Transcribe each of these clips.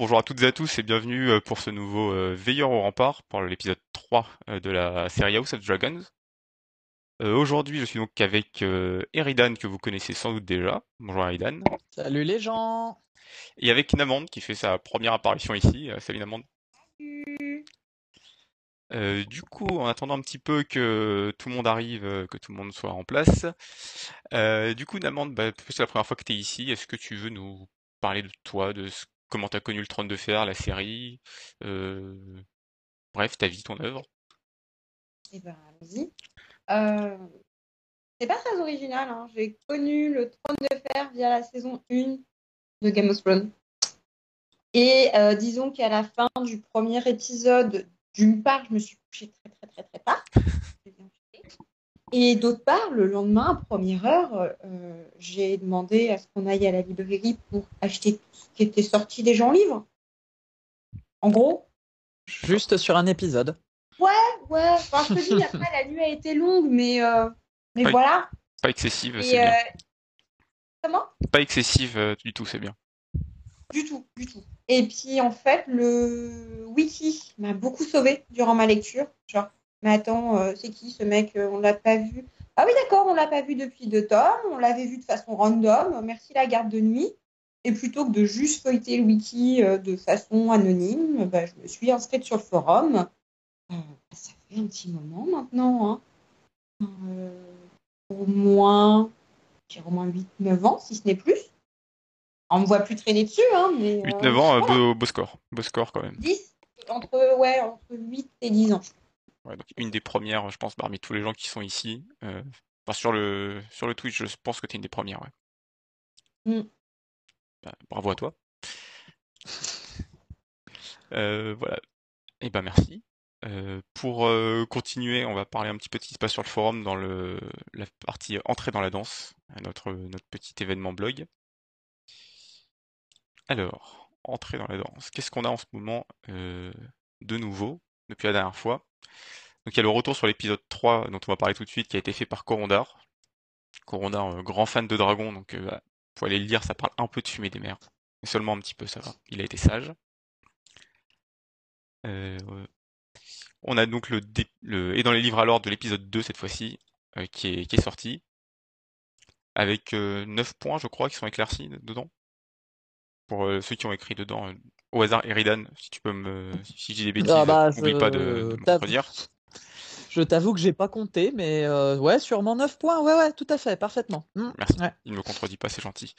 Bonjour à toutes et à tous et bienvenue euh, pour ce nouveau euh, Veilleur au rempart pour l'épisode 3 euh, de la série House of Dragons. Aujourd'hui, je suis donc avec Eridan que vous connaissez sans doute déjà. Bonjour Eridan. Salut les gens. Et avec Namande qui fait sa première apparition ici. Salut Namande. du coup, en attendant un petit peu que tout le monde arrive, que tout le monde soit en place, du coup, Namande, bah, c'est la première fois que tu es ici. Est-ce que tu veux nous parler de toi, de ce comment t'as connu le trône de fer, la série, euh, bref, ta vie, ton œuvre. Eh ben, allons-y. Euh, c'est pas très original, hein. j'ai connu le trône de fer via la saison 1 de Game of Thrones. Et euh, disons qu'à la fin du premier épisode, d'une part, je me suis couchée très très très très tard. Et d'autre part, le lendemain, à première heure, euh, j'ai demandé à ce qu'on aille à la librairie pour acheter tout ce qui était sorti déjà en livre. En gros. Juste sur un épisode. Ouais, ouais. Enfin, je te dis, après, la nuit a été longue, mais, euh, mais voilà. Pas excessive, c'est bien. Euh, comment? Pas excessive du tout, c'est bien. Du tout, du tout. Et puis, en fait, le wiki m'a beaucoup sauvé durant ma lecture. Genre, mais attends, euh, c'est qui ce mec euh, On l'a pas vu. Ah oui, d'accord, on l'a pas vu depuis deux tomes. On l'avait vu de façon random. Merci la garde de nuit. Et plutôt que de juste feuilleter le wiki euh, de façon anonyme, bah, je me suis inscrite sur le forum. ça fait un petit moment maintenant. Hein. au moins, au moins 8-9 ans, si ce n'est plus. On me voit plus traîner dessus. Hein, 8-9 ans, beau, beau, score. Beau score quand même. 10 entre, ouais, entre 8 et 10 ans. Ouais, donc une des premières, je pense, parmi tous les gens qui sont ici. Euh, sur le sur le Twitch, je pense que tu es une des premières, ouais. Mm. Bah, bravo à toi. Euh, voilà. Et eh ben merci. Euh, pour continuer, on va parler un petit peu de ce qui se passe sur le forum dans le la partie entrée dans la danse, notre notre petit événement blog. Alors, entrée dans la danse. Qu'est-ce qu'on a en ce moment de nouveau? Depuis la dernière fois donc il y a le retour sur l'épisode 3 dont on va parler tout de suite qui a été fait par Corondar. Corondar, euh, grand fan de Dragon, donc euh, bah, pour aller le lire, ça parle un peu de fumée des mers. Mais seulement un petit peu, ça va. Il a été sage. Euh, on a donc le, et dans les livres à l'ordre de l'épisode 2 cette fois-ci, qui, est, qui est sorti. Avec 9 points, je crois, qui sont éclaircis dedans. Pour ceux qui ont écrit dedans, au hasard, Eridan, si tu peux me. Si j'ai des bêtises, ah bah, n'oublie pas de, de me contredire. Je t'avoue que j'ai pas compté, mais euh, ouais, sûrement 9 points. Ouais, ouais, tout à fait, parfaitement. Mmh, Merci. Il ne me contredit pas, c'est gentil.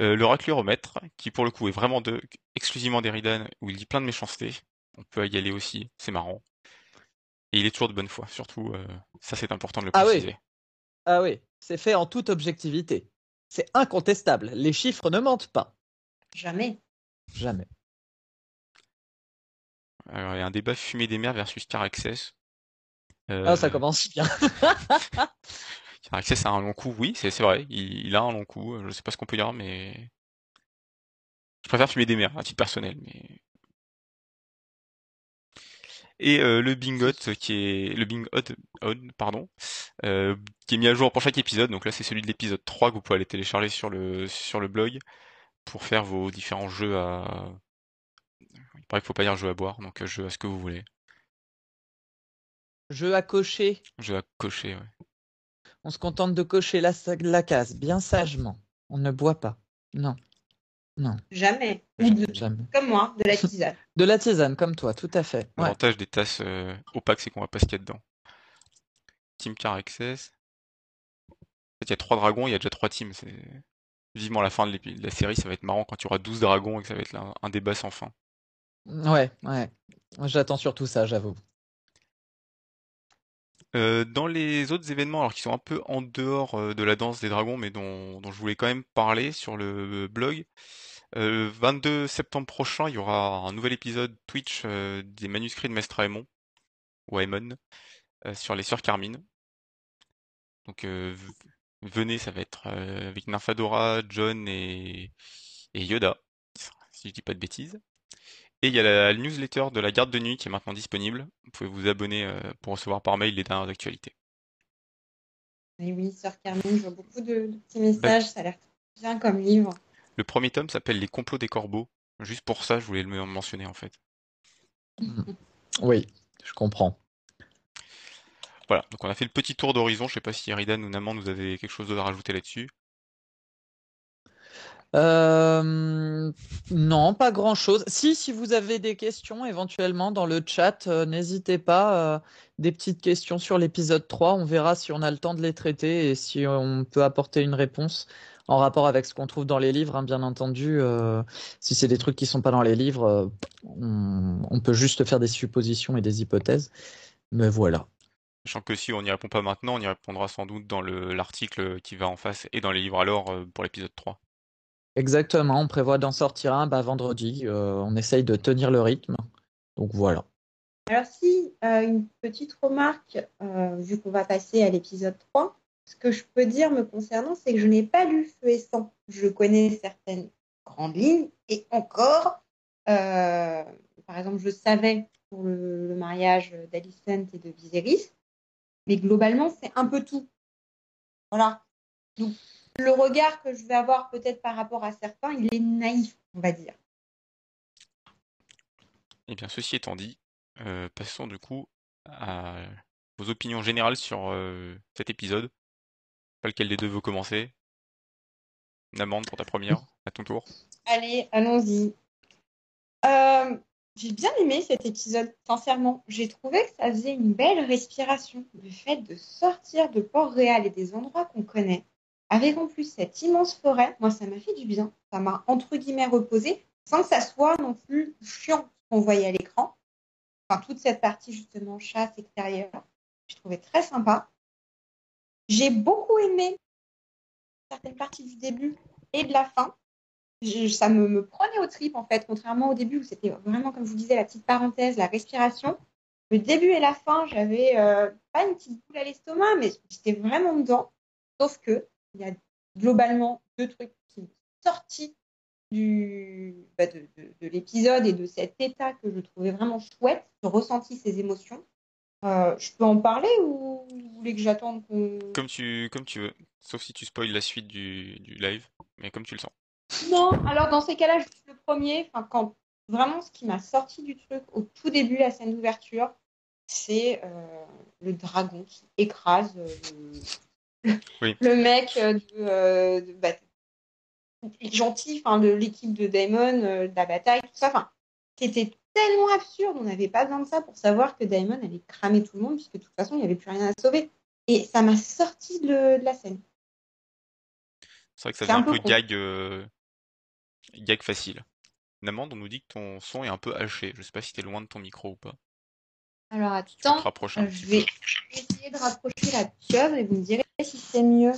Euh, le racluromètre, qui pour le coup est vraiment de, exclusivement d'Eridan, où il dit plein de méchanceté. On peut y aller aussi, c'est marrant. Et il est toujours de bonne foi, surtout, euh, ça c'est important de le préciser. Ah oui, ah oui. c'est fait en toute objectivité. C'est incontestable, les chiffres ne mentent pas. Jamais. Jamais. Alors, il y a un débat fumée des mers versus Caraxes. Ah, ça euh, commence bien. Caraxes a un long coup, oui, c'est vrai. Il, a un long coup. Je sais pas ce qu'on peut dire, mais. Je préfère fumer des mers, à titre personnel, mais. Et euh, le Bingot qui est le Bing Odd, pardon, euh, qui est mis à jour pour chaque épisode. Donc là, c'est celui de l'épisode 3 que vous pouvez aller télécharger sur le sur le blog pour faire vos différents jeux à il paraît qu'il faut pas dire jeu à boire, donc euh, jeu à ce que vous voulez. Jeu à cocher. Jeu à cocher, ouais. On se contente de cocher la, la case, bien sagement. On ne boit pas. Non. Non. Jamais. Jamais. Comme moi, de la tisane. de la tisane, comme toi, tout à fait. L'avantage des tasses euh, opaques, c'est qu'on va pas ce qu'il y a dedans. Team Car Access. En fait, il y a trois dragons, il y a déjà trois teams. Vivement la fin de, la série, ça va être marrant quand tu auras 12 dragons et que ça va être un débat sans fin. Ouais, ouais. J'attends surtout ça, j'avoue. Euh, dans les autres événements, alors qui sont un peu en dehors euh, de la danse des dragons, mais dont, dont je voulais quand même parler sur le blog, euh, 22 septembre prochain, il y aura un nouvel épisode Twitch euh, des manuscrits de Mestre Aemon, ou Aemon, euh, sur les sœurs Carmine. Donc euh, venez, ça va être euh, avec Nymphadora, John et, et Yoda, si je dis pas de bêtises. Et il y a la newsletter de la garde de nuit qui est maintenant disponible. Vous pouvez vous abonner euh, pour recevoir par mail les dernières actualités. Et oui, Sœur Carmine, je vois beaucoup de, de petits messages, ça a l'air bien comme livre. Le premier tome s'appelle Les complots des corbeaux. Juste pour ça, je voulais le mentionner en fait. Oui, je comprends. Voilà, donc on a fait le petit tour d'horizon. Je sais pas si Eridan ou Naman nous avez quelque chose à rajouter là-dessus. Euh, non, pas grand-chose. Si, si vous avez des questions éventuellement dans le chat, euh, n'hésitez pas. euh, des petites questions sur l'épisode 3. On verra si on a le temps de les traiter et si on peut apporter une réponse en rapport avec ce qu'on trouve dans les livres. hein, bien entendu, si c'est des trucs qui sont pas dans les livres, on peut juste faire des suppositions et des hypothèses. Mais voilà. Sachant que si on n'y répond pas maintenant, on y répondra sans doute dans le l'article qui va en face et dans les livres alors euh, pour l'épisode 3. Exactement, on prévoit d'en sortir un bah, vendredi. Euh, on essaye de tenir le rythme. Donc voilà. Alors si, euh, une petite remarque, euh, vu qu'on va passer à l'épisode 3, ce que je peux dire me concernant, c'est que je n'ai pas lu Feu et Sang. Je connais certaines grandes lignes et encore, euh, par exemple, je savais pour le, le mariage d'Alicent et de Viserys, mais globalement, c'est un peu tout. Voilà. Donc, le regard que je vais avoir peut-être par rapport à certains, il est naïf, on va dire. Et bien, ceci étant dit, euh, passons du coup à vos opinions générales sur euh, cet épisode. Pas lequel des deux veut commencer? Namande pour ta première, à ton tour. Allez, allons-y. Euh, j'ai bien aimé cet épisode, sincèrement. J'ai trouvé que ça faisait une belle respiration. Le fait de sortir de Port-Réal et des endroits qu'on connaît, avec en plus cette immense forêt, moi, ça m'a fait du bien. Ça m'a, entre guillemets, reposé, sans que ça soit non plus chiant qu'on voyait à l'écran. Enfin, toute cette partie, justement, chasse extérieure, je trouvais très sympa. J'ai beaucoup aimé certaines parties du début et de la fin je- ça me, prenait au trip en fait, contrairement au début où c'était vraiment, comme je vous disais, la petite parenthèse, la respiration. Le début et la fin, j'avais euh, pas une petite boule à l'estomac, mais j'étais vraiment dedans. Sauf que il y a globalement deux trucs qui sont sortis bah, de, de- de l'épisode et de cet état que je trouvais vraiment chouette. J'ai ressenti ces émotions. Euh, je peux en parler ou vous voulez que j'attende qu'on... Comme tu, veux. Sauf si tu spoil la suite du live, mais comme tu le sens. Non, alors dans ces cas-là, juste le premier, enfin, quand vraiment ce qui m'a sorti du truc au tout début, la scène d'ouverture, c'est euh, le dragon qui écrase euh, le, Oui. le mec euh, de, euh, de- bah, gentil, enfin de l'équipe de Daemon, euh, de la bataille, tout ça, enfin, qui était tellement absurde, on n'avait pas besoin de ça pour savoir que Daemon allait cramer tout le monde, puisque de toute façon, il n'y avait plus rien à sauver. Et ça m'a sorti de, de la scène. C'est vrai que ça fait un peu peu gag, euh, gag facile. Namande, on nous dit que ton son est un peu haché. Je sais pas si t'es loin de ton micro ou pas. Alors attends, Euh, je vais peu. essayer de rapprocher la pieuvre et vous me direz si c'est mieux.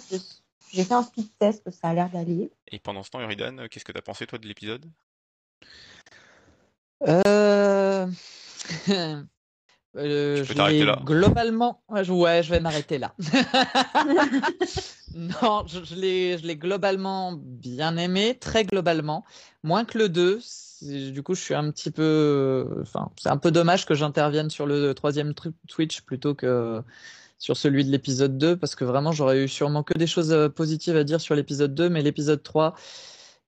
J'ai fait un speed test, ça a l'air d'aller. Et pendant ce temps, Eridan, qu'est-ce que t'as pensé toi de l'épisode? Euh... euh, je t'arrêter là. Globalement, ouais, je- vais m'arrêter là. non, je, je l'ai, globalement bien aimé, très globalement, moins que le 2. C'est- Du coup, je suis un petit peu, enfin, c'est un peu dommage que j'intervienne sur le troisième Twitch plutôt que sur celui de l'épisode 2, parce que vraiment, j'aurais eu sûrement que des choses euh, positives à dire sur l'épisode 2, mais l'épisode 3,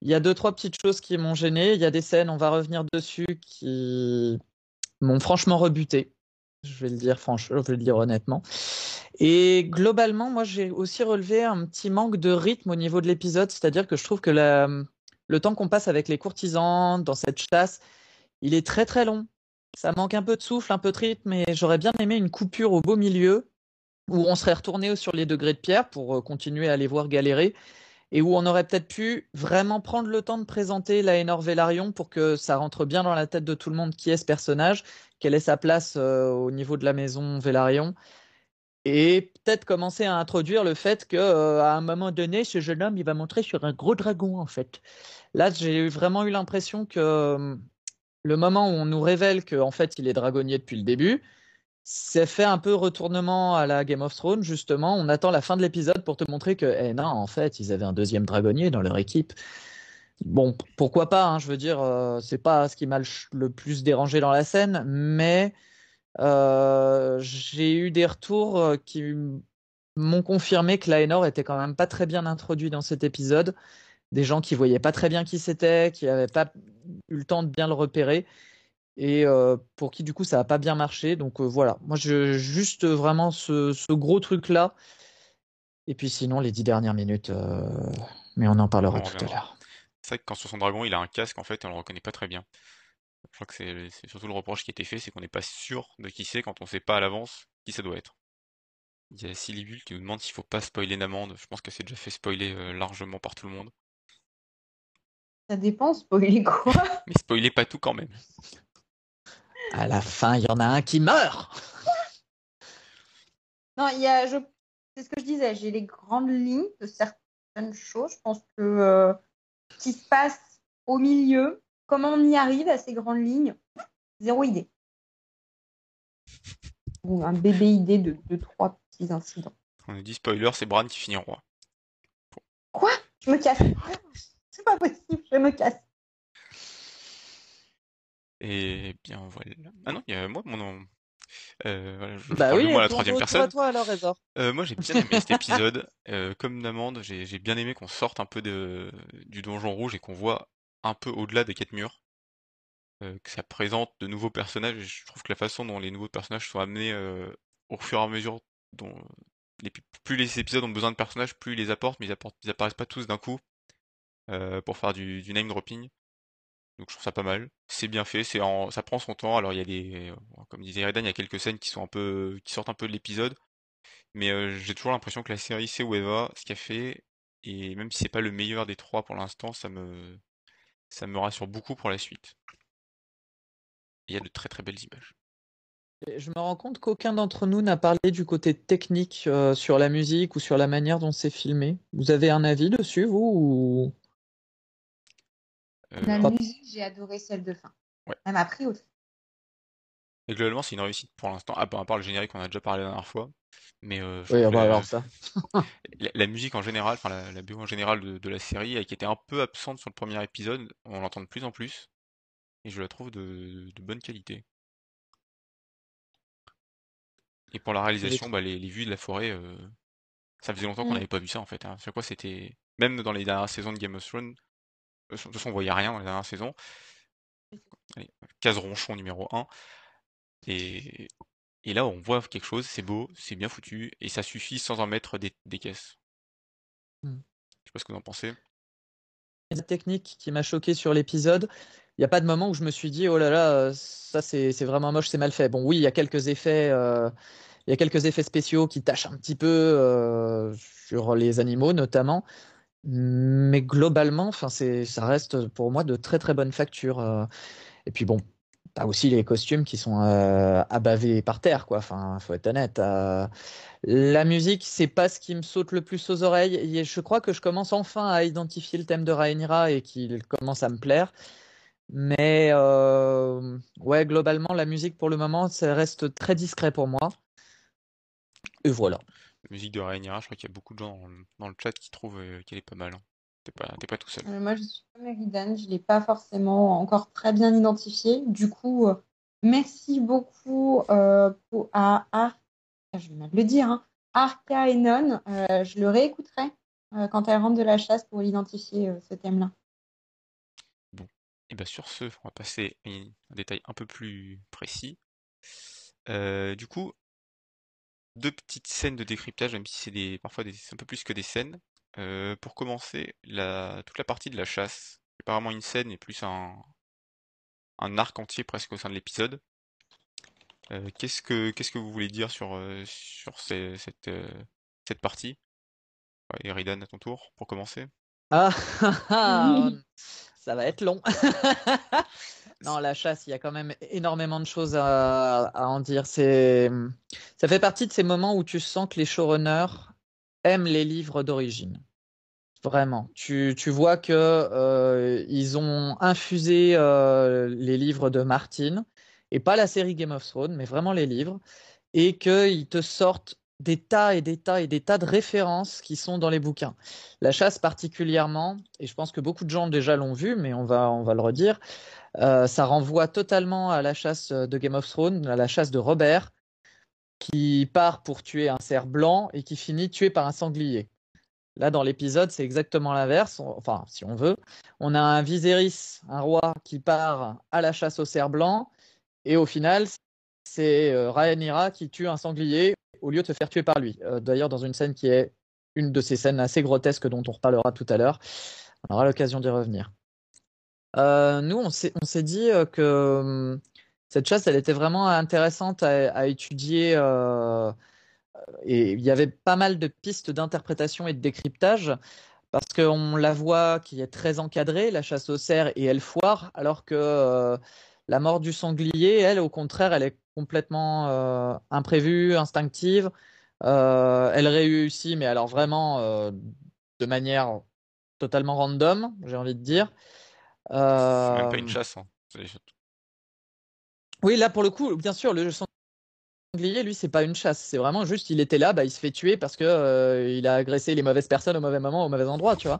il y a deux, trois petites choses qui m'ont gêné. Il y a des scènes, on va revenir dessus, qui m'ont franchement rebuté. Je vais le dire franchement, je vais le dire honnêtement. Et globalement, moi, j'ai aussi relevé un petit manque de rythme au niveau de l'épisode, c'est-à-dire que je trouve que le temps qu'on passe avec les courtisans dans cette chasse, il est très très long. Ça manque un peu de souffle, un peu de rythme, et j'aurais bien aimé une coupure au beau milieu où on serait retourné sur les degrés de pierre pour euh, continuer à les voir galérer et où on aurait peut-être pu vraiment prendre le temps de présenter l'Aénor Velaryon pour que ça rentre bien dans la tête de tout le monde qui est ce personnage, quelle est sa place euh, au niveau de la maison Velaryon. et peut-être commencer à introduire le fait que à un moment donné, ce jeune homme, il va montrer sur un gros dragon en fait. Là, j'ai vraiment eu l'impression que le moment où on nous révèle qu'en fait il est dragonnier depuis le début, c'est fait un peu retournement à la Game of Thrones, justement. On attend la fin de l'épisode pour te montrer que, eh non, en fait, ils avaient un deuxième dragonnier dans leur équipe. Bon, pourquoi pas, hein, je veux dire, euh, c'est pas ce qui m'a le, plus dérangé dans la scène, mais euh, j'ai eu des retours euh, qui m'ont confirmé que Laenor était quand même pas très bien introduit dans cet épisode. Des gens qui voyaient pas très bien qui c'était, qui n'avaient pas eu le temps de bien le repérer et pour qui du coup ça n'a pas bien marché. Donc voilà, moi je juste vraiment ce, gros truc là. Et puis sinon les dix dernières minutes, mais on en parlera tout à l'heure. C'est vrai que quand sur son dragon il a un casque en fait on le reconnaît pas très bien. Je crois que c'est surtout le reproche qui a été fait, c'est qu'on n'est pas sûr de qui c'est quand on sait pas à l'avance qui ça doit être. Il y a Silibul qui nous demande s'il faut pas spoiler Namande. Je pense que c'est déjà fait spoiler largement par tout le monde. Ça dépend, spoiler quoi? Mais spoiler pas tout quand même. À la fin, il y en a un qui meurt. non, il y a, je, c'est ce que je disais, j'ai les grandes lignes de certaines choses. Je pense que euh, ce qui se passe au milieu, comment on y arrive à ces grandes lignes, zéro idée. Ou un bébé idée de deux, trois petits incidents. On a dit spoiler, c'est Bran qui finit en roi. Quoi? Je me casse. C'est pas possible, je me casse. Et bien voilà. Ah non, il y a moi mon nom. Euh, voilà, je, bah oui, moi la troisième personne. Toi, alors, euh, moi j'ai bien aimé cet épisode. Euh, comme Namande, j'ai bien aimé qu'on sorte un peu de, du donjon rouge et qu'on voit un peu au-delà des quatre murs. Que ça présente de nouveaux personnages. Et je trouve que la façon dont les nouveaux personnages sont amenés au fur et à mesure, dont les, plus les épisodes ont besoin de personnages, plus ils les apportent, mais ils, apportent, ils apparaissent pas tous d'un coup pour faire du, du name dropping. Donc je trouve ça pas mal. C'est bien fait, c'est en... ça prend son temps. Alors il y a des, comme disait Redan, il y a quelques scènes qui sont un peu, qui sortent un peu de l'épisode, mais euh, j'ai toujours l'impression que la série sait où elle va, ce qu'elle fait, et même si c'est pas le meilleur des trois pour l'instant, ça me, ça me rassure beaucoup pour la suite. Il y a de très très belles images. Je me rends compte qu'aucun d'entre nous n'a parlé du côté technique euh, sur la musique ou sur la manière dont c'est filmé. Vous avez un avis dessus, vous ou... Euh, la musique, j'ai adoré celle de fin. Ouais. Elle m'a pris au Et globalement, c'est une réussite pour l'instant, à part le générique, on a déjà parlé la dernière fois. Mais euh, oui, on va voir ça. la, musique en général, enfin la, la en général de, la série, qui était un peu absente sur le premier épisode, on l'entend de plus en plus. Et je la trouve de, bonne qualité. Et pour la réalisation, bah, les, vues de la forêt, euh, ça faisait longtemps qu'on mm. n'avait pas vu ça en fait. Hein. quoi, c'était même dans les dernières saisons de Game of Thrones, de toute façon, on voyait rien dans la dernière saison. Case ronchon numéro 1. Et, et là, on voit quelque chose, c'est beau, c'est bien foutu, et ça suffit sans en mettre des, caisses. Mmh. Je sais pas ce que vous en pensez. La technique qui m'a choqué sur l'épisode, il n'y a pas de moment où je me suis dit, oh là là, ça c'est vraiment moche, c'est mal fait. Bon, oui, il y a quelques effets. Euh, il y a quelques effets spéciaux qui tâchent un petit peu euh, sur les animaux notamment, mais globalement, ça reste pour moi de très très bonne facture. Euh. Et puis bon, t'as aussi les costumes qui sont euh, abavés par terre, quoi. Enfin, faut être honnête. Euh. la musique, c'est pas ce qui me saute le plus aux oreilles. Et je crois que je commence enfin à identifier le thème de Rhaenyra et qu'il commence à me plaire. Mais ouais, globalement, la musique pour le moment, ça reste très discret pour moi. Et voilà musique de Rhaenyra, je crois qu'il y a beaucoup de gens dans, le chat qui trouvent euh, qu'elle est pas mal. Hein. T'es pas, pas tout seul. Euh, moi, je suis comme Eridan, je l'ai pas forcément encore très bien identifié. Du coup, euh, merci beaucoup pour, à Arc, je vais mal le dire, hein, Arca et Non. je le réécouterai quand elle rentre de la chasse pour identifier ce thème-là. Bon, et bien sur ce, on va passer à un détail un peu plus précis. du coup, deux petites scènes de décryptage, même si c'est des, parfois des, un peu plus que des scènes. Euh, pour commencer, la, toute la partie de la chasse. C'est pas vraiment une scène, et plus un, un arc entier presque au sein de l'épisode. Euh, qu'est-ce que qu'est-ce que vous voulez dire sur euh, sur cette cette partie? Eridan à ton tour pour commencer. Ah, ah, ah ça va être long. non, la chasse, il y a quand même énormément de choses à, en dire. C'est, ça fait partie de ces moments où tu sens que les showrunners aiment les livres d'origine. Vraiment. Tu, tu vois que euh, ils ont infusé euh, les livres de Martin et pas la série Game of Thrones, mais vraiment les livres, et qu'ils te sortent des tas et des tas et des tas de références qui sont dans les bouquins. La chasse particulièrement, et je pense que beaucoup de gens déjà l'ont vu, mais on va, on va le redire, euh, ça renvoie totalement à la chasse de Game of Thrones, à la chasse de Robert, qui part pour tuer un cerf blanc et qui finit tué par un sanglier. Là, dans l'épisode, c'est exactement l'inverse. Enfin, si on veut, on a un Viserys, un roi, qui part à la chasse au cerf blanc, et au final, c'est euh, Rhaenyra qui tue un sanglier au lieu de se faire tuer par lui. Euh, d'ailleurs, dans une scène qui est une de ces scènes assez grotesques dont on reparlera tout à l'heure. On aura l'occasion d'y revenir. Euh, nous, on s'est dit que hum, cette chasse, elle était vraiment intéressante à, étudier. et il y avait pas mal de pistes d'interprétation et de décryptage parce qu'on la voit qui est très encadrée, la chasse au cerf, et elle foire, alors que la mort du sanglier, elle, au contraire, elle est complètement euh, imprévue, instinctive. Euh, elle réussit, mais alors vraiment euh, de manière totalement random, j'ai envie de dire. C'est même pas une chasse. Hein. Oui, là pour le coup, bien sûr, le sanglier, lui, c'est pas une chasse. C'est vraiment juste, il était là, bah, il se fait tuer parce que il a agressé les mauvaises personnes au mauvais moment, au mauvais endroit, tu vois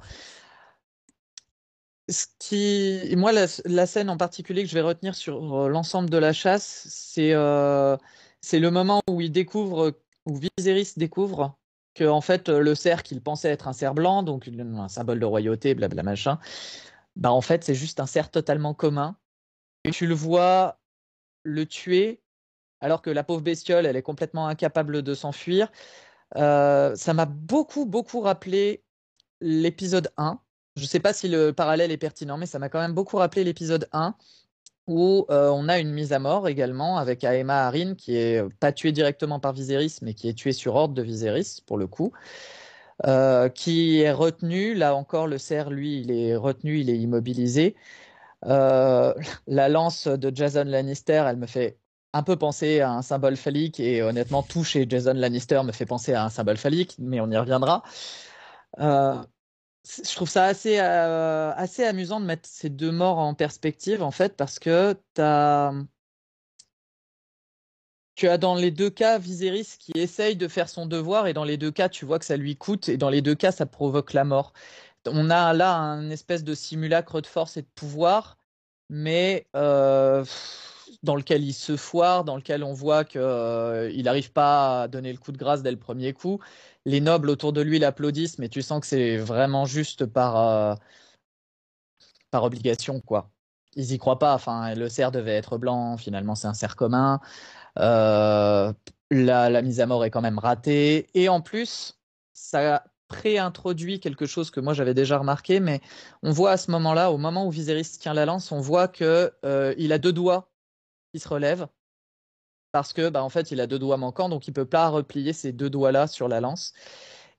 ce qui, moi, la, scène en particulier que je vais retenir sur euh, l'ensemble de la chasse, c'est euh, c'est le moment où il découvre, où Viserys découvre que en fait le cerf qu'il pensait être un cerf blanc, donc un symbole de royauté, blabla machin, bah en fait c'est juste un cerf totalement commun. Et tu le vois le tuer alors que la pauvre bestiole, elle est complètement incapable de s'enfuir. Euh, ça m'a beaucoup beaucoup rappelé l'épisode 1 je ne sais pas si le parallèle est pertinent, mais ça m'a quand même beaucoup rappelé l'épisode 1 où euh, on a une mise à mort également avec Aema Harin qui est euh, pas tuée directement par Viserys, mais qui est tuée sur ordre de Viserys pour le coup, euh, qui est retenu. Là encore, le cerf, lui, il est retenu, il est immobilisé. la lance de Jason Lannister, elle me fait un peu penser à un symbole phallique et honnêtement, tout chez Jason Lannister me fait penser à un symbole phallique, mais on y reviendra je trouve ça assez, euh, assez amusant de mettre ces deux morts en perspective, en fait, parce que as... tu as dans les deux cas Viserys qui essaye de faire son devoir, et dans les deux cas, tu vois que ça lui coûte, et dans les deux cas, ça provoque la mort. On a là un espèce de simulacre de force et de pouvoir, mais euh, dans lequel il se foire, dans lequel on voit qu'il euh, n'arrive pas à donner le coup de grâce dès le premier coup. Les nobles autour de lui l'applaudissent, mais tu sens que c'est vraiment juste par, euh, par obligation, quoi. Ils y croient pas. Enfin, le cerf devait être blanc. Finalement, c'est un cerf commun. Euh, la, mise à mort est quand même ratée. Et en plus, ça préintroduit quelque chose que moi j'avais déjà remarqué, mais on voit à ce moment-là, au moment où Viserys tient la lance, on voit que il a deux doigts il se relève. Parce que bah, en fait il a deux doigts manquants donc il peut pas replier ces deux doigts là sur la lance.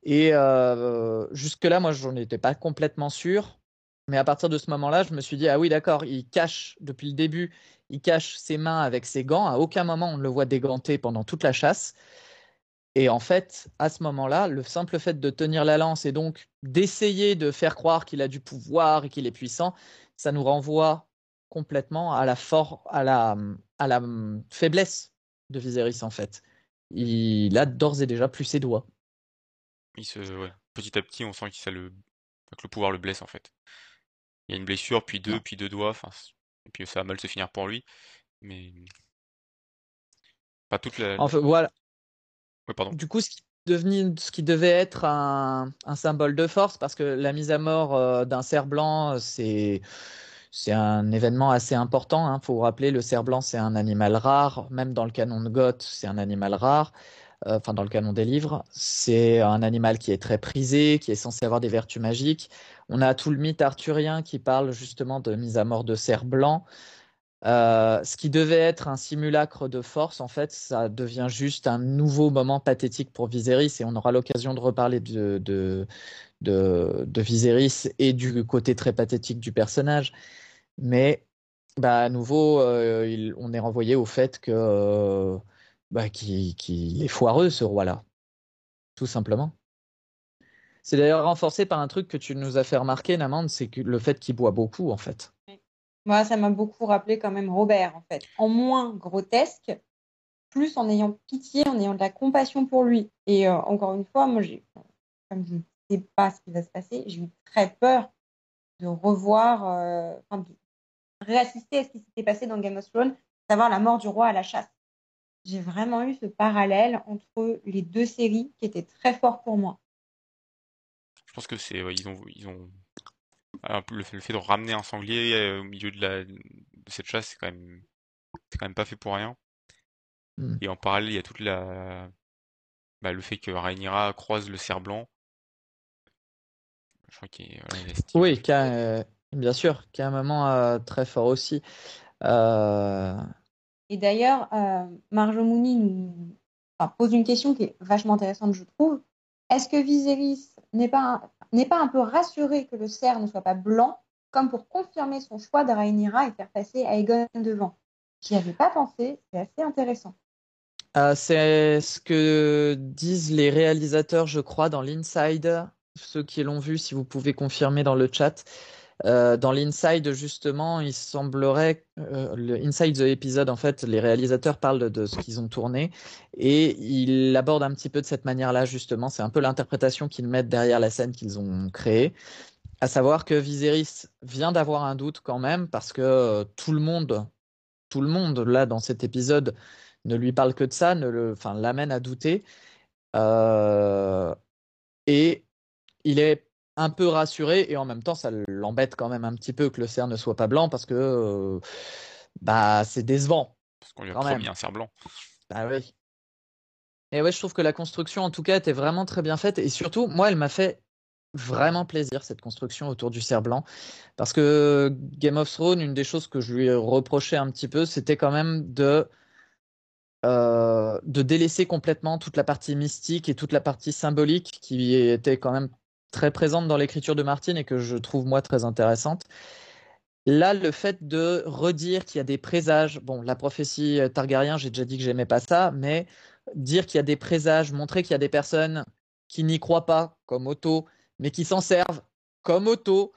Et euh, jusque là moi j'en étais pas complètement sûr. Mais à partir de ce moment là je me suis dit ah oui d'accord il cache depuis le début il cache ses mains avec ses gants. À aucun moment on ne le voit déganté pendant toute la chasse. Et en fait à ce moment là le simple fait de tenir la lance et donc d'essayer de faire croire qu'il a du pouvoir et qu'il est puissant ça nous renvoie complètement à la, à la, à la faiblesse de Viserys en fait. Il a d'ores et déjà plus ses doigts. Il se, Petit à petit, on sent que, ça le... que le pouvoir le blesse en fait. Il y a une blessure, puis deux, puis deux doigts, enfin, et puis ça va mal se finir pour lui. Mais pas toute la. Enfin voilà. pardon. Du coup, ce qui, ce qui devait être un, un, symbole de force, parce que la mise à mort euh, d'un cerf blanc, c'est c'est un événement assez important. Il hein. faut vous rappeler, le cerf blanc, c'est un animal rare. Même dans le canon de Goth, c'est un animal rare. Euh, enfin, dans le canon des livres. C'est un animal qui est très prisé, qui est censé avoir des vertus magiques. On a tout le mythe arthurien qui parle justement de mise à mort de cerfs blancs. Euh, ce qui devait être un simulacre de force, en fait, ça devient juste un nouveau moment pathétique pour Viserys et on aura l'occasion de reparler de, de, de, Viserys et du côté très pathétique du personnage. Mais bah, à nouveau, euh, on est renvoyé au fait que euh, bah, qu'il est foireux ce roi-là, tout simplement. C'est d'ailleurs renforcé par un truc que tu nous as fait remarquer, Namande, c'est le fait qu'il boit beaucoup, en fait. Moi, ça m'a beaucoup rappelé quand même Robert, en fait. En moins grotesque, plus en ayant pitié, en ayant de la compassion pour lui. Et euh, encore une fois, moi, comme je ne sais pas ce qui va se passer, j'ai eu très peur de revoir, réassister à ce qui s'était passé dans Game of Thrones, savoir la mort du roi à la chasse. J'ai vraiment eu ce parallèle entre les deux séries qui était très fort pour moi. Je pense que c'est, ils ont, ils ont le, fait de ramener un sanglier euh, au milieu de, la, de cette chasse, c'est quand même, c'est quand même pas fait pour rien. Mmh. Et en parallèle, il y a toute la, bah, le fait que Rhaenyra croise le cerf blanc. Je crois qu'il Oui, euh, bien sûr, qui est un moment euh, très fort aussi. Et d'ailleurs, Marjomouni nous pose une question qui est vachement intéressante, je trouve. Est-ce que Viserys n'est pas n'est pas un peu rassuré que le cerf ne soit pas blanc, comme pour confirmer son choix de Rhaenyra et faire passer Aegon devant? J'y avais pas pensé, c'est assez intéressant. Euh, c'est ce que disent les réalisateurs, je crois, dans l'Inside. Ceux qui l'ont vu, si vous pouvez confirmer dans le chat. Euh, dans l'Inside, justement, il semblerait, euh, le Inside the Episode, en fait, les réalisateurs parlent de, ce qu'ils ont tourné et ils l'abordent un petit peu de cette manière-là, justement. C'est un peu l'interprétation qu'ils mettent derrière la scène qu'ils ont créée. À savoir que Viserys vient d'avoir un doute quand même parce que euh, tout le monde, tout le monde, là, dans cet épisode, ne lui parle que de ça, ne le, enfin, l'amène à douter. et il est un peu rassuré et en même temps ça l'embête quand même un petit peu que le cerf ne soit pas blanc parce que euh, bah c'est décevant. Parce qu'on lui a promis un cerf blanc. Bah oui. Et ouais, je trouve que la construction en tout cas était vraiment très bien faite et surtout moi elle m'a fait vraiment plaisir cette construction autour du cerf blanc parce que Game of Thrones une des choses que je lui reprochais un petit peu c'était quand même de euh, de délaisser complètement toute la partie mystique et toute la partie symbolique qui était quand même très présente dans l'écriture de Martine et que je trouve moi très intéressante. Là, le fait de redire qu'il y a des présages, bon, la prophétie euh, Targaryen, j'ai déjà dit que j'aimais pas ça, mais dire qu'il y a des présages, montrer qu'il y a des personnes qui n'y croient pas, comme Otto, mais qui s'en servent, comme Otto,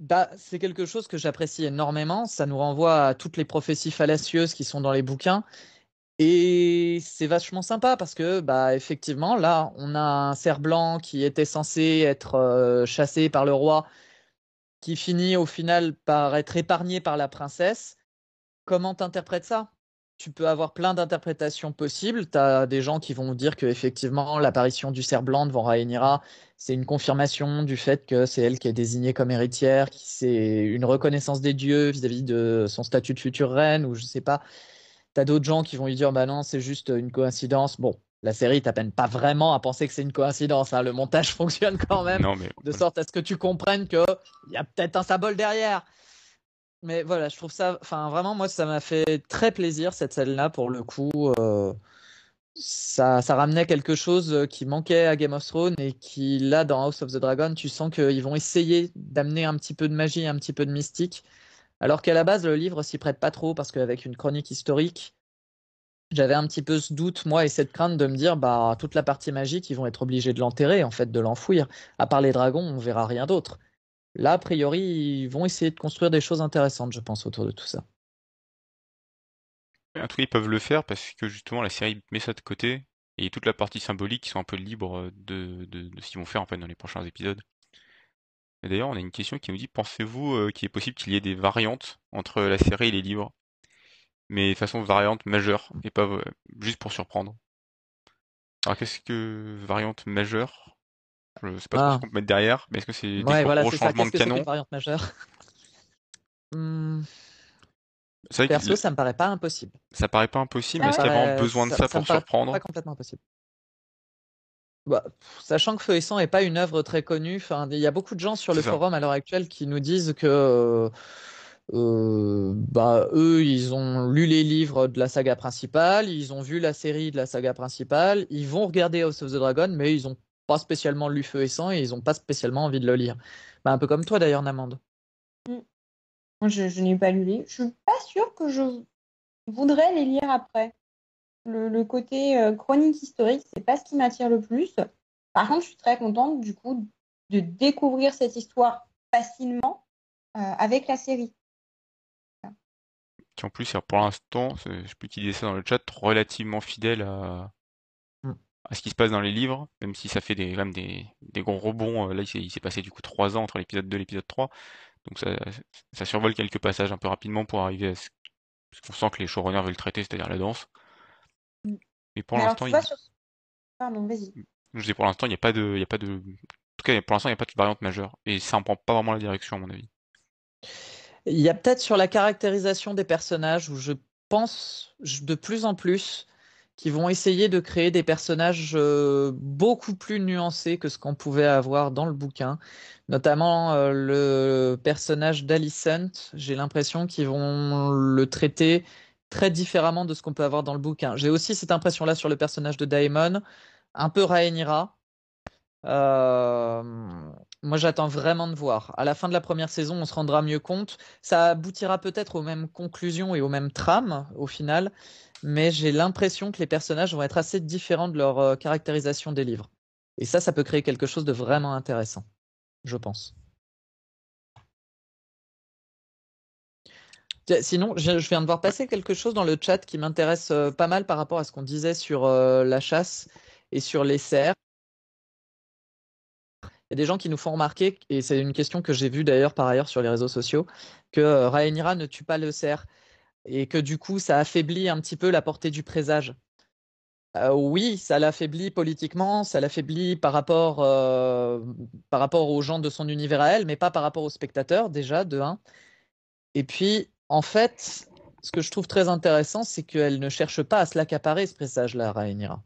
bah, c'est quelque chose que j'apprécie énormément. Ça nous renvoie à toutes les prophéties fallacieuses qui sont dans les bouquins. Et c'est vachement sympa parce que, bah, effectivement, là, on a un cerf blanc qui était censé être euh, chassé par le roi, qui finit au final par être épargné par la princesse. Comment t'interprètes ça? Tu peux avoir plein d'interprétations possibles. Tu as des gens qui vont dire que effectivement l'apparition du cerf blanc devant Rhaenyra, c'est une confirmation du fait que c'est elle qui est désignée comme héritière, c'est une reconnaissance des dieux vis-à-vis -vis de son statut de future reine, ou je sais pas. T'as d'autres gens qui vont lui dire bah non, c'est juste une coïncidence. Bon, la série t'appelle pas vraiment à penser que c'est une coïncidence. Hein. Le montage fonctionne quand même de sorte à ce que tu comprennes qu'il y a peut-être un symbole derrière. Mais voilà, je trouve ça, enfin vraiment, moi, ça m'a fait très plaisir cette scène-là pour le coup. Euh, ça, ça ramenait quelque chose qui manquait à Game of Thrones et qui, là, dans House of the Dragon, tu sens qu'ils vont essayer d'amener un petit peu de magie, un petit peu de mystique. Alors qu'à la base, le livre s'y prête pas trop parce qu'avec une chronique historique, j'avais un petit peu ce doute, moi, et cette crainte de me dire, bah, toute la partie magique, ils vont être obligés de l'enterrer, en fait, de l'enfouir. À part les dragons, on verra rien d'autre. Là, a priori, ils vont essayer de construire des choses intéressantes, je pense, autour de tout ça. En tout cas, ils peuvent le faire parce que justement, la série met ça de côté et toute la partie symbolique, ils sont un peu libres de, de ce qu'ils vont faire en fait dans les prochains épisodes. Et d'ailleurs, on a une question qui nous dit, pensez-vous euh, qu'il est possible qu'il y ait des variantes entre la série et les livres, mais de façon variante majeure, et pas euh, juste pour surprendre Alors qu'est-ce que variante majeure? Je sais pas trop ce ah. qu'on peut mettre derrière, mais est-ce que c'est des gros changements de canon? variante majeure? Hmm. Perso, ça me paraît pas impossible. Ça paraît pas impossible, mais est-ce qu'il y a vraiment besoin de ça, pour surprendre? Pas complètement impossible. Bah, sachant que Feu et Sang n'est pas une œuvre très connue, il y a beaucoup de gens sur le forum à l'heure actuelle qui nous disent que euh, bah, eux, ils ont lu les livres de la saga principale, ils ont vu la série de la saga principale, ils vont regarder House of the Dragon, mais ils n'ont pas spécialement lu Feu et Sang et ils n'ont pas spécialement envie de le lire. Bah, un peu comme toi d'ailleurs, Namande. Moi, je, je n'ai pas lu les. Je suis pas sûre que je voudrais les lire après. Le, le côté euh, chronique historique, c'est pas ce qui m'attire le plus. Par contre, je suis très contente du coup de découvrir cette histoire facilement euh, avec la série. Qui en plus pour l'instant, je sais plus qui disait ça dans le chat, relativement fidèle à, Mm. à ce qui se passe dans les livres, même si ça fait des, quand même des, des gros rebonds. Euh, Là, il s'est passé du coup trois ans entre l'épisode 2 et l'épisode 3. Donc ça, ça survole quelques passages un peu rapidement pour arriver à ce, ce qu'on sent que les showrunners veulent traiter, c'est-à-dire la danse. Mais pour l'instant, il, vois, sur... Pardon, vas-y. je dis pour l'instant, il n'y a pas de, il y a pas de, en tout cas, pour l'instant, il n'y a pas de variante majeure. Et ça en prend pas vraiment la direction, à mon avis. Il y a peut-être sur la caractérisation des personnages où je pense de plus en plus qu'ils vont essayer de créer des personnages euh, beaucoup plus nuancés que ce qu'on pouvait avoir dans le bouquin. Notamment euh, le personnage d'Alicent, j'ai l'impression qu'ils vont le traiter très différemment de ce qu'on peut avoir dans le bouquin. J'ai aussi cette impression-là sur le personnage de Daemon, un peu Rhaenyra. Euh, moi, j'attends vraiment de voir. À la fin de la première saison, on se rendra mieux compte. Ça aboutira peut-être aux mêmes conclusions et aux mêmes trames au final, mais j'ai l'impression que les personnages vont être assez différents de leur euh, caractérisation des livres. Et ça, ça peut créer quelque chose de vraiment intéressant, je pense. Sinon, je viens de voir passer quelque chose dans le chat qui m'intéresse euh, pas mal par rapport à ce qu'on disait sur euh, la chasse et sur les cerfs. Il y a des gens qui nous font remarquer, et c'est une question que j'ai vue d'ailleurs par ailleurs sur les réseaux sociaux, que euh, Rhaenyra ne tue pas le cerf et que du coup ça affaiblit un petit peu la portée du présage. Euh, oui, ça l'affaiblit politiquement, ça l'affaiblit par rapport, euh, par rapport aux gens de son univers à elle, mais pas par rapport aux spectateurs déjà, de un. Et puis, en fait, ce que je trouve très intéressant, c'est qu'elle ne cherche pas à se l'accaparer, ce présage-là, Rhaenyra.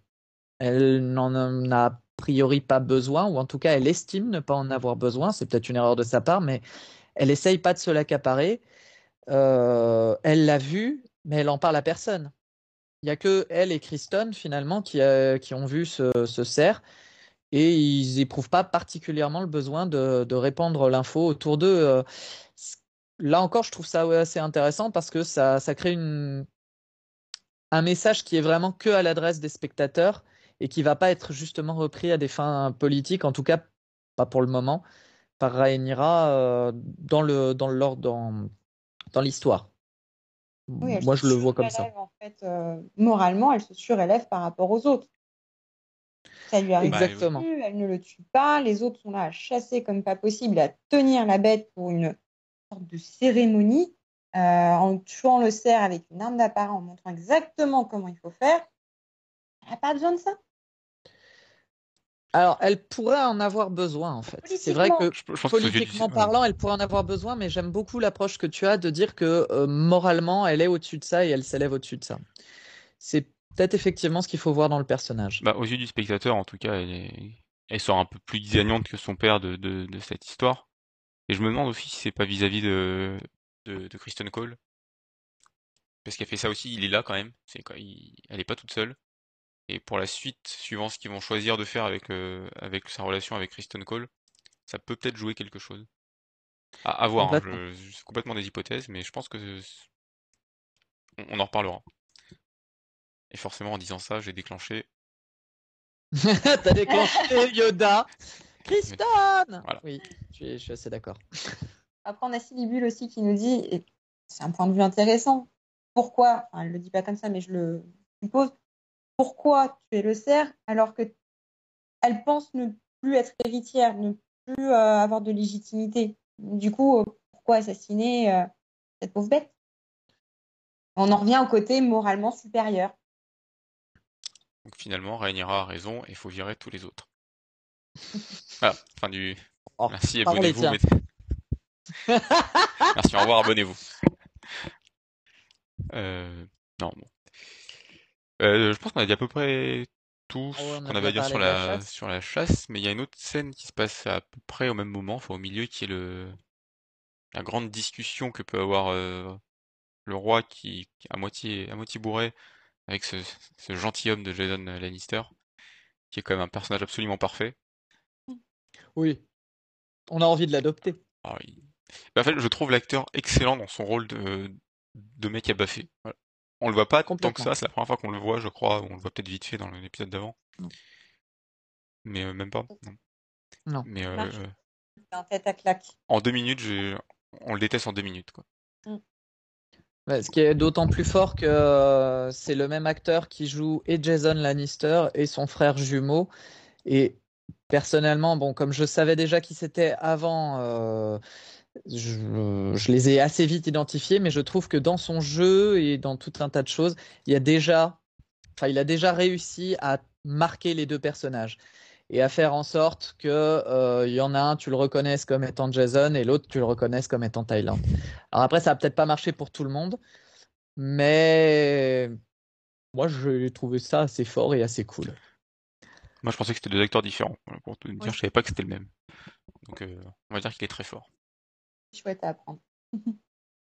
Elle n'en a priori pas besoin, ou en tout cas, elle estime ne pas en avoir besoin. C'est peut-être une erreur de sa part, mais elle essaye pas de se l'accaparer. Euh, elle l'a vu, mais elle en parle à personne. Il y a que elle et Kristen, finalement, qui, euh, ont vu ce, ce cerf, et ils éprouvent pas particulièrement le besoin de, répandre l'info autour d'eux. Euh, Là encore, je trouve ça ouais, assez intéressant parce que ça, ça crée une, un message qui est vraiment que à l'adresse des spectateurs et qui va pas être justement repris à des fins politiques, en tout cas pas pour le moment, par Rhaenyra euh, dans le dans l'ordre dans, dans l'histoire. Oui, Moi, je le vois comme ça. En fait, euh, moralement, elle se surélève par rapport aux autres. Ça lui arrive Exactement. plus, elle ne le tue pas. Les autres sont là à chasser comme pas possible, à tenir la bête pour une sorte de cérémonie, euh, en tuant le cerf avec une arme d'apparat, en montrant exactement comment il faut faire. Elle n'a pas besoin de ça. Alors, elle pourrait en avoir besoin, en fait. C'est vrai que Je, je politiquement parlant, elle pourrait en avoir besoin, mais j'aime beaucoup l'approche que tu as de dire que euh, moralement, elle est au-dessus de ça et elle s'élève au-dessus de ça. C'est peut-être effectivement ce qu'il faut voir dans le personnage. Bah, aux yeux du spectateur, en tout cas, elle, est... elle sort un peu plus gagnante que son père de, de, de cette histoire. Et je me demande aussi si c'est pas vis-à-vis de, de, de Kristen Cole. Parce qu'elle fait ça aussi, il est là quand même. C'est quoi, il- Elle est pas toute seule. Et pour la suite, suivant ce qu'ils vont choisir de faire avec, euh, avec sa relation avec Kristen Cole, ça peut peut-être jouer quelque chose. À, à voir, hein, Complètement. je- c'est complètement des hypothèses, mais je pense que c'est- on, on en reparlera. Et forcément, en disant ça, j'ai déclenché T'as déclenché Yoda. Kristen Voilà. Oui, je suis, je suis assez d'accord. Après, on a Silibule aussi qui nous dit, et c'est un point de vue intéressant, pourquoi, enfin, elle le dit pas comme ça, mais je le suppose, pourquoi tuer le cerf alors que elle pense ne plus être héritière, ne plus euh, avoir de légitimité? Du coup, euh, pourquoi assassiner euh, cette pauvre bête? On en revient au côté moralement supérieur. Donc finalement, Rhaenyra a raison et il faut virer tous les autres. Voilà, fin du... Oh, Merci, abonnez-vous. mettez- Merci, au revoir, abonnez-vous. Euh, non, bon. Euh, je pense qu'on a dit à peu près tout Ah ce qu'on avait à dire sur la sur la chasse, mais il y a une autre scène qui se passe à peu près au même moment, enfin au milieu, qui est le, la grande discussion que peut avoir euh, le roi qui, qui est à moitié, à moitié bourré avec ce, ce gentilhomme de Jason Lannister, qui est quand même un personnage absolument parfait. Oui. On a envie de l'adopter. Ah, Bah, en fait, je trouve l'acteur excellent dans son rôle de, de mec à baffer. Voilà. On le voit pas tant que ça, c'est la première fois qu'on le voit, je crois, on le voit peut-être vite fait dans l'épisode d'avant. Mais euh, même pas, non. Non. Mais euh, Marche. C'est un tête à claque. en deux minutes, on le déteste en deux minutes, quoi. Ouais, ce qui est d'autant plus fort que euh, c'est le même acteur qui joue et Jason Lannister et son frère jumeau. Et personnellement, bon, comme je savais déjà qui c'était avant, euh, je, les ai assez vite identifiés, mais je trouve que dans son jeu et dans tout un tas de choses, il y a déjà réussi à marquer les deux personnages et à faire en sorte que euh, il y en a un tu le reconnaisses comme étant Jason et l'autre tu le reconnaisses comme étant Thailand. Alors après ça a peut-être pas marché pour tout le monde, mais moi j'ai trouvé ça assez fort et assez cool. Moi, je pensais que c'était deux acteurs différents. Voilà, Pour tout dire, Oui. je savais pas que c'était le même. Donc, euh, on va dire qu'il est très fort. Chouette à apprendre.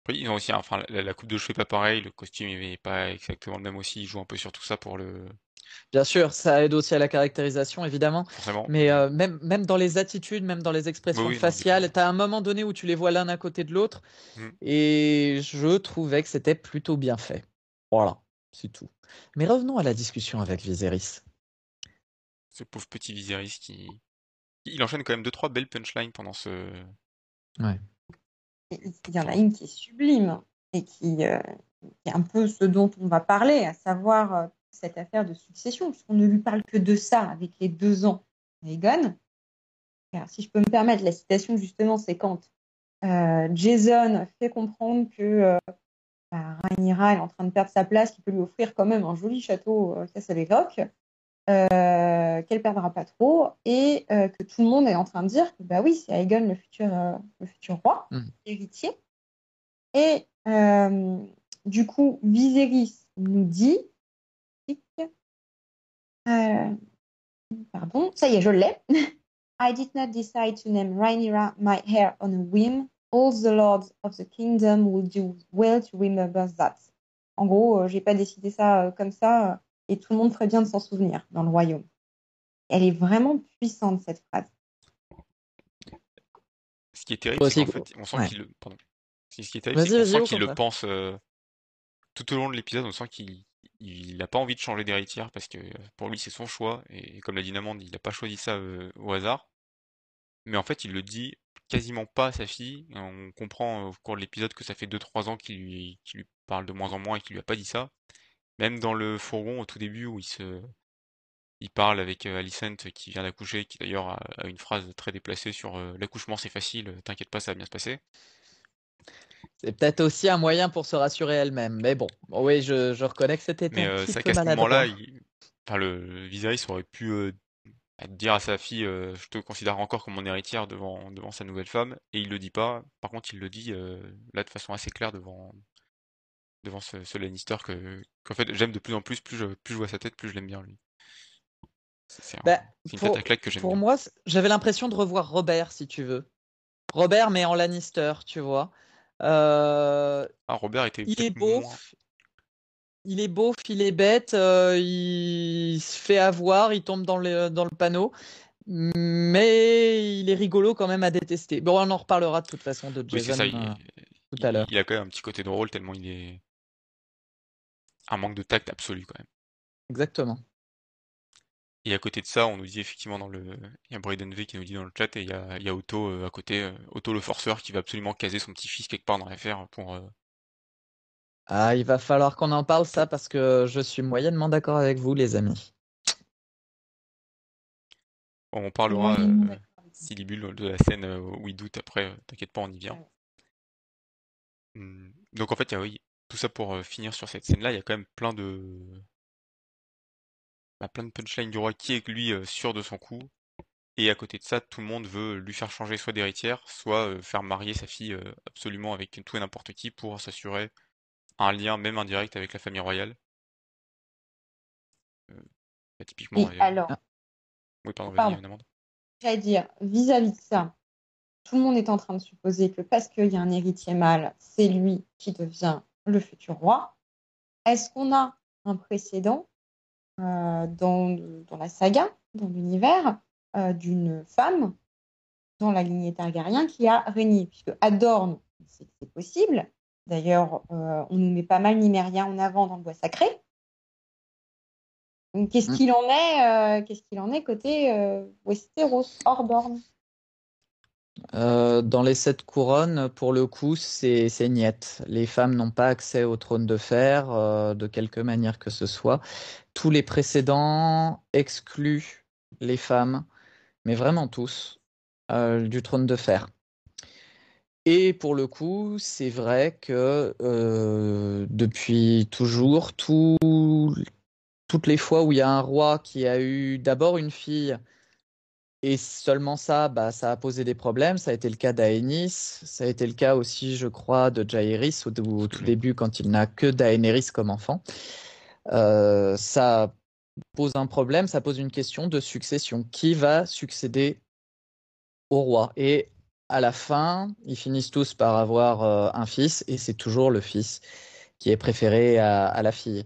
Après, ils ont aussi, enfin, la, la coupe de cheveux est pas pareil, le costume il est pas exactement le même aussi. Ils jouent un peu sur tout ça pour le, Bien sûr, ça aide aussi à la caractérisation évidemment, forcément. mais euh, même, même dans les attitudes, même dans les expressions Oui, oui, faciales, tu as un moment donné où tu les vois l'un à côté de l'autre Mm. et je trouvais que c'était plutôt bien fait. Voilà, c'est tout. Mais revenons à la discussion avec Viserys. Ce pauvre petit Viserys qui, il enchaîne quand même deux trois belles punchlines pendant ce. Et Il y en a une qui est sublime et qui, euh, qui est un peu ce dont on va parler, à savoir euh, cette affaire de succession, puisqu'on ne lui parle que de ça avec les deux ans d'Aegon. Alors, si je peux me permettre, la citation justement, c'est quand euh, Jason fait comprendre que euh, bah, Rhaenyra est en train de perdre sa place, qu'il peut lui offrir quand même un joli château euh, Castle Rock, euh, qu'elle perdra pas trop, et euh, que tout le monde est en train de dire que bah oui, c'est Aegon le futur, euh, le futur roi, Mm. héritier. Et euh, du coup, Viserys nous dit, euh, pardon, ça y est, je l'ai. I did not decide to name Rhaenyra my heir on a whim. All the lords of the kingdom will do well to remember that. En gros, j'ai pas décidé ça comme ça, et tout le monde ferait bien de s'en souvenir dans le royaume. Elle est vraiment puissante cette phrase. Ce qui est terrible, c'est qu'en fait, on sent ouais. qu'il le. Pardon. Ce qui est terrible, c'est Vas-y, qu'on sent qu'il le pense euh, tout au long de l'épisode. On sent qu'il il a pas envie de changer d'héritière parce que euh, pour lui c'est son choix et comme l'a dit Namande, il n'a pas choisi ça euh, au hasard. Mais en fait, il le dit quasiment pas à sa fille. On comprend euh, au cours de l'épisode que ça fait 2-3 ans qu'il lui, qu'il lui parle de moins en moins et qu'il lui a pas dit ça. Même dans le fourgon au tout début où il se il parle avec euh, Alicent qui vient d'accoucher, qui d'ailleurs a, a une phrase très déplacée sur euh, l'accouchement c'est facile, t'inquiète pas, ça va bien se passer. C'est peut-être aussi un moyen pour se rassurer elle-même. Mais bon, Bon, oui, je, je reconnais que c'était Mais un euh, petit peu qu'à ce moment-là, il... enfin, le Viserys aurait pu euh, dire à sa fille Je te considère encore comme mon héritière devant, devant sa nouvelle femme, et il le dit pas. Par contre, il le dit là de façon assez claire devant, devant ce, ce Lannister que qu'en fait j'aime de plus en plus. Plus je, plus je vois sa tête, plus je l'aime bien lui. C'est un- Bah, une pour- tête à claque que j'aime Pour bien. moi, j'avais l'impression de revoir Robert, si tu veux. Robert, mais en Lannister, tu vois. Euh, Ah, Robert était il est moins. il est beauf, il est bête, euh, il se fait avoir, il tombe dans le, dans le panneau, mais il est rigolo quand même à détester. Bon, on en reparlera de toute façon de Oui, Jason ça. Il, euh, tout à l'heure. il a quand même un petit côté drôle tellement il est un manque de tact absolu quand même. Exactement. Et à côté de ça, on nous dit effectivement dans le. Il y a Braden V qui nous dit dans le chat et il y a, il y a Otto euh, à côté, euh, Otto le forceur qui va absolument caser son petit-fils quelque part dans l'affaire pour. euh, Ah, il va falloir qu'on en parle ça parce que je suis moyennement d'accord avec vous, les amis. On parlera, euh. Silibule, de la scène où il doute après, t'inquiète pas, on y vient. Hum, Donc en fait, il y a, oui, tout ça pour euh, finir sur cette scène-là, il y a quand même plein de. bah, plein de punchlines du roi qui est lui euh, sûr de son coup. Et à côté de ça, tout le monde veut lui faire changer soit d'héritière, soit euh, faire marier sa fille absolument avec tout et n'importe qui pour s'assurer un lien, même indirect, avec la famille royale. Euh, bah, typiquement. Et euh, alors, Ah. Oui, pardon, j'allais dire, vis-à-vis de ça, tout le monde est en train de supposer que parce qu'il y a un héritier mâle, c'est lui qui devient le futur roi. Est-ce qu'on a un précédent euh, dans, dans, la saga, dans l'univers, euh, d'une femme dans la lignée Targaryen qui a régné? Puisque Adorn, c'est possible. D'ailleurs, euh, on nous met pas mal Nimérien en avant dans le bois sacré. Qu'est-ce mm. qu'il en est Qu'est-ce qu'il en est côté Westeros, hors euh, dans les sept couronnes, pour le coup, c'est niette. Les femmes n'ont pas accès au trône de fer, euh, de quelque manière que ce soit. Tous les précédents excluent les femmes, mais vraiment tous, euh, du trône de fer. Et pour le coup, c'est vrai que depuis toujours, toutes les fois où il y a un roi qui a eu d'abord une fille, et seulement ça, bah, ça a posé des problèmes. Ça a été le cas d'Aenis. Ça a été le cas aussi, je crois, de Jaehaerys au, tout début quand il n'a que Daenerys comme enfant. Euh, ça pose un problème, ça pose une question de succession. Qui va succéder au roi? Et à la fin, ils finissent tous par avoir euh, un fils et c'est toujours le fils qui est préféré à, la fille.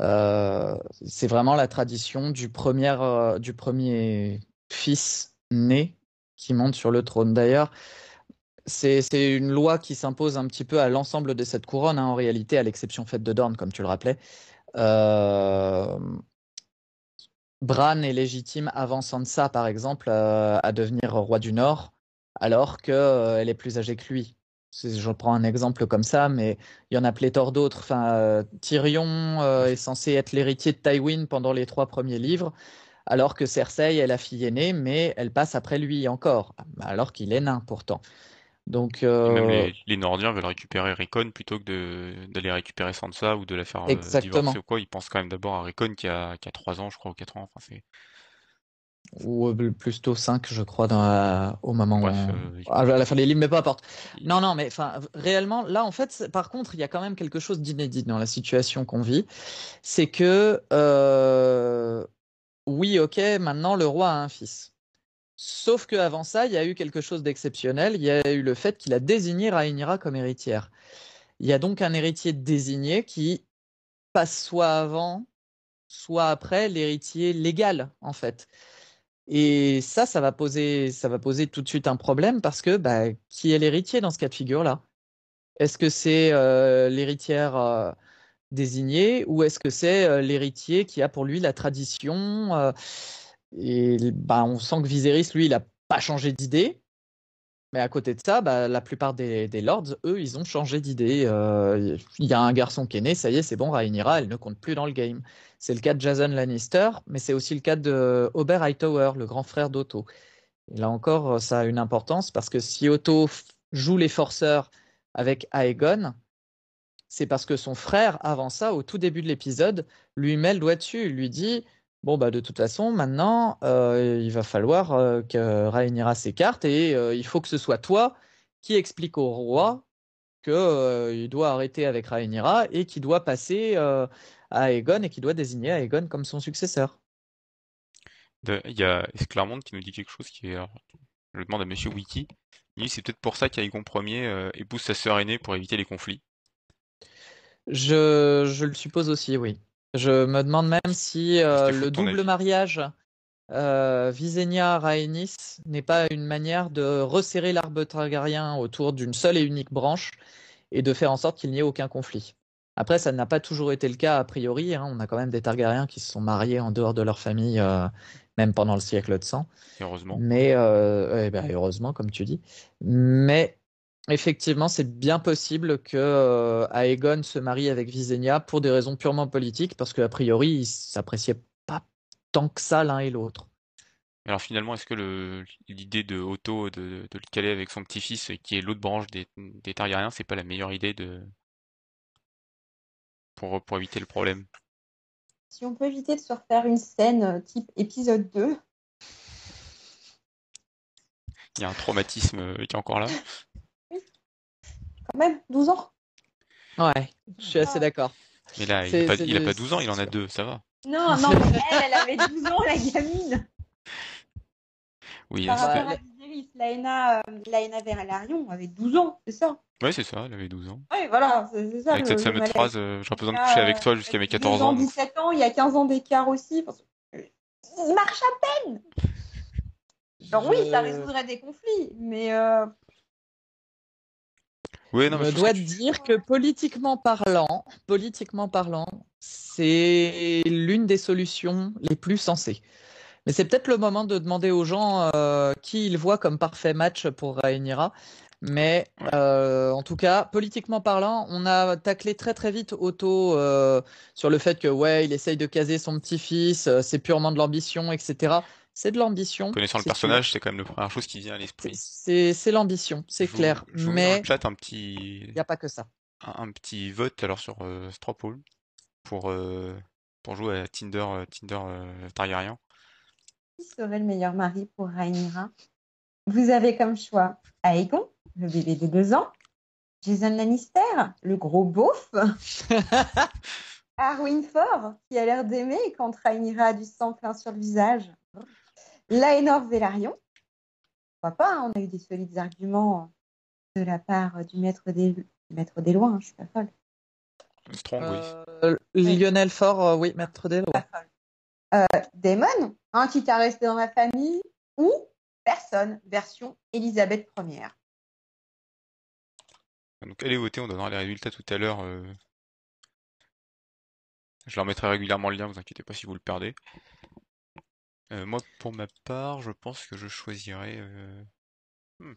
Euh, c'est vraiment la tradition du premier, du premier fils né qui monte sur le trône. D'ailleurs, c'est une loi qui s'impose un petit peu à l'ensemble de cette couronne, hein, en réalité, à l'exception faite de Dorne, comme tu le rappelais. Euh... Bran est légitime avant Sansa, par exemple, euh, à devenir roi du Nord, alors qu'elle euh, est plus âgée que lui. Je prends un exemple comme ça, mais il y en a pléthore d'autres. Enfin, Tyrion est censé être l'héritier de Tywin pendant les trois premiers livres alors que Cersei est la fille aînée, mais elle passe après lui encore, alors qu'il est nain pourtant. Donc, euh, les, Nordiens veulent récupérer Rickon plutôt que d'aller récupérer Sansa ou de la faire euh, divorcer ou quoi. Ils pensent quand même d'abord à Rickon qui a, qui a 3 ans, je crois, ou 4 ans. Enfin, ou euh, plutôt 5, je crois, dans au moment où... à la fin des livres, mais peu importe. Non, non, mais enfin, réellement, là, en fait, par contre, il y a quand même quelque chose d'inédit dans la situation qu'on vit. C'est que oui, ok, maintenant le roi a un fils. Sauf qu'avant ça, il y a eu quelque chose d'exceptionnel. Il y a eu le fait qu'il a désigné Rhaenyra comme héritière. Il y a donc un héritier désigné qui passe soit avant, soit après l'héritier légal, en fait. Et ça, ça va poser, ça va poser tout de suite un problème parce que bah, qui est l'héritier dans ce cas de figure-là? Est-ce que c'est euh, l'héritière euh, désigné ou est-ce que c'est euh, l'héritier qui a pour lui la tradition euh, Et bah, on sent que Viserys, lui, il n'a pas changé d'idée. Mais à côté de ça, bah, la plupart des, lords, eux, ils ont changé d'idée. Euh, il y a un garçon qui est né, ça y est, c'est bon, Rhaenyra, elle ne compte plus dans le game. C'est le cas de Jason Lannister, mais c'est aussi le cas de Ober Hightower, le grand frère d'Otto. Là encore, ça a une importance parce que si Otto joue les forceurs avec Aegon, c'est parce que son frère, avant ça, au tout début de l'épisode, lui met le doigt dessus. Il lui dit Bon, bah, de toute façon, maintenant, euh, il va falloir euh, que Rhaenyra s'écarte et euh, il faut que ce soit toi qui explique au roi qu'il doit arrêter avec Rhaenyra et qu'il doit passer à Aegon et qu'il doit désigner Aegon comme son successeur. Il y a Esclarmonde qui nous dit quelque chose qui est. Je demande à Monsieur Wiki. c'est peut-être pour ça qu'Aegon Ier épouse sa sœur aînée pour éviter les conflits. Je, je, le suppose aussi, oui. Je me demande même si euh, le double mariage euh, Visenya-Rhaenys n'est pas une manière de resserrer l'arbre targaryen autour d'une seule et unique branche et de faire en sorte qu'il n'y ait aucun conflit. Après, ça n'a pas toujours été le cas a priori. Hein. On a quand même des Targaryens qui se sont mariés en dehors de leur famille, euh, même pendant le siècle de sang. Heureusement. Mais euh, eh ben, heureusement, comme tu dis. Mais Effectivement, c'est bien possible que euh, Aegon se marie avec Visenya pour des raisons purement politiques, parce qu'a priori, ils s'appréciaient pas tant que ça l'un et l'autre. Alors finalement, est-ce que l'idée de Otto de, le caler avec son petit-fils, qui est l'autre branche des, des Targaryens, c'est pas la meilleure idée de pour, pour éviter le problème? Si on peut éviter de se refaire une scène euh, type épisode 2. Il y a un traumatisme euh, qui est encore là même, 12 ans. Ouais, je suis assez d'accord. Mais là, il n'a pas, pas 12 ans, il en a 2, ça va. Non, non, mais elle, elle avait 12 ans, la gamine. Oui, Par rapport Daenerys, Laena, euh, Laena Velaryon avait 12 ans, c'est ça? Ouais, c'est ça, elle avait 12 ans. Oui, voilà, c'est c'est ça. Avec cette fameuse phrase, euh, j'aurais besoin de Ah, coucher avec toi jusqu'à mes 12 14 ans. donc- 17 ans, il y a 15 ans d'écart aussi. parce Il marche à peine. Alors oui, ça résoudrait des conflits, mais euh, Non, Je dois que tu- dire que politiquement parlant, politiquement parlant, c'est l'une des solutions les plus sensées. Mais c'est peut-être le moment de demander aux gens euh, qui ils voient comme parfait match pour Rhaenyra. Mais euh, en tout cas, politiquement parlant, on a taclé très très vite Otto euh, sur le fait que ouais, il essaye de caser son petit-fils, c'est purement de l'ambition, etc. C'est de l'ambition. connaissant le personnage, c'est quand même la première chose qui vient à l'esprit. C'est c'est l'ambition, c'est clair. je vous mets dans Mais le chat un petit, il n'y a pas que ça. un, un petit vote alors sur euh, Straw Poll pour, euh, pour jouer à Tinder, euh, Tinder euh, Targaryen. qui serait le meilleur mari pour Rhaenyra? Vous avez comme choix Aegon, le bébé de 2 ans, Jason Lannister, le gros beauf, Arwin Ford, qui a l'air d'aimer quand Rhaenyra a du sang plein sur le visage, Laenor Velaryon. Pourquoi pas hein, On a eu des solides arguments de la part du maître des, du maître des lois, hein, je suis pas folle. Strong, oui. Euh, Lionel Fort, euh, oui, maître des lois. Pas folle. Euh, Daemon, hein, quitte à rester dans la famille, ou personne, version Elisabeth Ier. Donc allez voter, on donnera les résultats tout à l'heure. euh. Je leur mettrai régulièrement le lien, vous inquiétez pas si vous le perdez. Euh, moi, pour ma part, je pense que je choisirais... euh, hmm.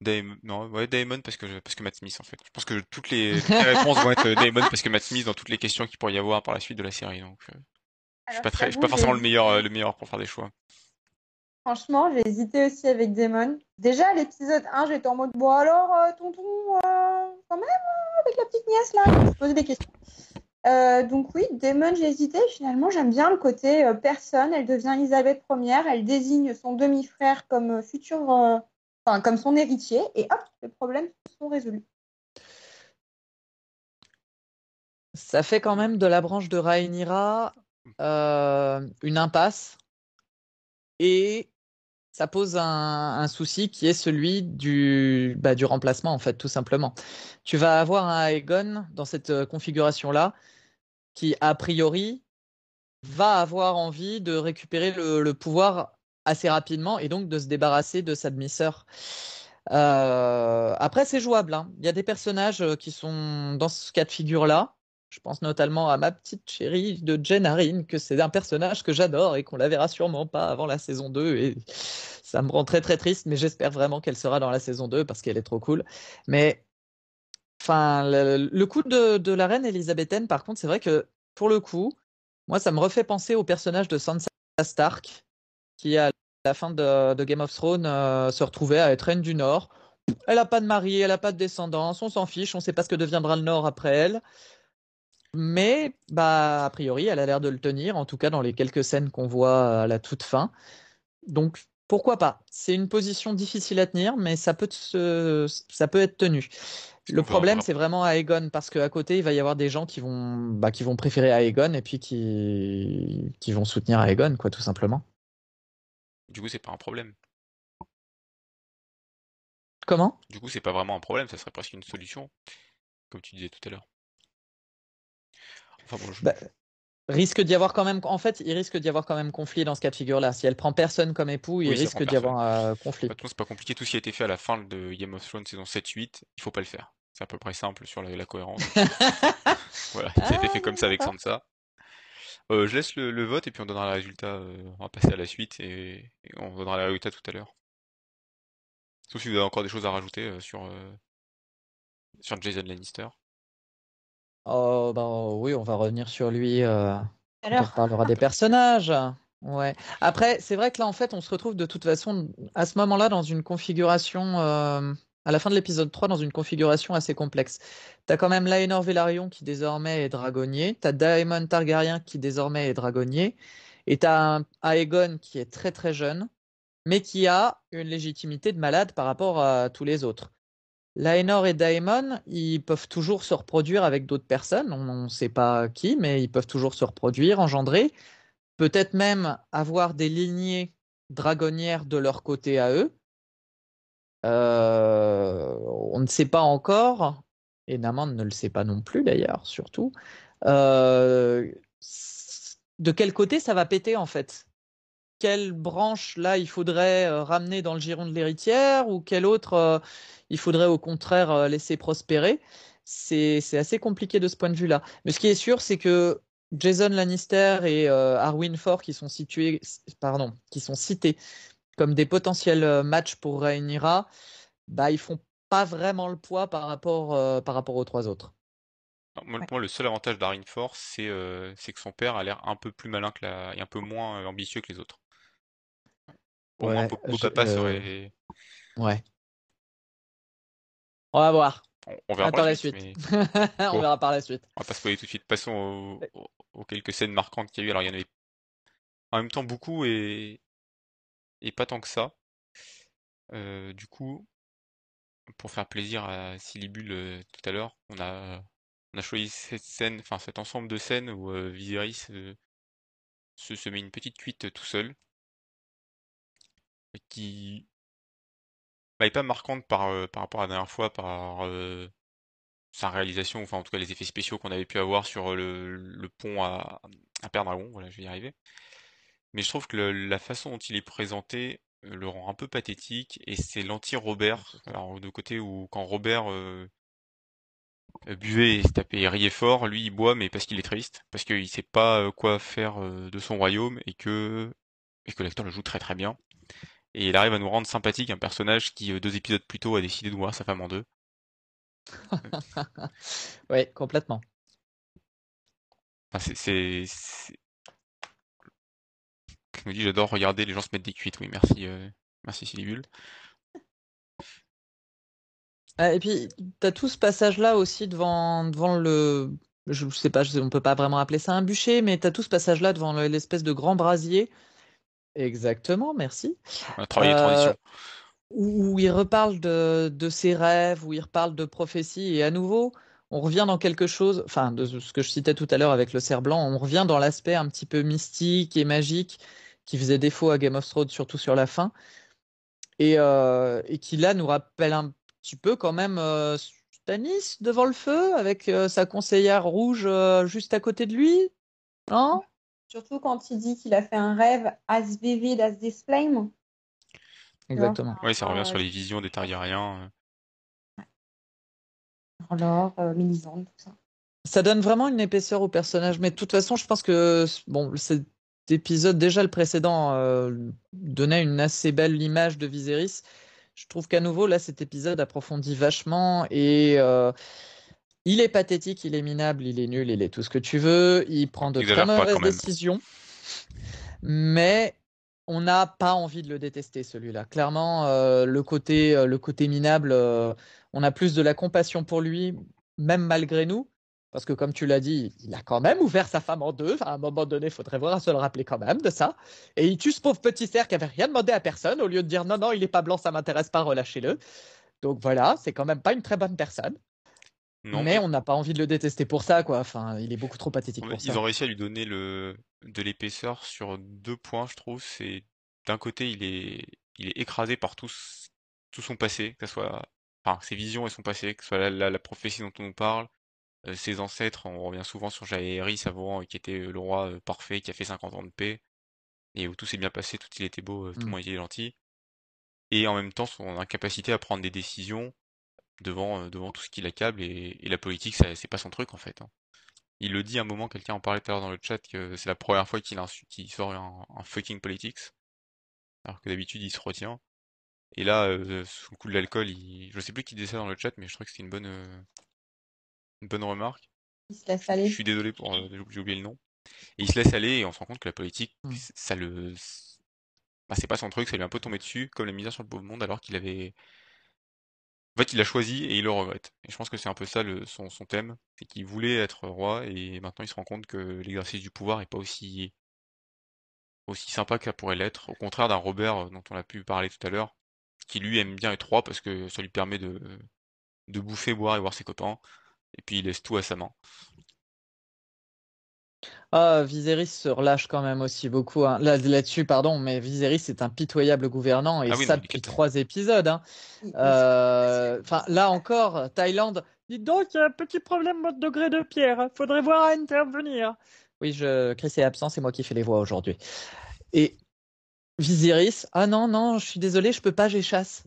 Daemon, non, ouais, Daemon parce que, je- parce que Matt Smith en fait. Je pense que toutes les, toutes les réponses vont être euh, Daemon parce que Matt Smith dans toutes les questions qu'il pourrait y avoir par la suite de la série. Donc, euh, je suis Alors, pas très, je suis pas forcément le meilleur, euh, le meilleur pour faire des choix. Franchement, j'ai hésité aussi avec Daemon. Déjà, à l'épisode 1, j'étais en mode Bon, alors, euh, tonton, quand même, euh, avec la petite nièce là, je me posais des questions. Euh, donc, oui, Daemon, j'ai hésité. Finalement, j'aime bien le côté euh, personne. Elle devient Elisabeth Ier. Elle désigne son demi-frère comme euh, futur. Enfin, comme son héritier. Et hop, les problèmes sont résolus. Ça fait quand même de la branche de Rhaenyra une impasse et ça pose un, souci qui est celui du, bah, du remplacement en fait tout simplement. Tu vas avoir un Aegon dans cette euh, configuration-là qui a priori va avoir envie de récupérer le, le pouvoir assez rapidement et donc de se débarrasser de sa demi-sœur. Euh, après, c'est jouable. hein. Il y a des personnages euh, qui sont dans ce cas de figure-là. Je pense notamment à ma petite chérie de Jen Arryn, que c'est un personnage que j'adore et qu'on la verra sûrement pas avant la saison 2. Et ça me rend très très triste, mais j'espère vraiment qu'elle sera dans la saison 2 parce qu'elle est trop cool. Mais enfin, le, coup de, la reine élisabéthaine, par contre, c'est vrai que pour le coup, moi, ça me refait penser au personnage de Sansa Stark, qui à la fin de, de Game of Thrones euh, se retrouvait à être reine du Nord. Elle n'a pas de mari, elle n'a pas de descendance, on s'en fiche, on ne sait pas ce que deviendra le Nord après elle. Mais, bah, a priori, elle a l'air de le tenir, en tout cas dans les quelques scènes qu'on voit à la toute fin. Donc, pourquoi pas? C'est une position difficile à tenir, mais ça peut, se... ça peut être tenu. Le problème, c'est vraiment Aegon, parce qu'à côté, il va y avoir des gens qui vont, bah, qui vont préférer Aegon et puis qui, qui vont soutenir Aegon, quoi, tout simplement. Du coup, c'est pas un problème. Comment? Du coup, c'est pas vraiment un problème, ça serait presque une solution, comme tu disais tout à l'heure. Enfin bon, je- Bah, risque d'y avoir quand même. En fait, il risque d'y avoir quand même conflit dans ce cas de figure-là. Si elle prend personne comme époux, il Oui, risque d'y avoir un conflit. De toute façon, c'est pas compliqué. Tout ce qui a été fait à la fin de Game of Thrones saison 7-8, il faut pas le faire. C'est à peu près simple sur la, la cohérence. Voilà, ça a été fait comme ça avec Sansa. Euh, je laisse le, le vote et puis on donnera le résultat. euh, on va passer à la suite et, et on donnera le résultat tout à l'heure. Sauf si vous avez encore des choses à rajouter euh, sur, euh, sur Jason Lannister. Oh, bah, oui, on va revenir sur lui. euh, quand on Alors, parlera des personnages. Ouais. Après, c'est vrai que là, en fait, on se retrouve de toute façon à ce moment-là dans une configuration, euh, à la fin de l'épisode 3, dans une configuration assez complexe. T'as quand même Laenor Velaryon qui désormais est dragonnier, t'as Daemon Targaryen qui désormais est dragonnier, et t'as un Aegon qui est très très jeune, mais qui a une légitimité de malade par rapport à tous les autres. Laenor et Daemon, ils peuvent toujours se reproduire avec d'autres personnes, on ne sait pas qui, mais ils peuvent toujours se reproduire, engendrer, peut-être même avoir des lignées dragonnière de leur côté à eux. Euh, on ne sait pas encore, et Naman ne le sait pas non plus d'ailleurs, surtout, euh, de quel côté ça va péter en fait? Quelle branche là il faudrait euh, ramener dans le giron de l'héritière ou quelle autre il faudrait au contraire laisser prospérer? C'est assez compliqué de ce point de vue-là. Mais ce qui est sûr, c'est que Jason Lannister et Arwin Ford qui sont situés, pardon, qui sont cités comme des potentiels euh, matchs pour Rhaenyra, bah, ils font pas vraiment le poids par rapport, euh, par rapport aux trois autres. moi, le seul avantage d'Arin Force, c'est euh, que son père a l'air un peu plus malin que la... et un peu moins ambitieux que les autres. Pour ouais, moi, Papa serait. Ouais. On va voir. On, verra par la suite. on verra par la suite. On va pas spoiler tout de suite. Passons aux, quelques scènes marquantes qu'il y a eu. Alors, il y en avait en même temps beaucoup et, et pas tant que ça. du coup, pour faire plaisir à Silibule tout à l'heure, on a, on a choisi cette scène, enfin cet ensemble de scènes où Viserys se, se, met une petite cuite tout seul, qui bah, est pas marquante par, par rapport à la dernière fois, par sa réalisation, enfin en tout cas les effets spéciaux qu'on avait pu avoir sur le, le pont à, à Perdragon, voilà, je vais y arriver. Mais je trouve que la façon dont il est présenté euh, le rend un peu pathétique et c'est l'anti-Robert. Alors de côté où quand Robert euh, euh, buvait et se tapait et riait fort, lui il boit mais parce qu'il est triste, parce qu'il sait pas quoi faire de son royaume et que et que l'acteur le joue très très bien. Et il arrive à nous rendre sympathique un personnage qui deux épisodes plus tôt a décidé de voir sa femme en deux. oui, complètement. Enfin, c'est me dit j'adore regarder les gens se mettre des cuites. Oui, merci, euh, merci Silibule. Ah, et puis, tu as tout ce passage-là aussi devant, devant le. Je sais pas, on peut pas vraiment appeler ça un bûcher, mais tu as tout ce passage-là devant l'espèce de grand brasier. Exactement, merci. On a travaillé euh, Où, il reparle de, de, ses rêves, où il reparle de prophétie, et à nouveau, on revient dans quelque chose, enfin, de ce que je citais tout à l'heure avec le cerf blanc, on revient dans l'aspect un petit peu mystique et magique qui faisait défaut à Game of Thrones, surtout sur la fin, et, euh, et qui là nous rappelle un petit peu quand même euh, Stanis devant le feu avec euh, sa conseillère rouge juste à côté de lui, non? Surtout quand il dit qu'il a fait un rêve as vivid as this flame. Exactement. Oui, ça revient sur les visions des Targaryens. Alors, Mélisande, tout ça. Ça donne vraiment une épaisseur au personnage, mais de toute façon, je pense que bon, c'est épisode, déjà le précédent, euh, donnait une assez belle image de Viserys. Je trouve qu'à nouveau, là, cet épisode approfondit vachement et euh, il est pathétique, il est minable, il est nul, il est tout ce que tu veux. Il prend de très mauvaises décisions. Mais on n'a pas envie de le détester, celui-là. Clairement, euh, le, côté, le côté minable, on a plus de la compassion pour lui, même malgré nous. Parce que comme tu l'as dit, il a quand même ouvert sa femme en deux. à un moment donné, il faudrait voir à se le rappeler quand même de ça. Et il tue ce pauvre petit cerf qui avait rien demandé à personne au lieu de dire non, non, il n'est pas blanc, ça m'intéresse pas, relâchez-le. Donc voilà, c'est quand même pas une très bonne personne. Mais on n'a pas envie de le détester pour ça, quoi. Enfin, il est beaucoup trop pathétique pour ça. Ils ont réussi à lui donner le... de l'épaisseur sur deux points, je trouve. C'est d'un côté, il est, il est écrasé par tout, tout son passé, que ce soit, enfin, ses visions et son passé, que ce soit la prophétie dont on nous parle, euh, ses ancêtres, on revient souvent sur Jaehaerys Savoran, qui était le roi parfait, qui a fait 50 ans de paix, et où tout s'est bien passé, tout il était beau, tout le mmh. monde était gentil. Et en même temps, son incapacité à prendre des décisions devant, devant tout ce qui l'accable, et, la politique, c'est pas son truc en fait. Hein. Il le dit à un moment, quelqu'un en parlait tout à l'heure dans le chat, que c'est la première fois qu'il sort un, fucking politics, alors que d'habitude il se retient. Et là, sous le coup de l'alcool, il... je sais plus qui disait ça dans le chat, mais je crois que c'était une bonne, une bonne remarque. Il se laisse aller. Je suis désolé pour euh, j'ai oublié le nom. Et il se laisse aller et on se rend compte que la politique, mmh. ça le, bah, c'est pas son truc, ça lui est un peu tombé dessus, comme la misère sur le pauvre monde, alors qu'il avait. En fait, il a choisi et il le regrette. Et je pense que c'est un peu ça son, thème, c'est qu'il voulait être roi et maintenant il se rend compte que l'exercice du pouvoir est pas aussi aussi sympa que ça pourrait l'être. Au contraire d'un Robert euh, dont on a pu parler tout à l'heure, qui lui aime bien être roi parce que ça lui permet de de bouffer, boire et voir ses copains et puis il laisse tout à sa main. Ah, Viserys se relâche quand même aussi beaucoup. hein. Là, là-dessus, pardon, mais Viserys est un pitoyable gouvernant et Ah oui, ça non, depuis trois épisodes. hein. Euh, Enfin, là encore, Thaïlande. Dites donc, il y a un petit problème mode degré de pierre. Faudrait voir à intervenir. Oui, je... Chris est absent, c'est moi qui fais les voix aujourd'hui. Et Viserys, ah non, non, je suis désolé, je peux pas, j'ai chasse.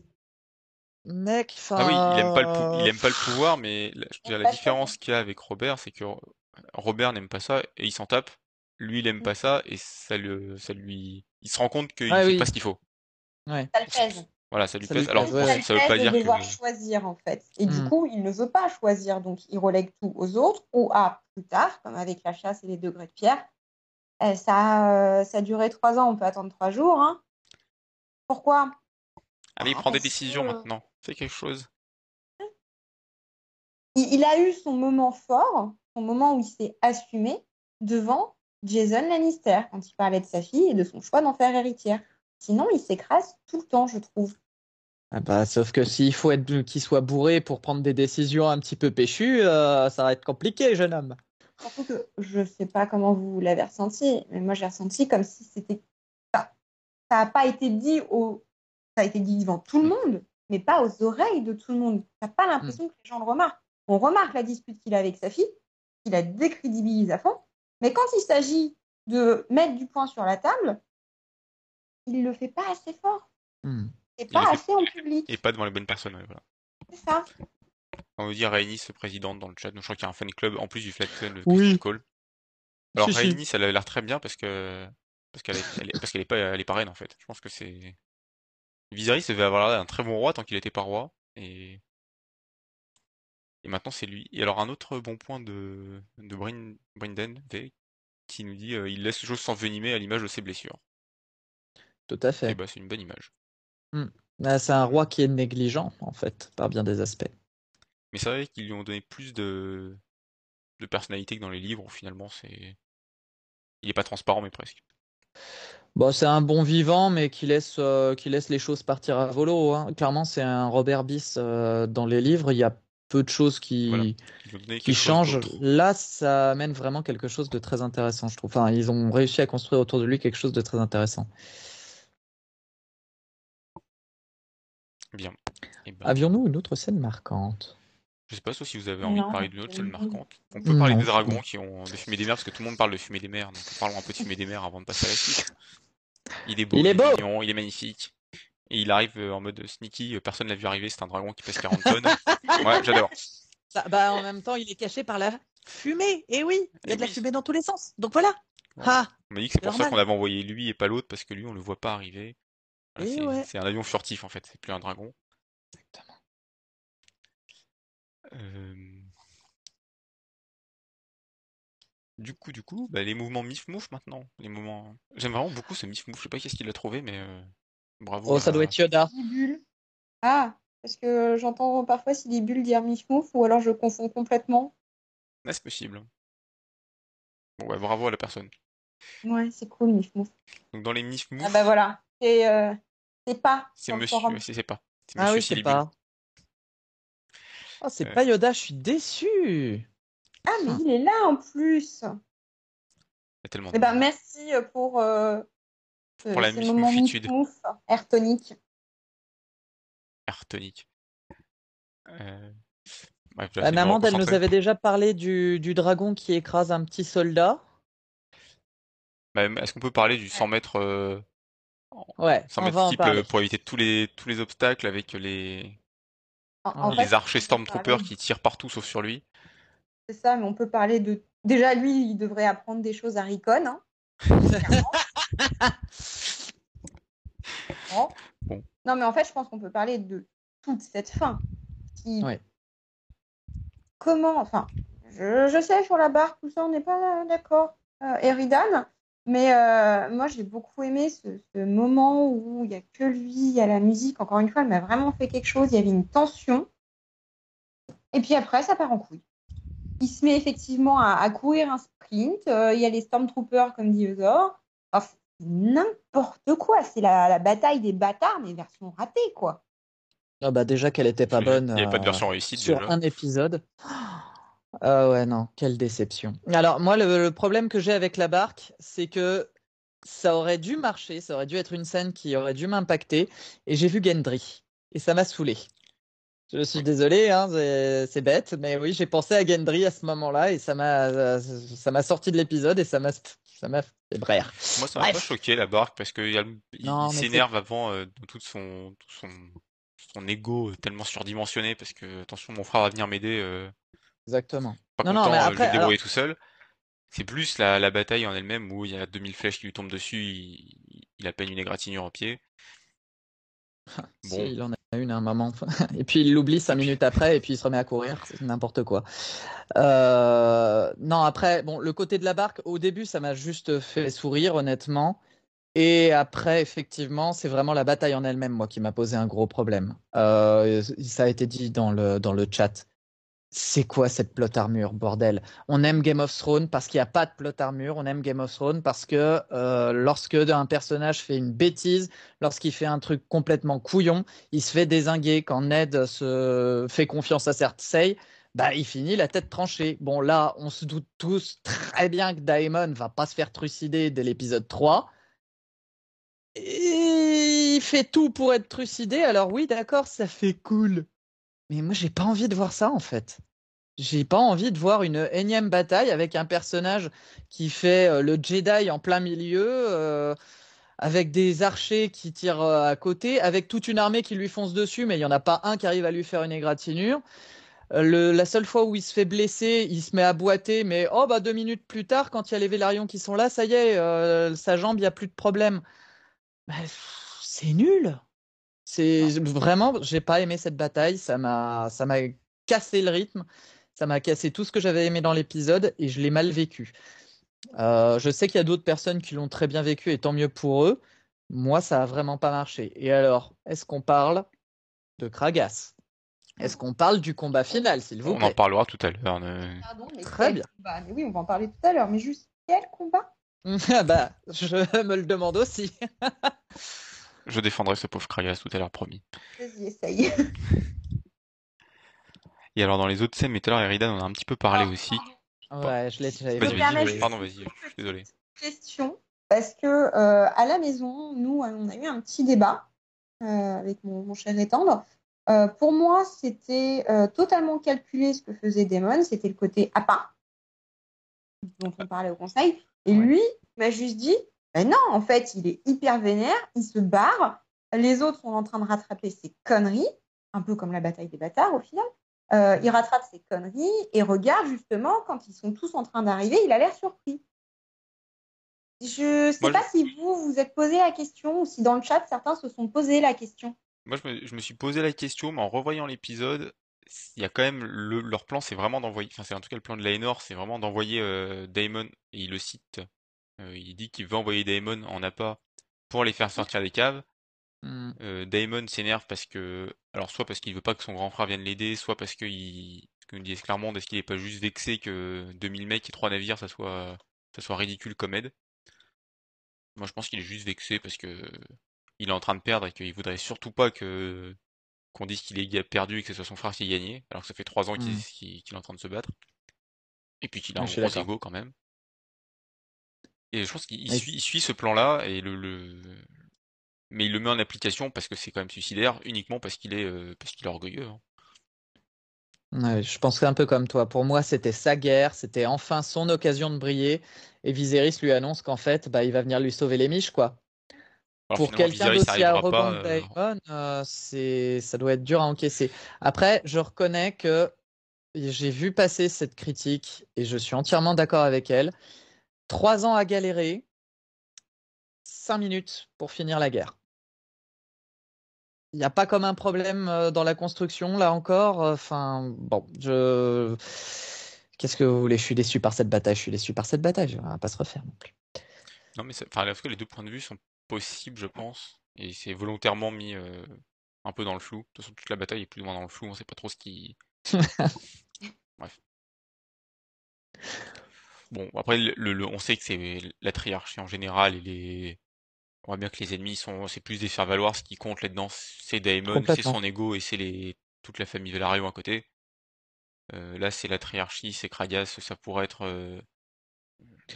Mec, enfin. Ah oui, il aime pas le, pou- il aime pas le pouvoir, mais la, je veux dire, la pas différence qu'il y a avec Robert, c'est que Robert n'aime pas ça et il s'en tape. Lui, il aime pas ça et ça le, ça lui, il se rend compte qu'il Ah fait oui. pas ce qu'il faut. Ouais. Ça le pèse. Voilà, ça lui Ça lui pèse. Alors, pèse, bon, ouais, ça veut pas pèse dire de que. choisir en fait. Et du Mm. coup, il ne veut pas choisir, donc il relègue tout aux autres ou à plus tard, comme avec la chasse et les degrés de pierre. Eh, ça, euh, ça a duré trois ans, on peut attendre trois jours. Hein. Pourquoi? Allez, il Ah, prend des décisions que- maintenant. Fais quelque chose. Il, il a eu son moment fort, son moment où il s'est assumé devant Jason Lannister quand il parlait de sa fille et de son choix d'en faire héritière. Sinon, il s'écrase tout le temps, je trouve. Ah bah, sauf que s'il faut être qu'il soit bourré pour prendre des décisions un petit peu péchues, euh, ça va être compliqué, jeune homme. Surtout que je sais pas comment vous l'avez ressenti, mais moi j'ai ressenti comme si c'était ça. Ça n'a pas été dit au, ça a été dit devant tout le monde, mais pas aux oreilles de tout le monde. T'as pas l'impression que les gens le remarquent. On remarque la dispute qu'il a avec sa fille, qu'il la décrédibilise à fond, mais quand il s'agit de mettre du poing sur la table, il le fait pas assez fort. Hmm. Et pas le fait- assez en public. Et pas devant les bonnes personnes, ouais, voilà. C'est ça. On veut dire Rhaenys, présidente dans le chat. Donc, je crois qu'il y a un fan club en plus du Flat Club de Oui. Call. Alors, Si, si. Rhaenys, elle a l'air très bien parce que parce qu'elle est, elle est- parce qu'elle est pas elle est pas reine en fait. Je pense que c'est Viserys devait avoir l'air d'un très bon roi tant qu'il était pas roi et et maintenant c'est lui. Et alors un autre bon point de de Brin... V qui nous dit euh, il laisse les choses s'envenimer à l'image de ses blessures. Tout à Et fait. bah c'est une bonne image. Bah, c'est un roi qui est négligent, en fait, par bien des aspects. Mais c'est vrai qu'ils lui ont donné plus de de personnalité que dans les livres finalement c'est il est pas transparent mais presque. Bon, c'est un bon vivant, mais qui laisse, euh, qui laisse les choses partir à volo. hein. Clairement, c'est un Robert Bis euh, dans les livres. Il y a peu de choses qui, Voilà. Chose changent. Là, ça amène vraiment quelque chose de très intéressant, je trouve. Enfin, ils ont réussi à construire autour de lui quelque chose de très intéressant. Bien. Et ben, Avions-nous une autre scène marquante? Je sais pas sauf si vous avez envie de parler d'une autre scène marquante. On peut parler Non, des dragons qui ont de fumer des mers parce que tout le monde parle de fumer des mers. Donc parlons un peu de fumer des mers avant de passer à la suite. Il est beau, Il est beau. mignon, il est magnifique. Et il arrive euh, en mode sneaky, euh, personne l'a vu arriver, c'est un dragon qui pèse 40 tonnes. Ouais, j'adore. Ça- bah, en même temps, il est caché par la fumée. Et oui, il y a Eh de la fumée dans tous les sens. Donc voilà. Ouais. Ah, On m'a dit que c'est pour ça qu'on avait envoyé lui et pas l'autre parce que lui on le voit pas arriver. Voilà, Eh c'est ouais. un avion furtif en fait, c'est plus un dragon. Exactement. Euh, Du coup, du coup, bah, les mouvements mif mouf maintenant. Les mouvements. J'aime vraiment beaucoup ce mif mouf. Je sais pas qu'est-ce qu'il a trouvé, mais euh, bravo. Oh, ça doit être Yoda. Ah, parce que j'entends parfois si des bulles dire mif-mouf ou alors je confonds complètement. C'est possible. Bon, ouais, bravo à la personne. Ouais, c'est cool, mif-mouf. Donc dans les mif mouf, Ah bah voilà. C'est euh, c'est pas. c'est monsieur, c'est pas. C'est Ah monsieur oui, c'est pas. Oh, c'est Euh. pas Yoda, je suis déçu. Ah, mais il est là en plus. Il y a tellement Eh ben, merci pour, euh, Pour la moufitude. mif-mouf, air tonique. Air tonique. Euh... Bah, vraiment elle nous avait déjà parlé du, du dragon qui écrase un petit soldat. Bah, Est-ce qu'on peut parler du 100 mètres, euh, Ouais, 100 on mètres type euh, pour éviter tous les, tous les obstacles avec les, En, en les fait, archers Stormtroopers qui tirent partout sauf sur lui C'est ça, mais on peut parler de. Déjà, lui, il devrait apprendre des choses à Ricon. Hein. clairement. Bon. Bon. Non, mais en fait, je pense qu'on peut parler de toute cette fin. Qui... Ouais. Comment. Enfin, je, je sais, sur la barre, tout ça, on n'est pas d'accord, euh, Eridan. Mais euh, moi, j'ai beaucoup aimé ce, ce moment où il n'y a que lui, il y a la musique. Encore une fois, elle m'a vraiment fait quelque chose. Il y avait une tension. Et puis après, ça part en couille. Il se met effectivement à, à courir un sprint. Euh, il y a les Stormtroopers, comme dit Eusor. Enfin, c'est n'importe quoi. C'est la, la bataille des bâtards, mais version ratée, quoi. Ah bah déjà qu'elle était pas Il bonne n'y avait pas de euh, version réussite sur déjà. un épisode. Ah ouais, non, quelle déception. Alors, moi, le, le problème que j'ai avec la barque, c'est que ça aurait dû marcher, ça aurait dû être une scène qui aurait dû m'impacter, et j'ai vu Gendry, et ça m'a saoulé. Je suis désolé, hein, c'est c'est bête, mais oui, j'ai pensé à Gendry à ce moment-là, et ça m'a ça m'a sorti de l'épisode, et ça m'a ça m'a fait brère. Moi, ça m'a pas choqué la barque parce qu'il s'énerve avant euh, son, tout son, son ego euh, tellement surdimensionné parce que attention, mon frère va venir m'aider, euh, exactement. pas Non, non, mais euh, je vais après, alors, débrouiller tout seul. C'est plus la, la bataille en elle-même où il y a 2000 flèches qui lui tombent dessus, il, il a peine une égratignure au pied. si, il en a une à un moment, et puis il l'oublie cinq minutes après, et puis il se remet à courir, c'est n'importe quoi. Euh, non, après, bon, le côté de la barque, au début, ça m'a juste fait sourire, honnêtement. Et après, effectivement, c'est vraiment la bataille en elle-même, moi, qui m'a posé un gros problème. Euh, ça a été dit dans le, dans le chat. C'est quoi cette plot armure, bordel? On aime Game of Thrones parce qu'il n'y a pas de plot armure. On aime Game of Thrones parce que euh, lorsque un personnage fait une bêtise, lorsqu'il fait un truc complètement couillon, il se fait désinguer. Quand Ned se fait confiance à Cersei, bah, il finit la tête tranchée. Bon, là, on se doute tous très bien que Daemon va pas se faire trucider dès l'épisode 3. Et il fait tout pour être trucidé. Alors oui, d'accord, ça fait cool. Mais moi, j'ai pas envie de voir ça, en fait. J'ai pas envie de voir une énième bataille avec un personnage qui fait euh, le Jedi en plein milieu, euh, avec des archers qui tirent euh, à côté, avec toute une armée qui lui fonce dessus, mais il y en a pas un qui arrive à lui faire une égratignure. La seule fois où il se fait blesser, il se met à boiter, mais oh bah deux minutes plus tard, quand il y a les Vélarions qui sont là, ça y est, sa jambe, il y a plus de problème. Bah, c'est nul. C'est vraiment, j'ai pas aimé cette bataille. Ça m'a, ça m'a cassé le rythme. Ça m'a cassé tout ce que j'avais aimé dans l'épisode et je l'ai mal vécu. Euh, je sais qu'il y a d'autres personnes qui l'ont très bien vécu et tant mieux pour eux. Moi, ça a vraiment pas marché. Et alors, est-ce qu'on parle de Kragas? Est-ce qu'on parle du combat final, s'il vous on en plaît? parlera tout à l'heure. ne- Pardon, mais Très quel bien. Mais oui, on va en parler tout à l'heure. Mais juste quel combat? Ah bah, je me le demande aussi. Je défendrai ce pauvre Kragas tout à l'heure, promis. Vas-y, essaye. Et alors, dans les autres scènes, mais tout à l'heure, Eridan en a un petit peu parlé Oh, aussi. Ouais, je l'ai déjà Vas-y, vas-y, pardon, une vas-y, je suis désolé. question parce que euh, à la maison, nous, euh, on a eu un petit débat euh, avec mon, mon cher étendre. Euh, pour moi, c'était euh, totalement calculé ce que faisait Damon. C'était le côté appât dont on parlait au conseil. Et Ouais. lui m'a juste dit ben non, en fait, il est hyper vénère, il se barre. Les autres sont en train de rattraper ses conneries, un peu comme la bataille des bâtards au final. Euh, il rattrape ses conneries et regarde justement quand ils sont tous en train d'arriver, il a l'air surpris. Je sais Moi, je- pas si vous vous êtes posé la question ou si dans le chat certains se sont posé la question. Moi, je me, je me suis posé la question, mais en revoyant l'épisode, il y a quand même le- leur plan, c'est vraiment d'envoyer, enfin, c'est en tout cas le plan de Laenor, c'est vraiment d'envoyer euh, Daemon, et il le cite. Euh, il dit qu'il veut envoyer Daemon en appât pour les faire sortir des caves. Hmm. Euh, Daemon s'énerve parce que, alors soit parce qu'il veut pas que son grand frère vienne l'aider, soit parce que il, comme dit Esclarmonde, est-ce qu'il est pas juste vexé que 2000 mecs et 3 navires, ça soit, ça soit ridicule comme aide. Moi, je pense qu'il est juste vexé parce que il est en train de perdre et qu'il voudrait surtout pas que qu'on dise qu'il est perdu et que ce soit son frère qui ait gagné, alors que ça fait trois ans qu'il Hmm. qu'il- qu'il est en train de se battre. Et puis qu'il a un gros ego quand même. Et je pense qu'il il suit, il suit ce plan-là et le, le... mais il le met en application parce que c'est quand même suicidaire, uniquement parce qu'il est euh, parce qu'il est orgueilleux. hein. Ouais, je pense un peu comme toi. Pour moi, c'était sa guerre, c'était enfin son occasion de briller. Et Viserys lui annonce qu'en fait, bah, il va venir lui sauver les miches, quoi. Alors Pour finalement, quelqu'un Viserys d'aussi arrivera pas. arrogant que euh, Daemon, euh, c'est, ça doit être dur à encaisser. Après, je reconnais que j'ai vu passer cette critique et je suis entièrement d'accord avec elle. Trois ans à galérer, cinq minutes pour finir la guerre. Il n'y a pas comme un problème euh, dans la construction, là encore. Enfin, bon, je. Qu'est-ce que vous voulez? Je suis déçu par cette bataille. Je suis déçu par cette bataille. On va pas se refaire non plus. Non mais enfin, en tout cas, les deux points de vue sont possibles, je pense, et c'est volontairement mis euh, un peu dans le flou. De toute façon, toute la bataille est plus ou moins dans le flou. On sait pas trop ce qui. Bref. Bon, après, le, le- le- on sait que c'est la triarchie en général et les. On voit bien que les ennemis sont, c'est plus des faire-valoir. Ce qui compte là-dedans, c'est Daemon, c'est son ego et c'est les toute la famille Velaryon à côté. Euh, là, c'est la triarchie, c'est Kragas, ça pourrait être. euh,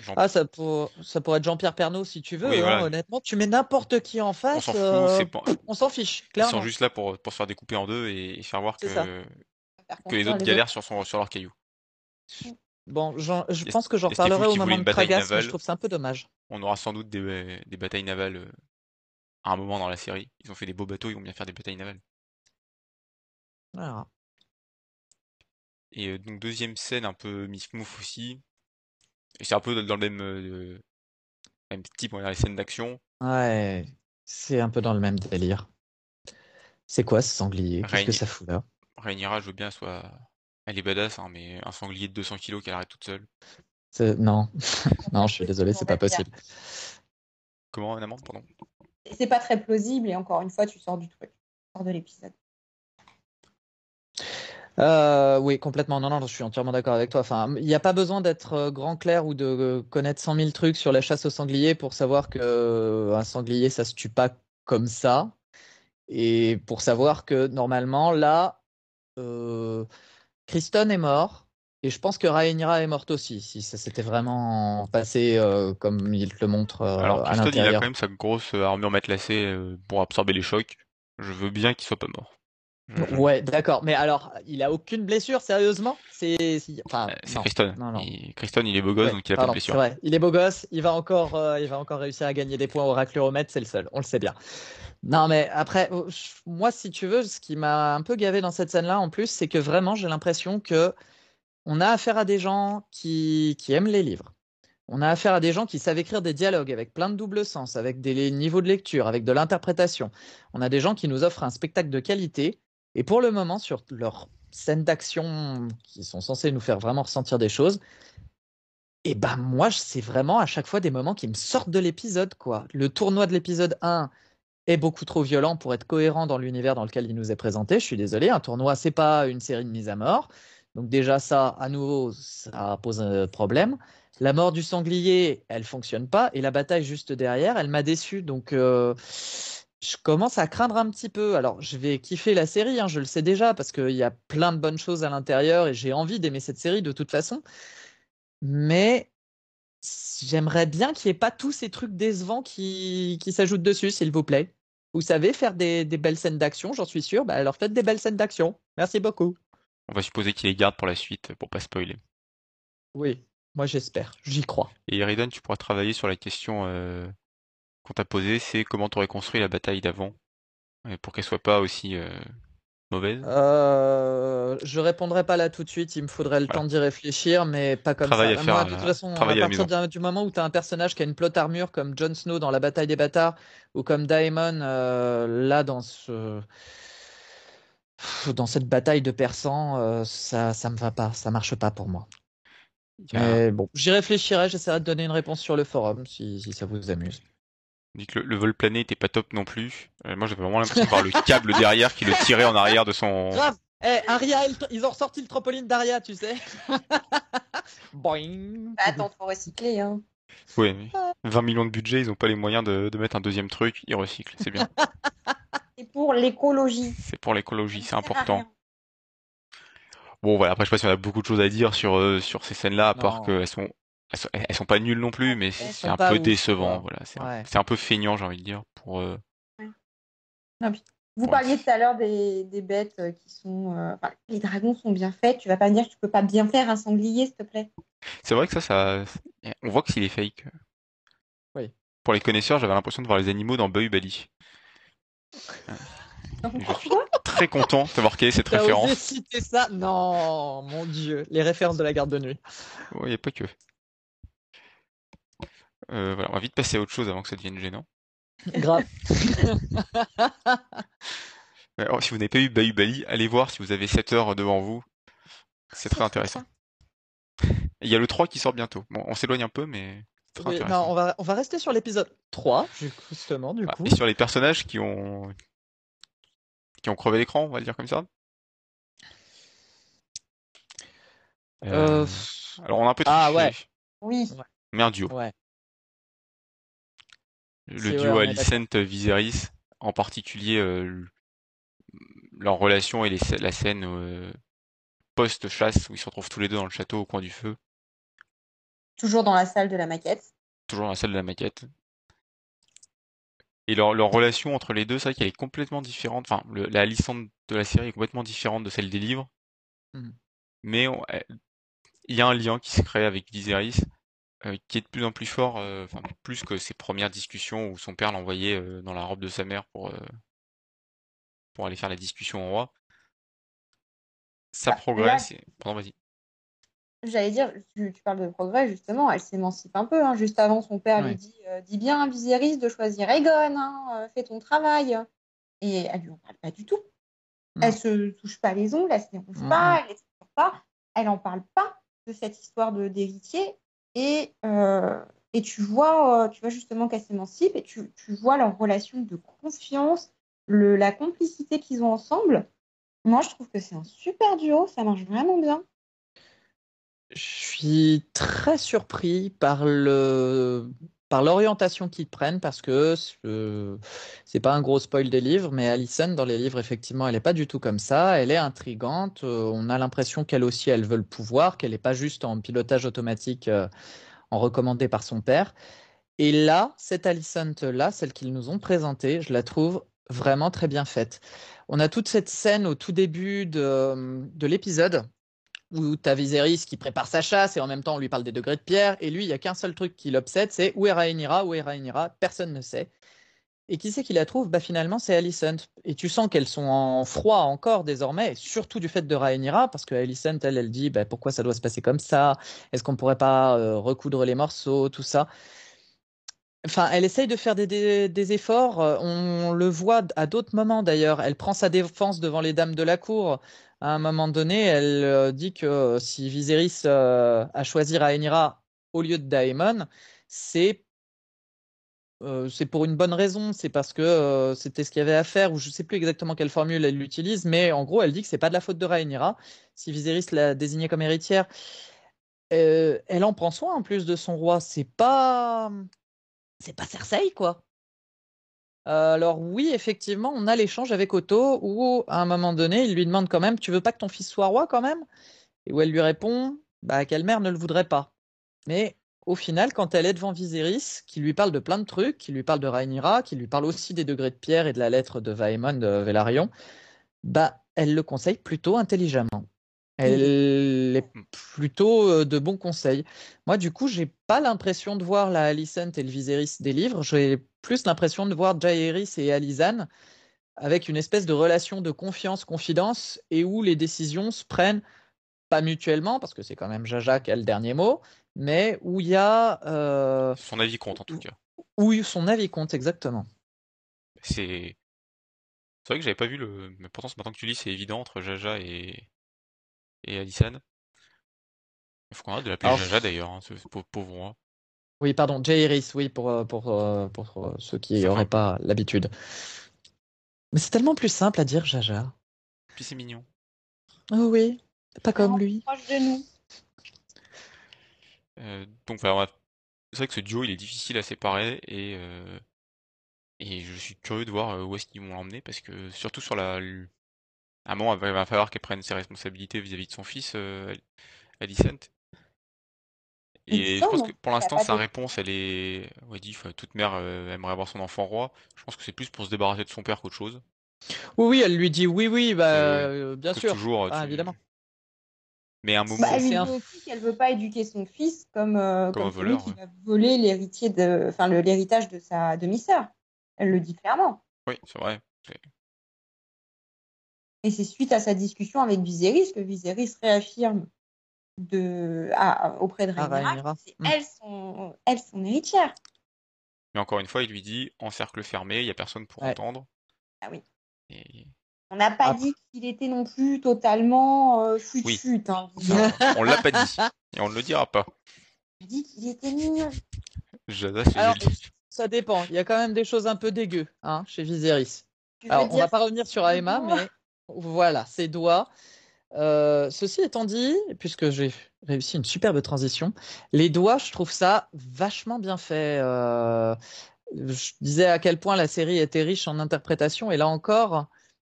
Jean- Ah, ça, pour... ça pourrait être Jean-Pierre Pernaut si tu veux. Oui, hein, voilà. honnêtement, tu mets n'importe qui en on face, s'en euh, pas- on s'en fiche, Ils sont clairement. juste là pour, pour se faire découper en deux et, et faire voir que. Faire les autres galèrent sur, son, sur leur caillou. Bon, je pense que j'en reparlerai au moment de Kragas, mais je trouve ça un peu dommage. On aura sans doute des, des batailles navales euh, à un moment dans la série. Ils ont fait des beaux bateaux, ils vont bien faire des batailles navales. Voilà. Et euh, donc deuxième scène un peu Miss Mouf aussi. Et c'est un peu dans le même, euh, même type, on va dire, les scènes d'action. Ouais, c'est un peu dans le même délire. C'est quoi ce sanglier? Qu'est-ce que ça fout là? Rhaenyra, je veux bien, soit... Elle est badass, hein, mais un sanglier de 200 kilos qu'elle arrête toute seule. C'est- Non, non, je suis désolé, c'est pas possible. Comment, une amende, pardon? C'est pas très plausible et encore une fois, tu sors du truc. Tu sors de l'épisode. Euh, oui, complètement. Non, non, je suis entièrement d'accord avec toi. Enfin, il n'y a pas besoin d'être euh, grand clair ou de euh, connaître 100 000 trucs sur la chasse au sanglier pour savoir que euh, un sanglier, ça se tue pas comme ça. Et pour savoir que normalement, là, euh, Criston est mort. Et je pense que Rhaenyra est morte aussi, si ça s'était vraiment passé euh, comme il te le montre euh, Alors, à Criston, il a l'intérieur. quand même sa grosse euh, armure matelassée euh, pour absorber les chocs. Je veux bien qu'il soit pas mort. Je- Ouais, d'accord. Mais alors, il a aucune blessure, sérieusement? C'est, enfin, Euh, C'est non. Non. Il... Criston, il est beau gosse, Ouais, donc il a pardon, pas de blessure. Il est beau gosse, il va encore, euh, il va encore réussir à gagner des points au racluromètre, c'est le seul, on le sait bien. Non, mais après, oh, moi, si tu veux, ce qui m'a un peu gavé dans cette scène-là, en plus, c'est que vraiment, j'ai l'impression que on a affaire à des gens qui, qui aiment les livres. On a affaire à des gens qui savent écrire des dialogues avec plein de double sens, avec des niveaux de lecture, avec de l'interprétation. On a des gens qui nous offrent un spectacle de qualité. Et pour le moment, sur leurs scènes d'action qui sont censées nous faire vraiment ressentir des choses, et ben moi, c'est vraiment à chaque fois des moments qui me sortent de l'épisode, quoi. Le tournoi de l'épisode 1 est beaucoup trop violent pour être cohérent dans l'univers dans lequel il nous est présenté. Je suis désolé, un tournoi, c'est pas une série de mise à mort. Donc déjà ça, à nouveau, ça pose un problème. La mort du sanglier, elle fonctionne pas, et la bataille juste derrière, elle m'a déçu. Donc euh, je commence à craindre un petit peu. Alors je vais kiffer la série, hein, je le sais déjà, parce qu'il y a plein de bonnes choses à l'intérieur, et j'ai envie d'aimer cette série de toute façon. Mais j'aimerais bien qu'il n'y ait pas tous ces trucs décevants qui, qui s'ajoutent dessus, s'il vous plaît. Vous savez faire des, des belles scènes d'action, j'en suis sûr. Bah, alors faites des belles scènes d'action. Merci beaucoup. On va supposer qu'il les garde pour la suite, pour pas spoiler. Oui, moi j'espère, j'y crois. Et Eridan, tu pourras travailler sur la question euh, qu'on t'a posée, c'est comment t'aurais construit la bataille d'avant, pour qu'elle soit pas aussi euh, mauvaise? Euh, je répondrai pas là tout de suite, il me faudrait le Voilà. temps d'y réfléchir, mais pas comme Travail ça. à Moi, faire de toute façon, à partir du moment où tu as un personnage qui a une plot armure comme Jon Snow dans la bataille des bâtards, ou comme Daemon euh, là dans ce dans cette bataille de persans, ça ça me va pas, ça marche pas pour moi. Mais bon, j'y réfléchirai, j'essaierai de donner une réponse sur le forum si, si ça vous amuse. On dit que le, le vol plané était pas top non plus. Euh, moi j'avais vraiment l'impression de voir le câble derrière qui le tirait en arrière de son. Grave Eh, Aria, il- ils ont ressorti le trampoline d'Aria, tu sais. Boing Bah, Attends, faut recycler. Hein. Ouais, mais 20 millions de budget, ils ont pas les moyens de, de mettre un deuxième truc, ils recyclent, c'est bien. C'est pour l'écologie. C'est pour l'écologie, c'est important. Bon voilà, après je sais pas si on a beaucoup de choses à dire sur, euh, sur ces scènes-là, à part qu'elles sont, elles sont, elles sont pas nulles non plus, mais c'est un peu ouf, décevant, voilà. C'est un, Ouais. c'est un peu feignant, j'ai envie de dire, pour... euh, Vous Ouais. parliez tout à l'heure des, des bêtes euh, qui sont. euh, enfin, les dragons sont bien faits. Tu vas pas me dire que tu peux pas bien faire un sanglier, s'il te plaît? C'est vrai que ça, ça, on voit que s'il est fake. Oui. Pour les connaisseurs, j'avais l'impression de voir les animaux dans Bayu Bali. Donc, Je suis très content d'avoir quelle est cette T'as osé référence. citer ça? Non, mon Dieu, les références de la garde de nuit. Oui, pas que. Euh, voilà, on va vite passer à autre chose avant que ça devienne gênant. Grave. Alors, si vous n'avez pas eu Bayu Bali, allez voir si vous avez 7 heures devant vous. C'est très intéressant. Il y a le 3 qui sort bientôt. Bon, on s'éloigne un peu, mais c'est très Oui, non, intéressant. on va, on va rester sur l'épisode 3, justement, du Ah, coup. Et sur les personnages qui ont qui ont crevé l'écran, on va le dire comme ça. Euh, Euh, Alors on a un peu ah, triché, ouais. Oui. mais un duo. Ouais. Le ouais, duo est Alicent Viserys, en particulier euh, leur relation et les la scène euh, post-chasse où ils se retrouvent tous les deux dans le château au coin du feu. Toujours dans la salle de la maquette. Toujours dans la salle de la maquette. Et leur, leur relation entre les deux, c'est vrai qu'elle est complètement différente. Enfin, le- la licence de la série est complètement différente de celle des livres. Mhm. Mais il y a un lien qui se crée avec Viserys euh, qui est de plus en plus fort, euh, enfin plus que ses premières discussions où son père l'envoyait euh, dans la robe de sa mère pour, euh, pour aller faire la discussion au roi. Ça Bah, progresse. et- Pardon, vas-y. J'allais dire, tu, tu parles de progrès, justement, elle s'émancipe un peu. hein. Juste avant, son père Ouais. lui dit euh, Dis bien à Viserys de choisir Aegon, hein, euh, fais ton travail. Et elle lui en parle pas du tout. Non. Elle se touche pas les ongles, elle se dérange Mhm. pas, elle ne pas. Elle en parle pas de cette histoire de d'héritier. Et, euh, et tu vois, euh, tu vois justement qu'elle s'émancipe et tu, tu vois leur relation de confiance, le, la complicité qu'ils ont ensemble. Moi, je trouve que c'est un super duo, ça marche vraiment bien. Je suis très surpris par le par l'orientation qu'ils prennent parce que euh, c'est pas un gros spoil des livres, mais Alison dans les livres effectivement elle est pas du tout comme ça. Elle est intrigante. euh, on a l'impression qu'elle aussi elle veut le pouvoir, qu'elle est pas juste en pilotage automatique euh, en recommandé par son père. Et là, cette Alicent là, celle qu'ils nous ont présentée, je la trouve vraiment très bien faite. On a toute cette scène au tout début de l'épisode où tu as Viserys qui prépare sa chasse et en même temps on lui parle des degrés de pierre. Et lui, il n'y a qu'un seul truc qui l'obsède, c'est où est Rhaenyra, où est Rhaenyra, personne ne sait. Et qui c'est qui la trouve? Bah, Finalement, c'est Alicent. Et tu sens qu'elles sont en froid encore désormais, surtout du fait de Rhaenyra, parce que Alicent, elle, elle dit bah, pourquoi ça doit se passer comme ça? Est-ce qu'on pourrait pas euh, recoudre les morceaux, tout ça? Enfin, elle essaye de faire des, efforts. euh, On le voit à d'autres moments d'ailleurs. Elle prend sa défense devant les dames de la cour. À un moment donné, elle euh, dit que euh, si Viserys a choisi Rhaenyra au lieu de Daemon, c'est pour une bonne raison. C'est parce que c'était ce qu'il y avait à faire. Ou je sais plus exactement quelle formule elle utilise, mais en gros, elle dit que c'est pas de la faute de Rhaenyra si Viserys l'a désignée comme héritière. Elle en prend soin en plus de son roi. C'est pas c'est pas Cersei, quoi. Alors oui, effectivement, on a l'échange avec Otto où, à un moment donné, il lui demande quand même, tu veux pas que ton fils soit roi quand même? Et où elle lui répond, bah quelle mère ne le voudrait pas. Mais au final, quand elle est devant Viserys, qui lui parle de plein de trucs, qui lui parle de Rhaenyra, qui lui parle aussi des degrés de pierre et de la lettre de Vaemon de Velaryon, bah elle le conseille plutôt intelligemment. Elle est plutôt euh, de bons conseils. Moi, du coup, j'ai pas l'impression de voir la Alicent et le Viserys des livres. J'ai plus l'impression de voir Jaehaerys et Alizane avec une espèce de relation de confiance, confidence, et où les décisions se prennent pas mutuellement, parce que c'est quand même Jaja qui a le dernier mot, mais où il y a euh, Son avis compte en tout cas. où son avis compte exactement. C'est c'est vrai que j'avais pas vu le. Mais pourtant, maintenant que tu dis, c'est évident entre Jaja et et Alicent. Il faut qu'on arrête de l'appeler Alors, Jaja d'ailleurs, hein, ce pauvre, roi. Oui, pardon, Jaehaerys, oui, pour, euh, pour, euh, pour euh, ceux qui n'auraient pas l'habitude. Mais c'est tellement plus simple à dire Jaja. Puis c'est mignon. Oh oui, pas comme lui. Proche de nous. Euh, donc va- c'est vrai que ce duo il est difficile à séparer et euh, et je suis curieux de voir où est-ce qu'ils vont l'emmener parce que surtout sur la à un moment il va, falloir qu'elle prenne ses responsabilités vis-à-vis de son fils euh, Alicent? Et je pense que pour l'instant sa réponse elle est ouais dit toute mère euh, aimerait avoir son enfant roi. Je pense que c'est plus pour se débarrasser de son père qu'autre chose. Oui, oui, elle lui dit oui, oui, bah, Euh, bien sûr. toujours Ah, tu- évidemment. Mais à un moment Bah, elle lui C'est dit un- aussi qu'elle veut pas éduquer son fils comme, euh, Comme un comme celui voleur, qui ouais. va voler l'héritier de, enfin, le- l'héritage de sa demi-sœur. Elle le dit clairement. oui, c'est vrai. Et c'est suite à sa discussion avec Viserys que Viserys réaffirme de, à- auprès de Ah, Rhaenyra que c'est Mm. elle son, elle son héritière. Mais encore une fois, il lui dit en cercle fermé, il y a personne pour Ouais. entendre. Ah oui. Et On n'a pas Après- dit qu'il était non plus totalement euh, fut Oui. fut. Hein. on l'a pas dit et on ne le dira pas. On a dit qu'il était mignon. Alors, ça dépend. Il y a quand même des choses un peu dégueu hein, chez Viserys. Tu Alors, on dire va pas revenir sur Aema, mais voilà, ses doigts. Euh, ceci étant dit, puisque j'ai réussi une superbe transition, les doigts, je trouve ça vachement bien fait. Euh, je disais à quel point la série était riche en interprétation, et là encore,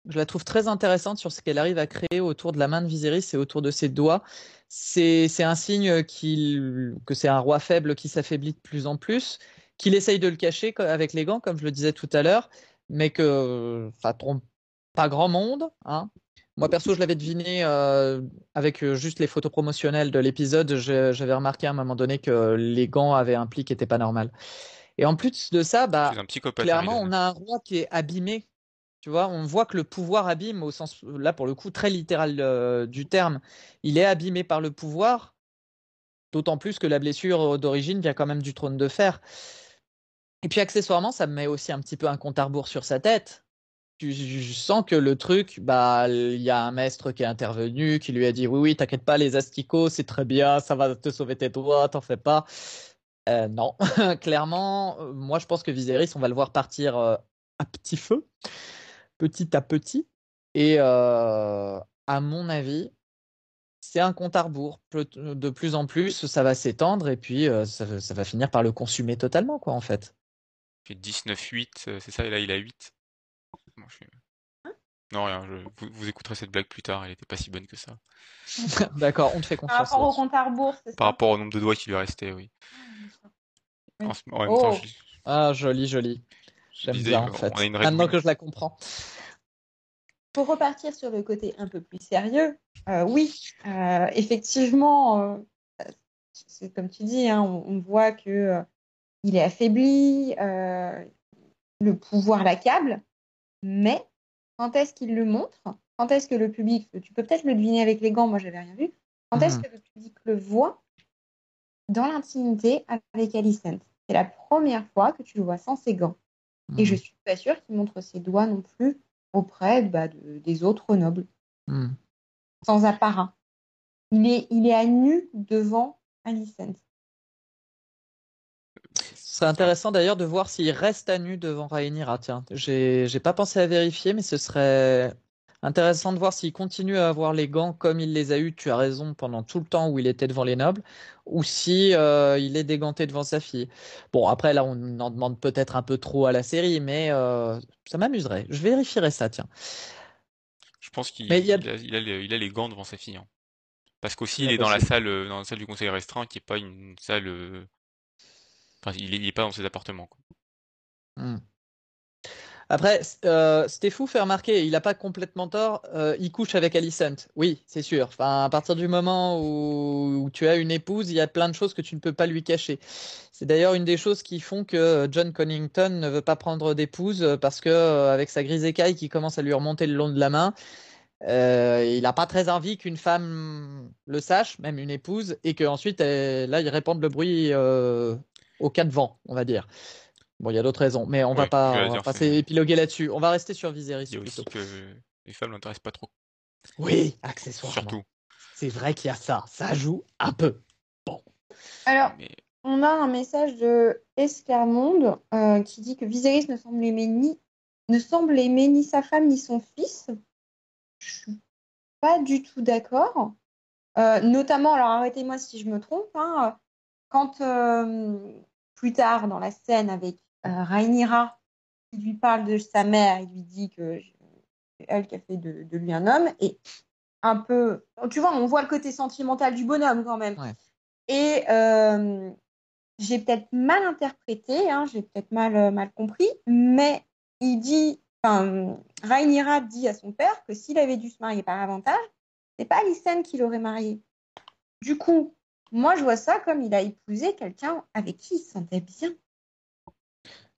Je la trouve très intéressante sur ce qu'elle arrive à créer autour de la main de Viserys et autour de ses doigts. C'est un signe que c'est un roi faible qui s'affaiblit de plus en plus, qu'il essaye de le cacher avec les gants, comme je le disais tout à l'heure, mais que trompe pas grand monde. Hein. Moi, perso, je l'avais deviné euh, avec euh, juste les photos promotionnelles de l'épisode. J'avais remarqué à un moment donné que les gants avaient un pli qui n'était pas normal. Et en plus de ça, bah, clairement, on a un roi qui est abîmé. Tu vois, on voit que le pouvoir abîme au sens, là pour le coup, très littéral euh, du terme. Il est abîmé par le pouvoir, d'autant plus que la blessure d'origine vient quand même du trône de fer. Et puis accessoirement, ça me met aussi un petit peu un compte à rebours sur sa tête tu sens que le truc, bah, il y a un maître qui est intervenu, qui lui a dit oui, oui, t'inquiète pas, les asticots, c'est très bien, ça va te sauver tes doigts, t'en fais pas. Euh, non, clairement, euh, moi je pense que Viserys, on va le voir partir euh, à petit feu, petit à petit, et à mon avis, c'est un compte à rebours. De plus en plus, ça va s'étendre et puis ça, va finir par le consumer totalement, quoi, en fait. Il fait 19-8, c'est ça, là il a 8. Hein? Non, rien, vous, écouterez cette blague plus tard, elle était pas si bonne que ça. D'accord, on te fait Par rapport au compte à rebours, c'est ça? Par rapport au nombre de doigts qui lui restait, oui. Oh. Ah, joli, joli. J'aime bien, en fait. Maintenant que je la comprends. Pour repartir sur le côté un peu plus sérieux, euh, oui, euh, effectivement, euh, c'est comme tu dis, hein, on, voit que il est affaibli, le pouvoir l'accable, mais quand est-ce qu'il le montre? Quand est-ce que le public, tu peux peut-être le deviner avec les gants, moi j'avais rien vu. Quand est-ce mhm. que le public le voit dans l'intimité avec Alicent C'est la première fois que tu le vois sans ses gants. Et je mhm. suis pas sûre qu'il montre ses doigts non plus auprès bah, des autres nobles. Mhm. Sans apparat. Il est, il est à nu devant Alicent. Ce serait intéressant d'ailleurs de voir s'il reste à nu devant Rhaenyra. Tiens, j'ai pas pensé à vérifier, mais ce serait intéressant de voir s'il continue à avoir les gants comme il les a eus, tu as raison, pendant tout le temps où il était devant les nobles, ou si euh, il est déganté devant sa fille. Bon, après là, on en demande peut-être un peu trop à la série, mais euh, ça m'amuserait. Je vérifierai ça, tiens. Je pense qu'il a... Il a, les gants devant sa fille. Hein. Parce qu'aussi, il est dans la salle, euh, dans la salle du conseil restreint, qui est pas une salle il n'est pas dans ses appartements. Hmm. Après, euh, c'était fou faire remarquer, il n'a pas complètement tort, euh, il couche avec Alicent. Oui, c'est sûr. Enfin, à partir du moment où, tu as une épouse, il y a plein de choses que tu ne peux pas lui cacher. C'est d'ailleurs une des choses qui font que John Connington ne veut pas prendre d'épouse parce que euh, avec sa grise écaille qui commence à lui remonter le long de la main, il n'a pas très envie qu'une femme le sache, même une épouse, et qu'ensuite, là, il répande le bruit au cas de vent, on va dire. Bon, il y a d'autres raisons, mais on va pas, on va pas s'épiloguer là-dessus. On va rester sur Viserys. Il y a aussi que les femmes l'intéressent pas trop. Oui, accessoirement. Surtout. C'est vrai qu'il y a ça. Ça joue un peu. Bon. Alors, on a un message de Escarmonde euh, qui dit que Viserys ne semble aimer ni ne semble aimer ni sa femme ni son fils. Je suis pas du tout d'accord. Euh, notamment, alors arrêtez-moi si je me trompe, hein, quand euh, plus tard dans la scène avec euh, Rhaenyra, il lui parle de sa mère, il lui dit que c'est elle qui a fait de, lui un homme, et un peu, tu vois, on voit le côté sentimental du bonhomme quand même. Et euh, j'ai peut-être mal interprété, hein, j'ai peut-être mal, mal compris, mais il dit, enfin, Rhaenyra dit à son père que s'il avait dû se marier par avantage, c'est pas Alicent qui l'aurait marié. Du coup, moi, je vois ça comme il a épousé quelqu'un avec qui il se sentait bien.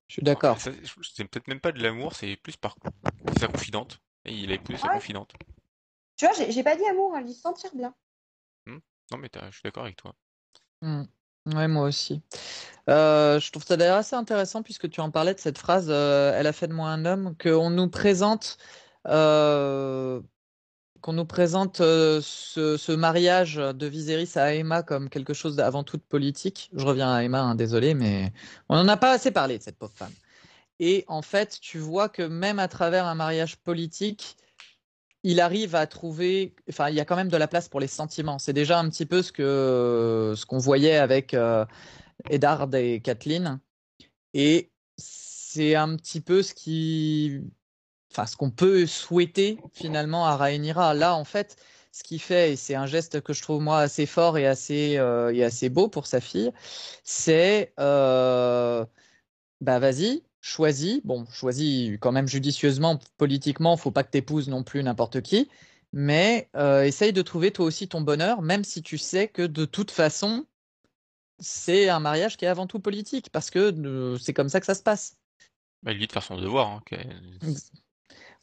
Je suis d'accord. C'est peut-être même pas de l'amour, c'est plus par sa confidente. Et il a épousé sa confidente. Tu vois, j'ai pas dit amour, elle dit se sentir bien. Hmm. Non, mais je suis d'accord avec toi. Hmm. Ouais, moi aussi. Euh, je trouve ça d'ailleurs assez intéressant puisque tu en parlais de cette phrase euh, Elle a fait de moi un homme, qu'on nous présente euh, qu'on nous présente euh, ce, mariage de Viserys à Emma comme quelque chose d'avant tout politique. Je reviens à Emma, hein, désolé, mais on n'en a pas assez parlé de cette pauvre femme. Et en fait, tu vois que même à travers un mariage politique, il arrive à trouver, enfin, il y a quand même de la place pour les sentiments. C'est déjà un petit peu ce que ce qu'on voyait avec euh, Eddard et Kathleen, et c'est un petit peu ce qui enfin, ce qu'on peut souhaiter finalement à Rhaenyra. Là, en fait, ce qu'il fait, et c'est un geste que je trouve moi assez fort et assez, euh, et assez beau pour sa fille, c'est euh, bah vas-y, choisis. Bon, choisis quand même judicieusement, politiquement, faut pas que tu épouses non plus n'importe qui, mais euh, essaye de trouver toi aussi ton bonheur, même si tu sais que de toute façon, c'est un mariage qui est avant tout politique, parce que euh, c'est comme ça que ça se passe. Bah, il dit de faire son devoir. Hein,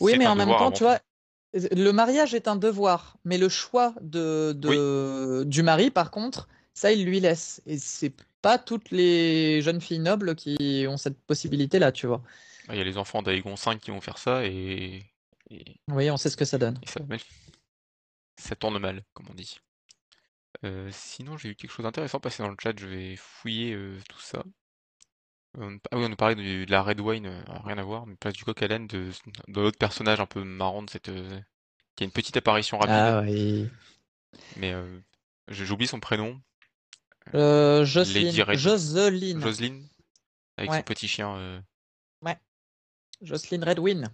Oui, mais en même temps, tu vois, le mariage est un devoir, mais le choix de, de- du mari, par contre, ça, il lui laisse. Et c'est pas toutes les jeunes filles nobles qui ont cette possibilité-là, tu vois. Il y a les enfants d'Aegon 5 qui vont faire ça et, et, Oui, on sait ce que ça donne. et ça, tourne mal, comme on dit. Euh, sinon, j'ai eu quelque chose d'intéressant passé dans le chat, je vais fouiller euh, tout ça. On- Ah oui, on nous parlait du- de la Red Wine, euh, rien à voir, mais place du coq à l'âne de, de l'autre personnage un peu marrant de cette. euh, qui a une petite apparition rapide, Ah oui. mais euh, oublié son prénom. Euh, Lady Jocelyne. Red- Joseline. Joseline, avec son Ouais. petit chien. euh, Jocelyne Redwin.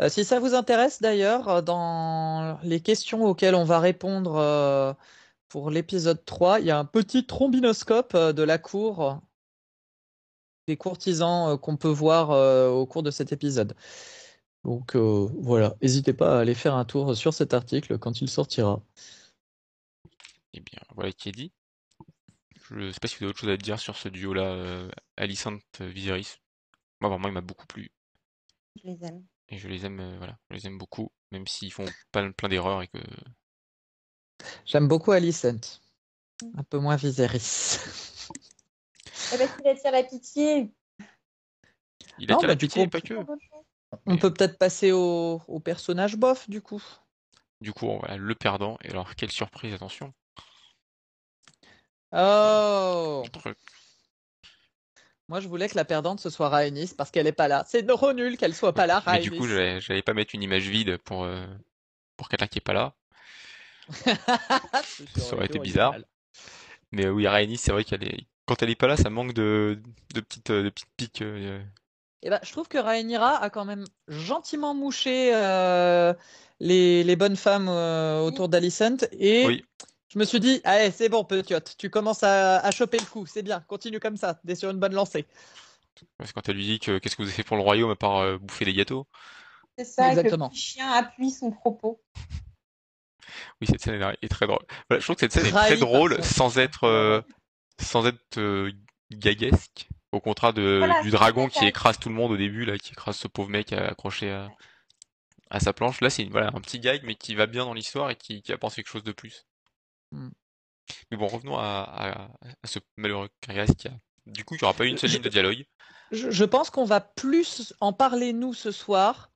Euh, si ça vous intéresse d'ailleurs, euh, dans les questions auxquelles on va répondre euh, pour l'épisode 3, il y a un petit trombinoscope euh, de la cour euh, des courtisans euh, qu'on peut voir euh, au cours de cet épisode. Donc euh, voilà, n'hésitez pas à aller faire un tour sur cet article quand il sortira. Eh bien, voilà qui est dit. Je sais pas si vous avez autre chose à dire sur ce duo-là, euh, Alicent Viserys. Moi, vraiment, il m'a beaucoup plu. Je les aime. Et je les aime, euh, voilà, je les aime beaucoup, même s'ils font pas plein d'erreurs et que. J'aime beaucoup Alicent. Un peu moins Viserys. Eh ben, qu'il attire la pitié. Il Non, attire bah, la pitié, coup, pas que. On Mais- peut peut-être passer au, au personnage bof du coup. Du coup, voilà, le perdant. Et alors, quelle surprise, attention. Oh Moi, je voulais que la perdante ce soit Rhaenys parce qu'elle est pas là. C'est trop nul qu'elle soit pas là, Mais du coup, j'allais j'allais pas mettre une image vide pour, euh, pour quelqu'un qui est pas là. Ça aurait été bizarre. Mais oui, Rhaenys, c'est vrai qu'elle est. Quand elle est pas là, ça manque de, de petites, euh, de petites piques. euh, Et ben, je trouve que Rhaenyra a quand même gentiment mouché euh, les, les bonnes femmes euh, autour d'Alicent et Oui. je me suis dit, allez, c'est bon, petite, tu commences à, à choper le coup, c'est bien, continue comme ça, t'es sur une bonne lancée. Parce que quand elle lui dit que qu'est-ce que vous avez fait pour le royaume à part euh, bouffer des gâteaux? C'est ça, que Exactement. le petit chien appuie son propos. Oui, cette scène est très drôle. Voilà, je trouve que cette scène est très drôle sans être, euh, sans être euh, gaguesque. Au contraire de, Voilà, du dragon qui écrase tout le monde au début, là, qui écrase ce pauvre mec euh, accroché à, à sa planche. Là, c'est voilà, un petit gag, mais qui va bien dans l'histoire et qui, qui apporte quelque chose de plus. Hmm. Mais bon, revenons à, à, à ce malheureux Karias qui a. Du coup, il n'y aura pas une seule Je- ligne de dialogue. Je, je pense qu'on va plus en parler, nous, ce soir,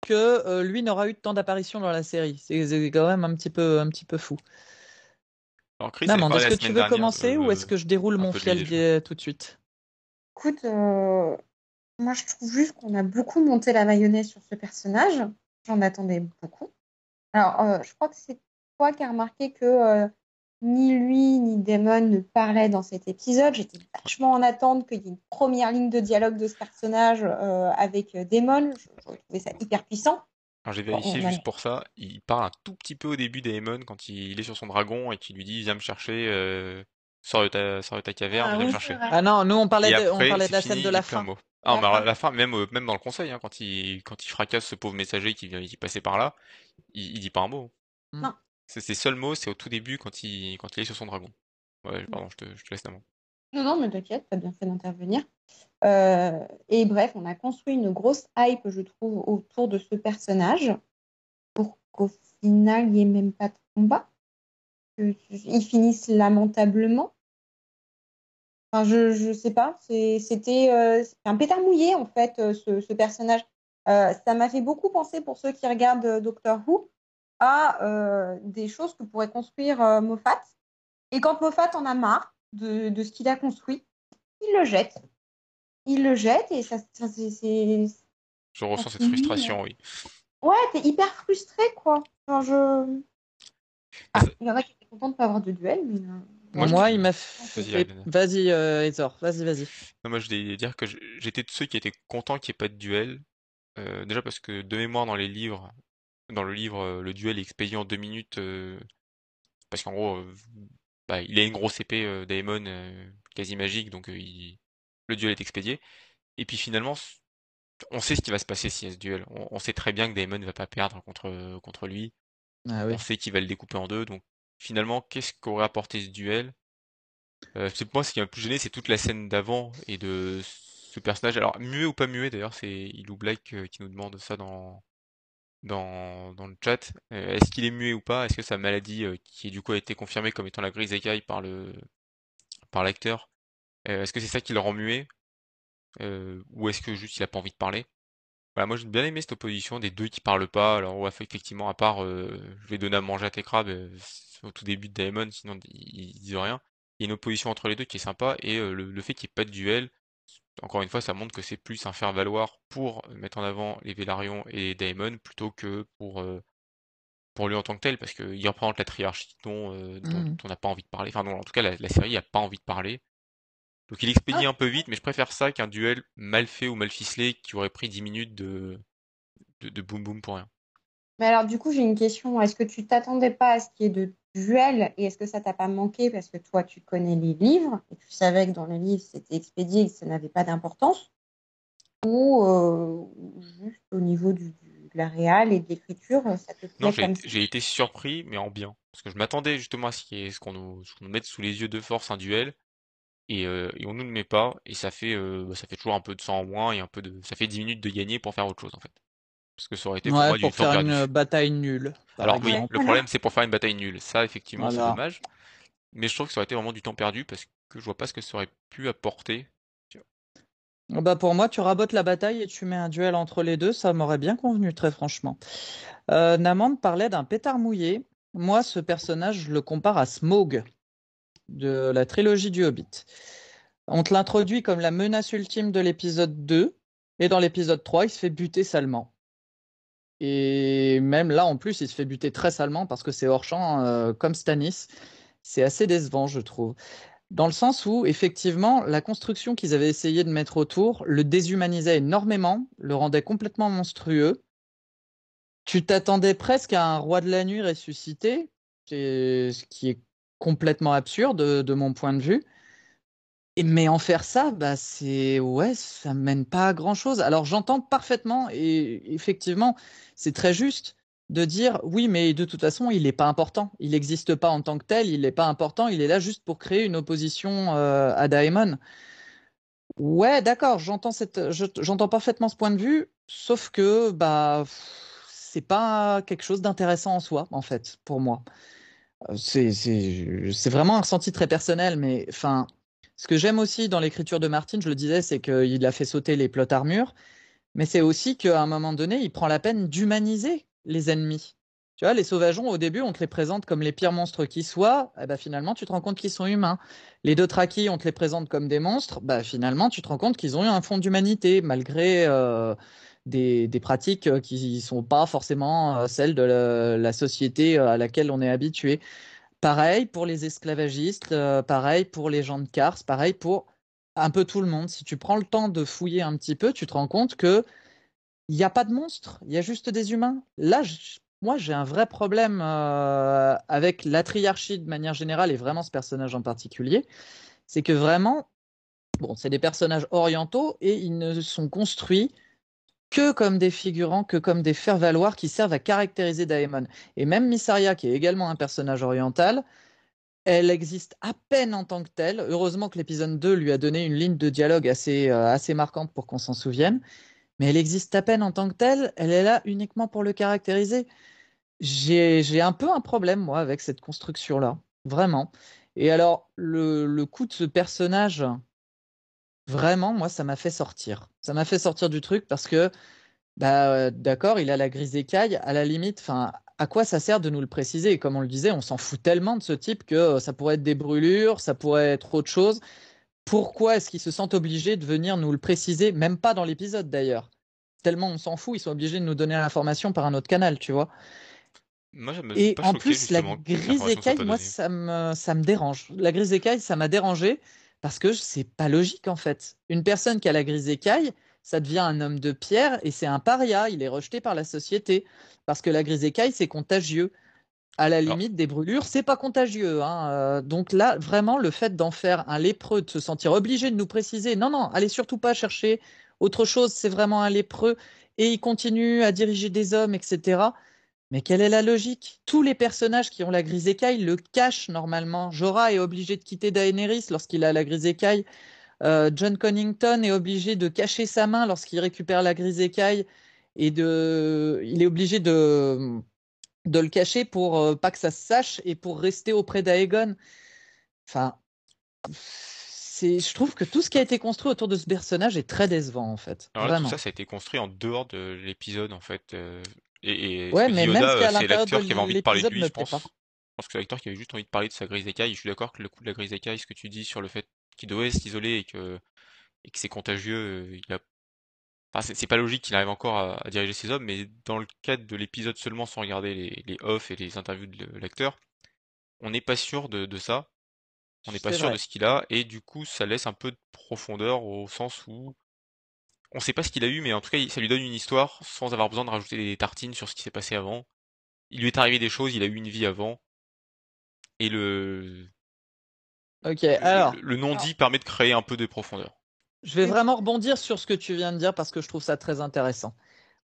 que euh, lui n'aura eu de temps d'apparition dans la série. C'est c'est quand même un petit peu, un petit peu fou. Alors, Chris, est-ce que tu veux dernière commencer ou est-ce que je déroule mon fiel tout de suite? Écoute, euh, moi je trouve juste qu'on a beaucoup monté la mayonnaise sur ce personnage. J'en attendais beaucoup. Alors, euh, je crois que c'est toi qui as remarqué que euh, ni lui ni Damon ne parlaient dans cet épisode. J'étais vachement en attente qu'il y ait une première ligne de dialogue de ce personnage euh, avec Damon. Je, je trouvais ça hyper puissant. Alors j'ai Bon, vérifié a- juste pour ça, il parle un tout petit peu au début d'Aemon quand il est sur son dragon et qu'il lui dit viens me chercher, euh, sors de ta, sors de ta caverne, Ah viens me chercher. Ah non, nous on parlait, Et de, on parlait de la c'est scène fini, de il la dit plus un fin. mot. Ah, mais alors, la fin, même, euh, même dans le conseil, hein, quand il, quand il fracasse ce pauvre messager qui vient, qui passait par là, il, il dit pas un mot. Non. C'est ses seuls mots, c'est au tout début quand il, quand il est sur son dragon. Ouais, pardon, je te, je te laisse la main. Non, non, mais t'inquiète, t'as bien fait d'intervenir. Euh, et bref, on a construit une grosse hype, je trouve, autour de ce personnage pour qu'au final, il n'y ait même pas de combat. Ils finissent lamentablement. Enfin, je, je sais pas, euh, c'était un pétard mouillé, en fait, euh, ce, personnage. Ça m'a fait beaucoup penser, pour ceux qui regardent Doctor Who, à des choses que pourrait construire Moffat. Et quand Moffat en a marre de, de ce qu'il a construit, il le jette. Il le jette et ça, ça c'est-. Je ressens cette frustration, oui. Ouais, t'es hyper frustré, quoi. Genre, je. Ah, il y en a qui étaient contents de ne pas avoir de duel, mais. euh, Moi, Moi, je- il m'a Vas-y, fait. Ariane. Vas-y, euh, Ezor, vas-y, vas-y. Non, moi, je voulais dire que j'étais de ceux qui étaient contents qu'il n'y ait pas de duel, Euh, déjà parce que de mémoire dans les livres, dans le livre, euh, le duel est expédié en deux minutes euh, parce qu'en gros, euh, bah, il a une grosse épée euh, Daemon euh, quasi magique, donc euh, il- le duel est expédié. Et puis finalement, on sait ce qui va se passer si il y a ce duel. On, on sait très bien que Daemon ne va pas perdre contre contre lui. Ah oui. On sait qu'il va le découper en deux. Donc finalement, qu'est-ce qu'aurait apporté ce duel? Euh, moi ce qui m'a le plus gêné, c'est toute la scène d'avant et de ce personnage. Alors muet ou pas muet d'ailleurs, c'est Ilou Black euh, qui nous demande ça dans dans, dans le chat. Euh, est-ce qu'il est muet ou pas? Est-ce que sa maladie, euh, qui du coup a été confirmée comme étant la grise écaille par le par l'acteur, euh, est-ce que c'est ça qui le rend muet? Euh, ou est-ce que juste il a pas envie de parler? Voilà, moi j'ai bien aimé cette opposition des deux qui parlent pas. Alors ouais, effectivement, à part euh, je vais donner à manger à tes crabes euh, au tout début de Daemon, sinon ils, ils disent rien. Il y a une opposition entre les deux qui est sympa et euh, le, le fait qu'il n'y ait pas de duel, encore une fois, ça montre que c'est plus un faire-valoir pour mettre en avant les Vélarions et Daemon plutôt que pour euh, pour lui en tant que tel, parce qu'il représente la triarchie dont, euh, dont Mhm. on n'a pas envie de parler. Enfin non, en tout cas la, la série a pas envie de parler. Donc il expédie Ah. un peu vite, mais je préfère ça qu'un duel mal fait ou mal ficelé qui aurait pris 10 minutes de, de, de boum boum pour rien. Mais alors, du coup, j'ai une question. Est-ce que tu t'attendais pas à ce qu'il y ait de duel et est-ce que ça t'a pas manqué parce que toi, tu connais les livres et tu savais que dans les livres, c'était expédié et que ça n'avait pas d'importance? Ou euh, juste au niveau du, du- de la réal et de l'écriture, ça te Non, plaît ça j'ai été surpris, mais en bien. Parce que je m'attendais justement à ce qu'on nous, ce qu'on nous mette sous les yeux de force un duel, et, euh, et on nous le met pas, et ça fait, euh, bah, ça fait toujours un peu de sang en moins, et un peu de, ça fait 10 minutes de gagner pour faire autre chose en fait. Parce que ça aurait été pour Ouais, moi du pour temps faire perdu. une bataille nulle, Alors oui, le problème c'est pour faire une bataille nulle. Ça, effectivement, c'est dommage. Mais je trouve que ça aurait été vraiment du temps perdu parce que je vois pas ce que ça aurait pu apporter. Ah Bah pour moi, tu rabotes la bataille et tu mets un duel entre les deux, ça m'aurait bien convenu, très franchement. Euh, Namand parlait d'un pétard mouillé. Moi, ce personnage, je le compare à Smaug de la trilogie du Hobbit. On te l'introduit comme la menace ultime de l'épisode 2, et dans l'épisode 3, il se fait buter salement. Et même là, en plus, il se fait buter très salement parce que c'est hors champ, euh, comme Stannis. C'est assez décevant, je trouve. Dans le sens où, effectivement, la construction qu'ils avaient essayé de mettre autour le déshumanisait énormément, le rendait complètement monstrueux. Tu t'attendais presque à un roi de la nuit ressuscité, ce qui est complètement absurde de, mon point de vue. Et, mais en faire ça, bah c'est ouais, ça mène pas à grand chose. Alors j'entends parfaitement et effectivement, c'est très juste de dire oui, mais de toute façon, il n'est pas important. Il n'existe pas en tant que tel, il n'est pas important, il est là juste pour créer une opposition euh, à Daemon. Ouais, d'accord, j'entends cette, je- j'entends parfaitement ce point de vue, sauf que bah c'est pas quelque chose d'intéressant en soi, en fait, pour moi. C'est vraiment un ressenti très personnel, mais enfin, ce que j'aime aussi dans l'écriture de Martin, je le disais, c'est qu'il a fait sauter les plots armures, mais c'est aussi qu'à un moment donné, il prend la peine d'humaniser les ennemis. Tu vois, les sauvageons, au début, on te les présente comme les pires monstres qui soient, eh ben, finalement, tu te rends compte qu'ils sont humains. Les Dothraki, on te les présente comme des monstres, bah, finalement, tu te rends compte qu'ils ont eu un fond d'humanité, malgré euh, des, pratiques euh, qui ne sont pas forcément euh, celles de la, société euh, à laquelle on est habitué. Pareil pour les esclavagistes, pareil pour les gens de Kars, pareil pour un peu tout le monde. Si tu prends le temps de fouiller un petit peu, tu te rends compte que il n'y a pas de monstres, il y a juste des humains. Là, moi, j'ai un vrai problème avec la triarchie de manière générale et vraiment ce personnage en particulier. C'est que vraiment, bon, c'est des personnages orientaux et ils ne sont construits que comme des figurants, que comme des faire-valoir qui servent à caractériser Daemon. Et même Missaria, qui est également un personnage oriental, elle existe à peine en tant que telle. Heureusement que l'épisode 2 lui a donné une ligne de dialogue assez, euh, assez marquante pour qu'on s'en souvienne. Mais elle existe à peine en tant que telle. Elle est là uniquement pour le caractériser. J'ai, un peu un problème, moi, avec cette construction-là. Vraiment. Et alors, le, le coup de ce personnage, vraiment, moi, ça m'a fait sortir. Ça m'a fait sortir du truc parce que, bah, euh, d'accord, il a la grise écaille. À la limite, enfin, à quoi ça sert de nous le préciser? Et comme on le disait, on s'en fout tellement de ce type que euh, ça pourrait être des brûlures, ça pourrait être autre chose. Pourquoi est-ce qu'ils se sentent obligés de venir nous le préciser, même pas dans l'épisode d'ailleurs Tellement on s'en fout, ils sont obligés de nous donner l'information par un autre canal, tu vois. Moi, Et en plus, la grise écaille, moi, ça me, ça me dérange. La grise écaille, ça m'a dérangé parce que c'est pas logique en fait. Une personne qui a la grise écaille, ça devient un homme de pierre et c'est un paria. Il est rejeté par la société parce que la grise écaille, c'est contagieux. À la limite, des brûlures, c'est pas contagieux. Hein. Euh, donc là, vraiment, le fait d'en faire un lépreux, de se sentir obligé de nous préciser, non, non, allez surtout pas chercher autre chose, c'est vraiment un lépreux et il continue à diriger des hommes, etc. Mais quelle est la logique? Tous les personnages qui ont la grise écaille le cachent normalement. Jorah est obligé de quitter Daenerys lorsqu'il a la grise écaille. Euh, John Connington est obligé de cacher sa main lorsqu'il récupère la grise écaille et de, il est obligé de, de le cacher pour euh, pas que ça se sache et pour rester auprès d'Aegon. Enfin, c'est, je trouve que tout ce qui a été construit autour de ce personnage est très décevant en fait. Alors tout ça, ça a été construit en dehors de l'épisode en fait. Euh, et, et ouais, mais même euh, c'est l'acteur qui avait envie de parler de lui, je pense. Je pense que c'est l'acteur qui avait juste envie de parler de sa grise écaille. Je suis d'accord que le coup de la grise écaille, ce que tu dis sur le fait qu'il devait s'isoler et que, et que c'est contagieux, il a Enfin, c'est pas logique qu'il arrive encore à, diriger ses hommes, mais dans le cadre de l'épisode seulement sans regarder les, les off et les interviews de l'acteur, on n'est pas sûr de, de ça. On n'est pas sûr de ce qu'il a, et du coup, ça laisse un peu de profondeur au sens où on sait pas ce qu'il a eu, mais en tout cas, ça lui donne une histoire sans avoir besoin de rajouter des tartines sur ce qui s'est passé avant. Il lui est arrivé des choses, il a eu une vie avant, et le Ok, alors le, non-dit permet de créer un peu de profondeur. Je vais vraiment rebondir sur ce que tu viens de dire parce que je trouve ça très intéressant.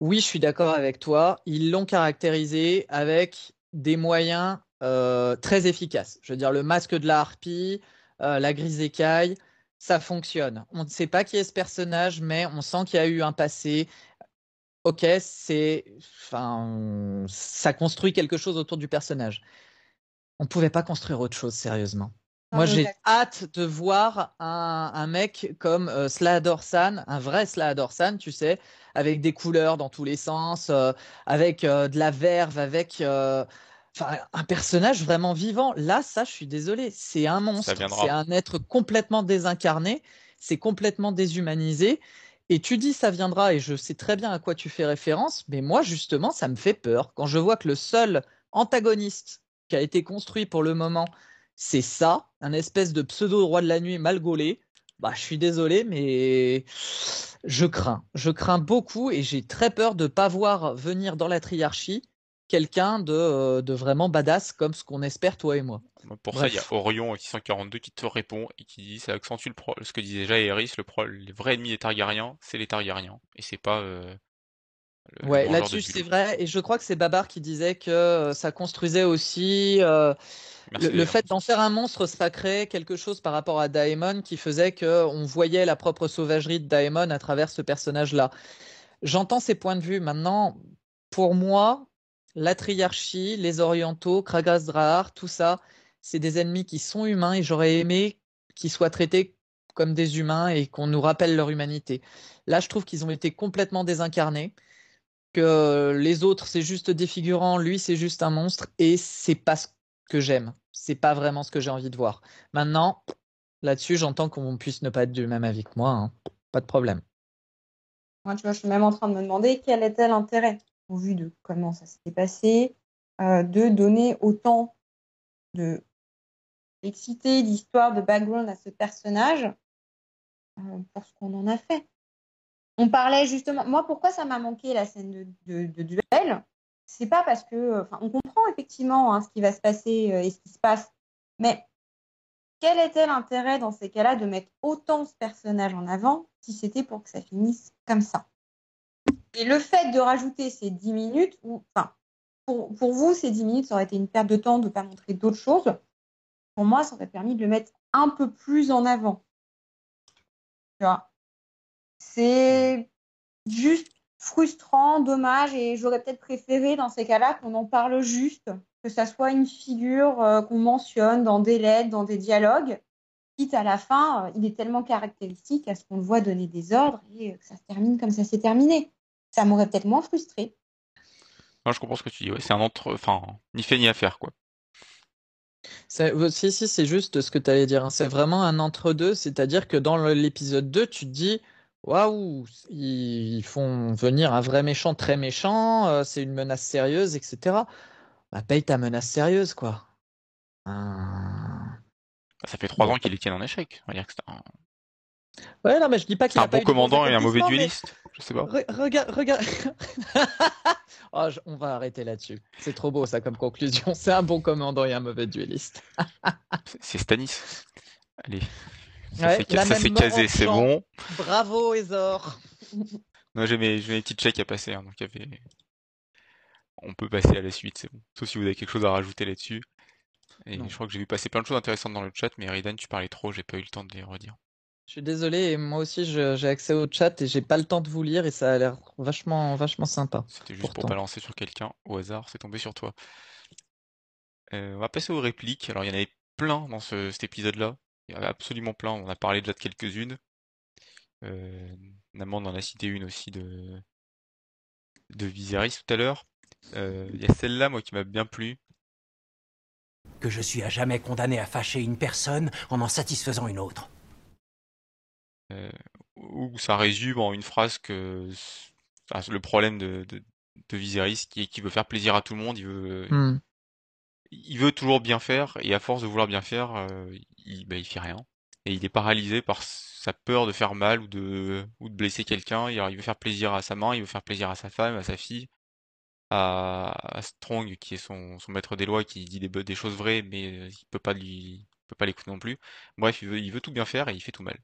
Oui, je suis d'accord avec toi. Ils l'ont caractérisé avec des moyens euh, très efficaces. Je veux dire, le masque de la harpie, euh, la grise écaille, ça fonctionne. On ne sait pas qui est ce personnage, mais on sent qu'il y a eu un passé. Ok, c'est, enfin, ça construit quelque chose autour du personnage. On ne pouvait pas construire autre chose, sérieusement. Moi, j'ai hâte de voir un, un mec comme euh, Slaador-San, un vrai Slaador-San, tu sais, avec des couleurs dans tous les sens, euh, avec euh, de la verve, avec euh, un personnage vraiment vivant. Là, ça, je suis désolé, c'est un monstre, c'est un être complètement désincarné, c'est complètement déshumanisé. Et tu dis ça viendra, et je sais très bien à quoi tu fais référence, mais moi, justement, ça me fait peur. Quand je vois que le seul antagoniste qui a été construit pour le moment, c'est ça, un espèce de pseudo roi de la nuit mal gaulé. Bah, je suis désolé, mais je crains. Je crains beaucoup et j'ai très peur de ne pas voir venir dans la triarchie quelqu'un de, euh, de, vraiment badass comme ce qu'on espère toi et moi. Pour ça, il y a Orion 642 qui te répond et qui dit ça accentue le ce que disait déjà Eris, le, pro, le vrai ennemi des Targaryens, c'est les Targaryens et c'est pas euh, ouais, là-dessus c'est vrai et je crois que c'est Babar qui disait que euh, ça construisait aussi euh, le, fait d'en faire un monstre, ça créait quelque chose par rapport à Daemon qui faisait qu'on voyait la propre sauvagerie de Daemon à travers ce personnage-là. J'entends ces points de vue. Maintenant, pour moi, la triarchie, les orientaux, Kragasdrahar, tout ça, c'est des ennemis qui sont humains et j'aurais aimé qu'ils soient traités comme des humains et qu'on nous rappelle leur humanité. Là, je trouve qu'ils ont été complètement désincarnés, que les autres, c'est juste des lui, c'est juste un monstre et c'est pas ce que j'aime. C'est pas vraiment ce que j'ai envie de voir. Maintenant, là-dessus, j'entends qu'on puisse ne pas être du même avis que moi. Hein. Pas de problème. Moi, tu vois, je suis même en train de me demander quel était l'intérêt, au vu de comment ça s'était passé, euh, de donner autant de excité d'histoire, de background à ce personnage euh, pour ce qu'on en a fait. On parlait justement, moi, pourquoi ça m'a manqué la scène de duel c'est pas parce que, enfin, on comprend effectivement hein, ce qui va se passer euh, et ce qui se passe, mais quel était l'intérêt dans ces cas-là de mettre autant ce personnage en avant si c'était pour que ça finisse comme ça? Et le fait de rajouter ces 10 minutes, ou, enfin, pour, pour, vous, ces 10 minutes, ça aurait été une perte de temps de ne pas montrer d'autres choses. Pour moi, ça aurait permis de le mettre un peu plus en avant. Tu vois C'est juste frustrant, dommage, et j'aurais peut-être préféré dans ces cas-là qu'on en parle juste, que ça soit une figure euh, qu'on mentionne dans des lettres, dans des dialogues, quitte à la fin, euh, il est tellement caractéristique à ce qu'on le voit donner des ordres et que ça se termine comme ça s'est terminé. Ça m'aurait peut-être moins frustré. Moi, je comprends ce que tu dis. Ouais, c'est un entre, enfin, ni fait ni à faire, quoi. Si, si, c'est juste ce que tu allais dire. Hein. C'est vraiment un entre-deux, c'est-à-dire que dans l'épisode 2, tu te dis, waouh, ils font venir un vrai méchant très méchant, euh, c'est une menace sérieuse, etc. Bah, paye ta menace sérieuse, quoi. Bah, ça fait trois ans qu'ils les tiennent en échec. On va dire que Ouais, non, mais je dis pas qu'il C'est a un bon commandant et un mauvais mais dueliste. Je sais pas. re- Regarde, regarde. Oh, je- on va arrêter là-dessus. C'est trop beau ça comme conclusion. C'est un bon commandant et un mauvais dueliste. C'est- Stanis. Allez. Ça Ouais, mort casé, c'est bon. Bravo, Ezor. Non, j'ai mes, mes petits checks à passer, hein, donc il y avait... On peut passer à la suite, c'est bon. Sauf si vous avez quelque chose à rajouter là-dessus. Et Non. je crois que j'ai vu passer plein de choses intéressantes dans le chat, mais Ridan, tu parlais trop, j'ai pas eu le temps de les redire. Je suis désolé, et moi aussi j'ai accès au chat et j'ai pas le temps de vous lire et ça a l'air vachement, vachement sympa. C'était juste pour balancer sur quelqu'un au hasard, c'est tombé sur toi. Euh, on va passer aux répliques. Alors il y en avait plein dans ce- cet épisode-là. Il y en avait absolument plein. On a parlé déjà de quelques-unes. Euh, Namand en a cité une aussi de de Viserys tout à l'heure. Euh, Il y a celle-là, moi, qui m'a bien plu. que je suis à jamais condamné à fâcher une personne en en satisfaisant une autre. Euh, où ça résume en une phrase que enfin, le problème de, de, de Viserys qui est qu'il veut faire plaisir à tout le monde, il veut, Hmm. il veut toujours bien faire et à force de vouloir bien faire, euh, il, bah, il fait rien et il est paralysé par sa peur de faire mal ou de ou de blesser quelqu'un. Alors, il veut faire plaisir à sa main, il veut faire plaisir à sa femme, à sa fille, à, à Strong qui est son, son maître des lois qui dit des, des choses vraies mais euh, il peut pas lui il peut pas l'écouter non plus. Bref, il veut il veut tout bien faire et il fait tout mal.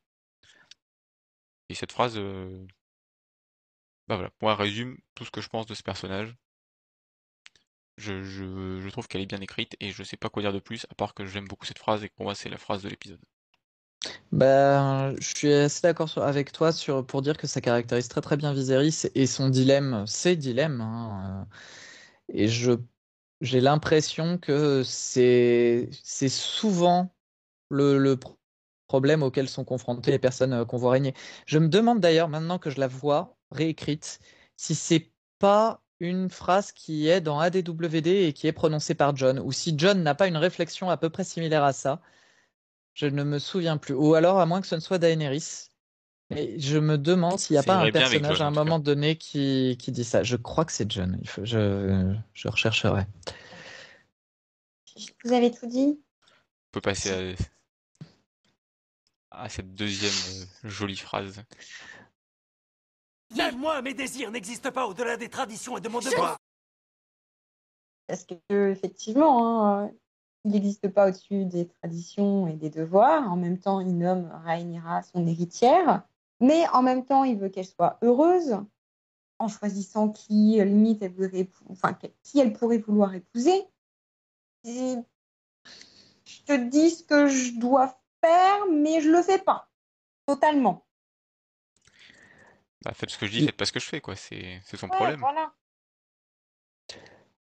Et cette phrase, bah voilà, moi, elle résume tout ce que je pense de ce personnage. Je, je, trouve qu'elle est bien écrite et je sais pas quoi dire de plus, à part que j'aime beaucoup cette phrase et que pour moi c'est la phrase de l'épisode. Ben, je suis assez d'accord avec toi sur, pour dire que ça caractérise très très bien Viserys et son dilemme, ses dilemmes. hein, euh, Et je, j'ai l'impression que c'est, c'est souvent le, le pro- problème auquel sont confrontées les personnes euh, qu'on voit régner. Je me demande d'ailleurs, maintenant que je la vois réécrite, si c'est pas une phrase qui est dans ADWD et qui est prononcée par John, ou si John n'a pas une réflexion à peu près similaire à ça. Je ne me souviens plus. Ou alors, à moins que ce ne soit Daenerys. Mais je me demande s'il n'y a pas un personnage à un moment donné qui, qui dit ça. Je crois que c'est John. Il faut, je, je rechercherai. Vous avez tout dit? On peut passer à, à cette deuxième euh, jolie phrase. Même moi, mes désirs n'existent pas au-delà des traditions et de mon devoir. Parce que effectivement, hein, il n'existe pas au-dessus des traditions et des devoirs. En même temps, il nomme Rhaenyra son héritière, mais en même temps, il veut qu'elle soit heureuse en choisissant qui, euh, limite, elle voudrait épou- enfin, qui elle pourrait vouloir épouser. Et je te dis ce que je dois faire, mais je le fais pas totalement. Bah, faites ce que je dis, Il- faites pas ce que je fais, quoi. C'est son Ouais, problème. voilà.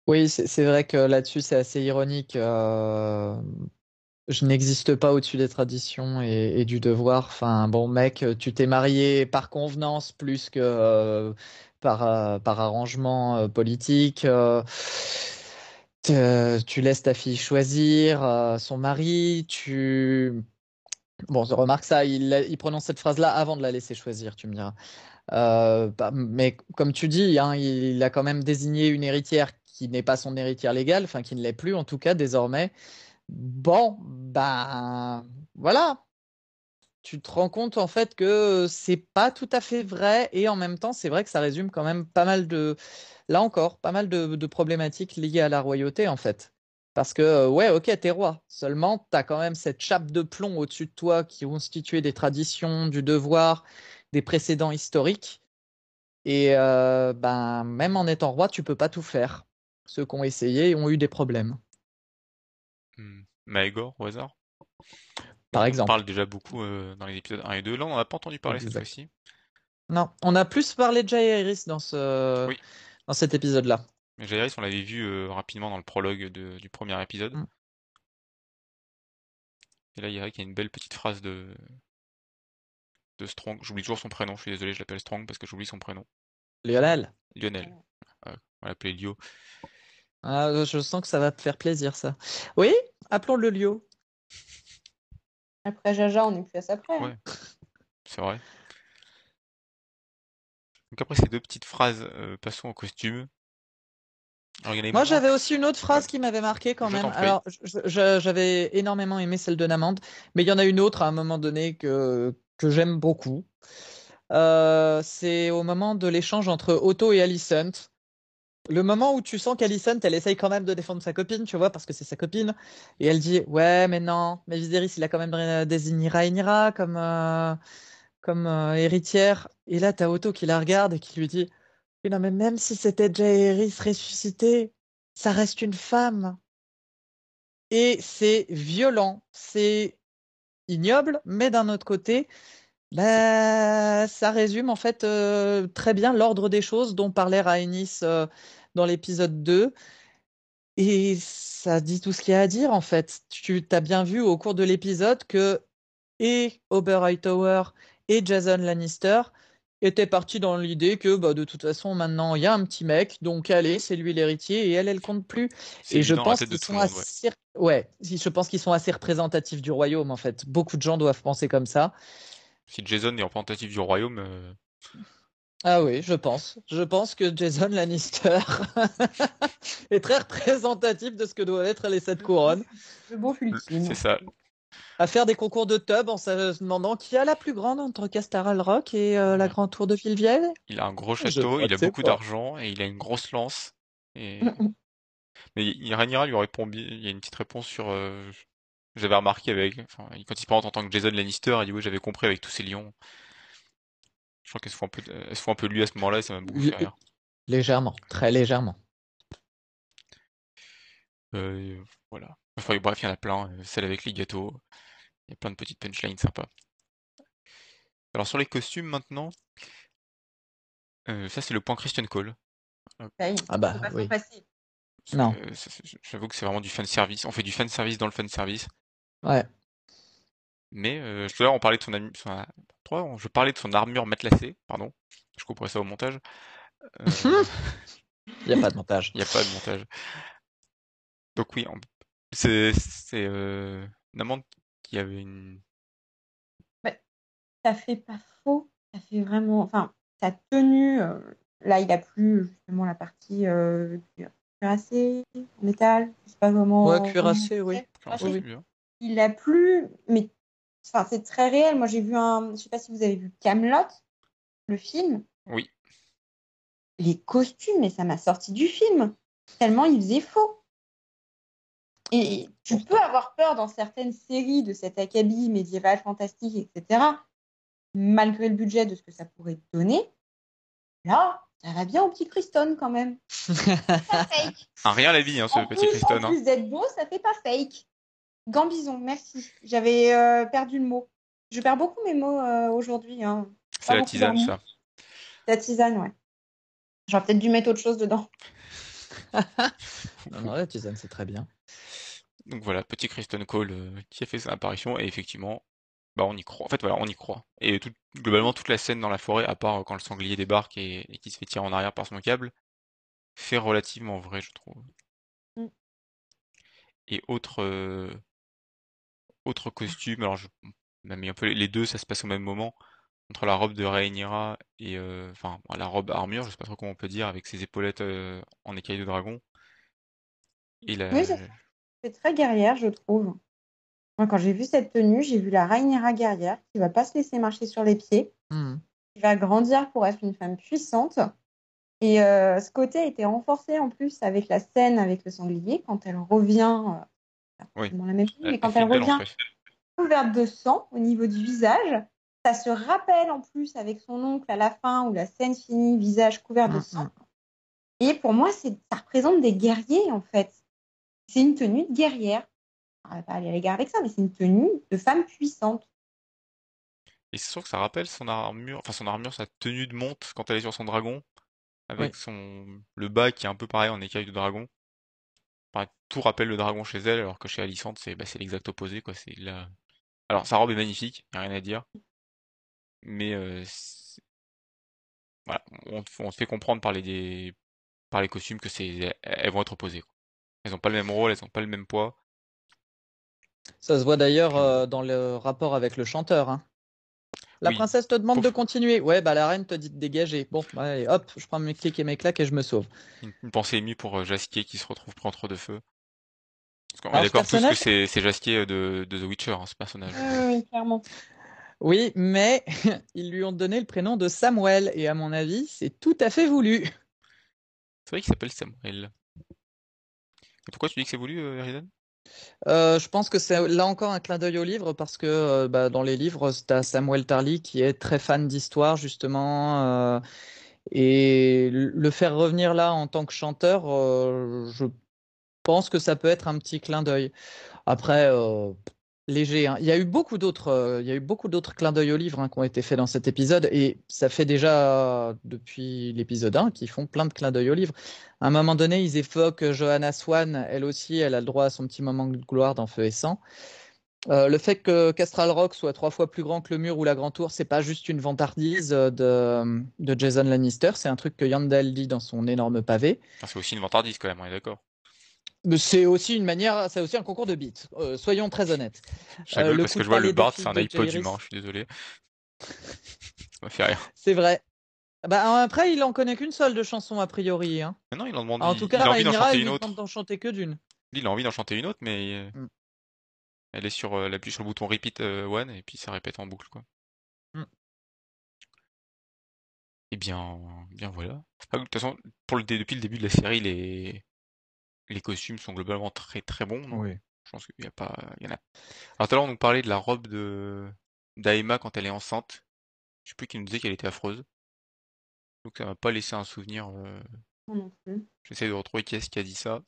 Oui, c'est vrai que là-dessus, c'est assez ironique. euh, je n'existe pas au-dessus des traditions et, et du devoir. Enfin, bon, mec, tu t'es marié par convenance plus que euh, par, euh, par arrangement euh, politique. euh, tu laisses ta fille choisir euh, son mari. Tu... Bon, remarque ça, il, prononce cette phrase-là avant de la laisser choisir, tu me diras. Euh, bah, mais comme tu dis, hein, il a quand même désigné une héritière qui n'est pas son héritière légale, enfin qui ne l'est plus en tout cas désormais. Bon, ben voilà. Tu te rends compte en fait que c'est pas tout à fait vrai et en même temps c'est vrai que ça résume quand même pas mal de, là encore, pas mal de problématiques liées à la royauté en fait. Parce que euh, ouais, ok, t'es roi. Seulement, t'as quand même cette chape de plomb au-dessus de toi qui constituait des traditions, du devoir, des précédents historiques. Et euh, ben, même en étant roi, tu peux pas tout faire. Ceux qui ont essayé ont eu des problèmes, Hmm. Maegor, au hasard? par On exemple. parle déjà beaucoup euh, dans les épisodes 1 et 2. Là, on n'en a pas entendu parler cette Exact. fois-ci. Non, on a plus parlé de Jaehaerys dans ce Oui. dans cet épisode-là. Mais Jaehaerys, on l'avait vu euh, rapidement dans le prologue de- du premier épisode. Mm. Et là, il y a une belle petite phrase de, de Strong. J'oublie toujours son prénom, je suis désolé, je l'appelle Strong parce que j'oublie son prénom. Lionel, Lionel. Euh, on va l'appeler Lio. ah, je sens que ça va te faire plaisir ça. Oui, appelons-le Lio. Après Jaja, on n'est plus à ça près. hein. Ouais. C'est vrai. Donc après ces deux petites phrases, euh, passons au costume. Alors, il y en a Moi, j'avais aussi une autre phrase qui m'avait marqué quand Je même. Alors, j'avais énormément aimé celle de Namande, mais il y en a une autre à un moment donné que que j'aime beaucoup. Euh, c'est au moment de l'échange entre Otto et Alicent. Le moment où tu sens qu'Alicent, elle essaye quand même de défendre sa copine, tu vois, parce que c'est sa copine. Et elle dit Ouais, mais non, mais Viserys, il a quand même désigné Rhaenyra comme, euh, comme euh, héritière. Et là, tu as Otto qui la regarde et qui lui dit Non, mais même si c'était Jaehaerys ressuscité, ça reste une femme. Et c'est violent, c'est ignoble, mais d'un autre côté, bah, ça résume en fait euh, très bien l'ordre des choses dont parlait Rhaenys euh, dans l'épisode 2. Et ça dit tout ce qu'il y a à dire en fait. Tu as bien vu au cours de l'épisode que et Ober Hightower et Jason Lannister étaient partis dans l'idée que bah, de toute façon maintenant il y a un petit mec, donc allez, c'est lui l'héritier et elle, elle compte plus. Et je pense qu'ils sont assez... ouais. je pense qu'ils sont assez représentatifs du royaume en fait. Beaucoup de gens doivent penser comme ça. Si Jason est représentatif du royaume. Euh, ah oui, je pense. Je pense que Jason Lannister est très représentatif de ce que doivent être les sept couronnes. Le bon C'est ça. À faire des concours de tub en se demandant qui a la plus grande entre Castaral Rock et euh, la grande tour de Villevielle. Il a un gros château, il a beaucoup d'argent et il a une grosse lance. Et... Mais Rhaenyra lui répond bien. Il y a une petite réponse sur euh, j'avais remarqué avec, enfin, quand il se présente en tant que Jason Lannister, il dit oui, j'avais compris avec tous ces lions. Je crois qu'elle se fout un peu, elle se fout un peu de lui à ce moment-là et ça m'a beaucoup fait rire. Légèrement, très légèrement. Euh, voilà. Enfin, bref, il y en a plein. Euh, celle avec les gâteaux. Il y a plein de petites punchlines sympas. Alors sur les costumes maintenant, euh, ça c'est le point Christian Cole. Ah bah oui. Non. J'avoue que c'est vraiment du fan service. On fait du fan service dans le fan service. Ouais. Mais euh, tout à l'heure, on parlait de son, ami, je parlais de son armure matelassée, pardon. Je couperai ça au montage. Euh, Il n'y a pas de montage. Il n'y a pas de montage. Donc oui, c'est c'est euh, Namande qui avait une. Ouais. Ça fait pas faux. Ça fait vraiment. Enfin, sa tenue. Euh, là, il a plus justement la partie cuirassé, en métal, je sais pas comment. Ouais, cuirassé, oui. Il a plus, mais enfin, c'est très réel. Moi, j'ai vu un, je sais pas si vous avez vu Camelot, le film. Oui. Les costumes, mais ça m'a sorti du film tellement il faisait faux. Et tu peux avoir peur dans certaines séries de cet acabit médiéval fantastique, etc. Malgré le budget de ce que ça pourrait donner, là, ça va bien au petit Christon quand même. fake. Un rien la vie, hein, ce petit Christon. En hein. plus d'être beau, ça fait pas fake. Gambison, merci. J'avais euh, perdu le mot. Je perds beaucoup mes mots euh, aujourd'hui. Hein. C'est la tisane, ça. La tisane, ouais. J'aurais peut-être dû mettre autre chose dedans. non, non, la tisane, c'est très bien. Donc voilà, petit Kristen Cole euh, qui a fait son apparition et effectivement, bah on y croit. En fait, voilà, on y croit. Et globalement, toute la scène dans la forêt, à part quand le sanglier débarque et, qui se fait tirer en arrière par son câble, fait relativement vrai, je trouve. Mm. Et autre, euh, autre costume, alors je même un peu les deux, ça se passe au même moment entre la robe de Rhaenyra et euh, enfin la robe armure, je sais pas trop comment on peut dire, avec ses épaulettes euh, en écaille de dragon. Et Oui, c'est très guerrière, je trouve. Moi, quand j'ai vu cette tenue, j'ai vu la Rhaenyra guerrière qui va pas se laisser marcher sur les pieds, mmh. qui va grandir pour être une femme puissante. Et euh, ce côté a été renforcé en plus avec la scène avec le sanglier quand elle revient. Euh, oui. la même mais quand elle, revient couverte de sang au niveau du visage, ça se rappelle en plus avec son oncle à la fin où la scène finit visage couvert de mmh, sang. Et pour moi, ça représente des guerriers en fait. C'est une tenue de guerrière on va pas aller à l'égard avec ça, mais c'est une tenue de femme puissante. Et c'est sûr que ça rappelle son armure, enfin son armure, sa tenue de monte quand elle est sur son dragon, avec son le bas qui est un peu pareil en écaille de dragon. tout rappelle le dragon chez elle, alors que chez Alicante, c'est bah, l'exact opposé, quoi. C'est la... Alors sa robe est magnifique, y a rien à dire, mais euh, voilà, on, te fait comprendre par les par les costumes que c'est elles vont être opposées. Elles ont pas le même rôle, elles ont pas le même poids. Ça se voit d'ailleurs euh, dans le rapport avec le chanteur. Hein. La princesse te demande de continuer. Ouais, bah la reine te dit de dégager. Bon, hop, je prends mes clics et mes claques et je me sauve. Une, pensée émue pour euh, Jasquier qui se retrouve pris entre deux feux. Parce qu'on est d'accord tous que c'est Jasquier de, de, The Witcher, hein, ce personnage. Oui, clairement. Oui, mais ils lui ont donné le prénom de Samuel, et à mon avis, c'est tout à fait voulu. C'est vrai qu'il s'appelle Samuel. Et pourquoi tu dis que c'est voulu, euh, Eridan Euh, je pense que c'est là encore un clin d'œil au livre parce que euh, bah, dans les livres, tu Samuel Tarly qui est très fan d'histoire justement. euh, et le faire revenir là en tant que chanteur, euh, je pense que ça peut être un petit clin d'œil. Après, euh, léger. hein. Il y a eu beaucoup d'autres, euh, clins d'œil au livre hein, qui ont été faits dans cet épisode et ça fait déjà depuis l'épisode 1 qu'ils font plein de clins d'œil au livre. À un moment donné, ils évoquent Johanna Swan, elle aussi, elle a le droit à son petit moment de gloire dans Feu et Sang. Euh, le fait que Castral Rock soit trois fois plus grand que le mur ou la Grand Tour, c'est pas juste une vantardise euh, de, de Jason Lannister, c'est un truc que Yandel dit dans son énorme pavé. C'est aussi une vantardise quand même, on est d'accord. C'est aussi une manière, c'est aussi un concours de beats. Euh, soyons très honnêtes. Rigole Euh, le parce que je vois le Bard, c'est un iPod humain, je suis désolé. Ça m'a fait rire. C'est vrai. Bah, après, il en connaît qu'une seule de chanson a priori. hein. Mais non, il en demande. En il, tout il cas, a envie d'en chanter il que d'une. Il a envie d'en chanter une autre, mais euh, Mm. elle est sur, euh, elle appuie sur le bouton repeat euh, one et puis ça répète en boucle quoi. Mm. Et bien, bien voilà. Ah, de toute façon, pour le dé- depuis le début de la série, les les costumes sont globalement très très bons. donc Je pense qu'il y a pas, il y en a. Alors tout à l'heure, on nous parlait de la robe de d'Aema quand elle est enceinte. Je sais plus qui nous disait qu'elle était affreuse. Donc ça m'a pas laissé un souvenir. euh, Moi non plus. J'essaie de retrouver qui est-ce qui a dit ça. De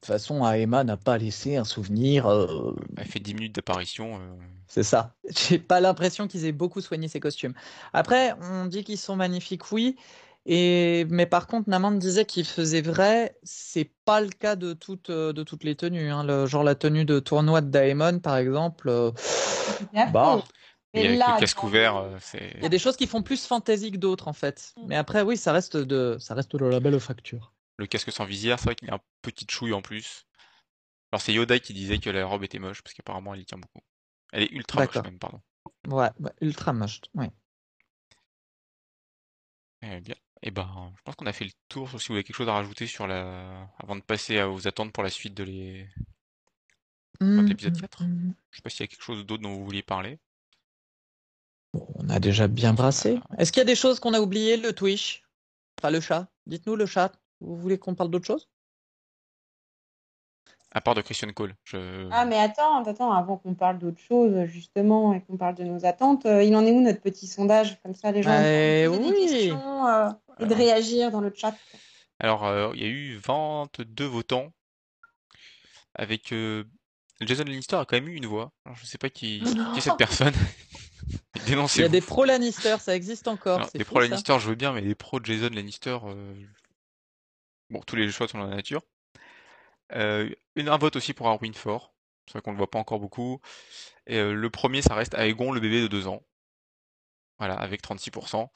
toute façon, Aema n'a pas laissé un souvenir. euh, Elle fait 10 minutes d'apparition. euh, C'est ça. J'ai pas l'impression qu'ils aient beaucoup soigné ces costumes. Après, on dit qu'ils sont magnifiques, oui. Et mais par contre, Naman disait qu'il faisait vrai. C'est pas le cas de toutes euh, de toutes les tenues. hein. Le, genre la tenue de tournoi de Daemon, par exemple. euh. Bah, Et Mais avec là, le casque ouvert, euh, c'est. Il y a des choses qui font plus fantasy que d'autres, en fait. Mm. Mais après, oui, ça reste de ça reste de la belle facture. Le casque sans visière, c'est vrai qu'il y a un petit chouille en plus. Alors c'est Yoda qui disait que la robe était moche, parce qu'apparemment elle y tient beaucoup. Elle est ultra moche même, pardon. Ouais, ouais, ultra moche. Ouais. Eh bien. Et ben, je pense qu'on a fait le tour, sauf si vous avez quelque chose à rajouter sur la. avant de passer à- aux attentes pour la suite de les. Mm, l'épisode mm, 4. mm. Je sais pas s'il y a quelque chose d'autre dont vous vouliez parler. Bon, on a déjà bien brassé. Est-ce qu'il y a des choses qu'on a oubliées, le Twitch? Enfin, le chat. Dites-nous le chat. Vous voulez qu'on parle d'autre chose? À part de Christian Cole. Je... Ah, mais attends, attends, avant qu'on parle d'autre chose, justement, et qu'on parle de nos attentes, euh, il en est où notre petit sondage Comme ça, les gens Eh peuvent poser oui. des questions euh, et de Alors. réagir dans le chat. Alors, euh, il y a eu 22 votants. Avec. euh, Jason Lannister a quand même eu une voix. Alors, je sais pas qui, qui est cette personne. Il y a des pros Lannister, ça existe encore. Alors, des pros ça. Lannister, je veux bien, mais des pros de Jason Lannister, euh, bon, tous les choix sont dans la nature. Euh, une, un vote aussi pour Arwin Ford. C'est vrai qu'on le voit pas encore beaucoup. Et euh, le premier, ça reste Aegon, le bébé de deux ans. Voilà, avec 36%.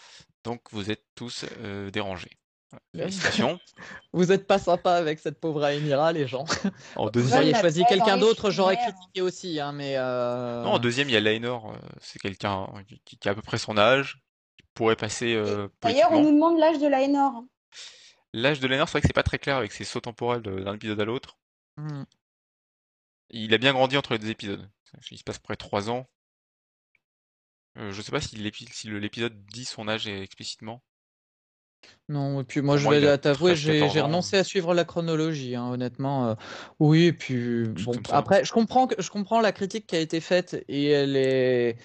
Donc vous êtes tous euh, dérangés. Voilà, Félicitations. Vous êtes pas sympa avec cette pauvre Rhaenyra, les gens. En Vous deuxième, auriez la choisi quelqu'un d'autre, j'aurais critiqué aussi, hein, mais. euh, non, en deuxième, il y a Laenor. euh, c'est quelqu'un qui, qui a à peu près son âge. Qui pourrait passer euh, D'ailleurs, on nous demande l'âge de l'Aénor. hein. L'âge de Laenor, c'est vrai que c'est pas très clair avec ses sauts temporels de- d'un épisode à l'autre. hmm. Il a bien grandi entre les deux épisodes. Il se passe près trois ans. Euh, je sais pas si l'épi- si le- l'épisode dit son âge explicitement. Non, et puis moi, Pour je moi, il vais t'avouer, 13, j'ai 14 j'ai ans. renoncé à suivre la chronologie, hein, honnêtement. euh, oui, et puis bon, comme ça. après, je comprends que je comprends la critique qui a été faite et elle est,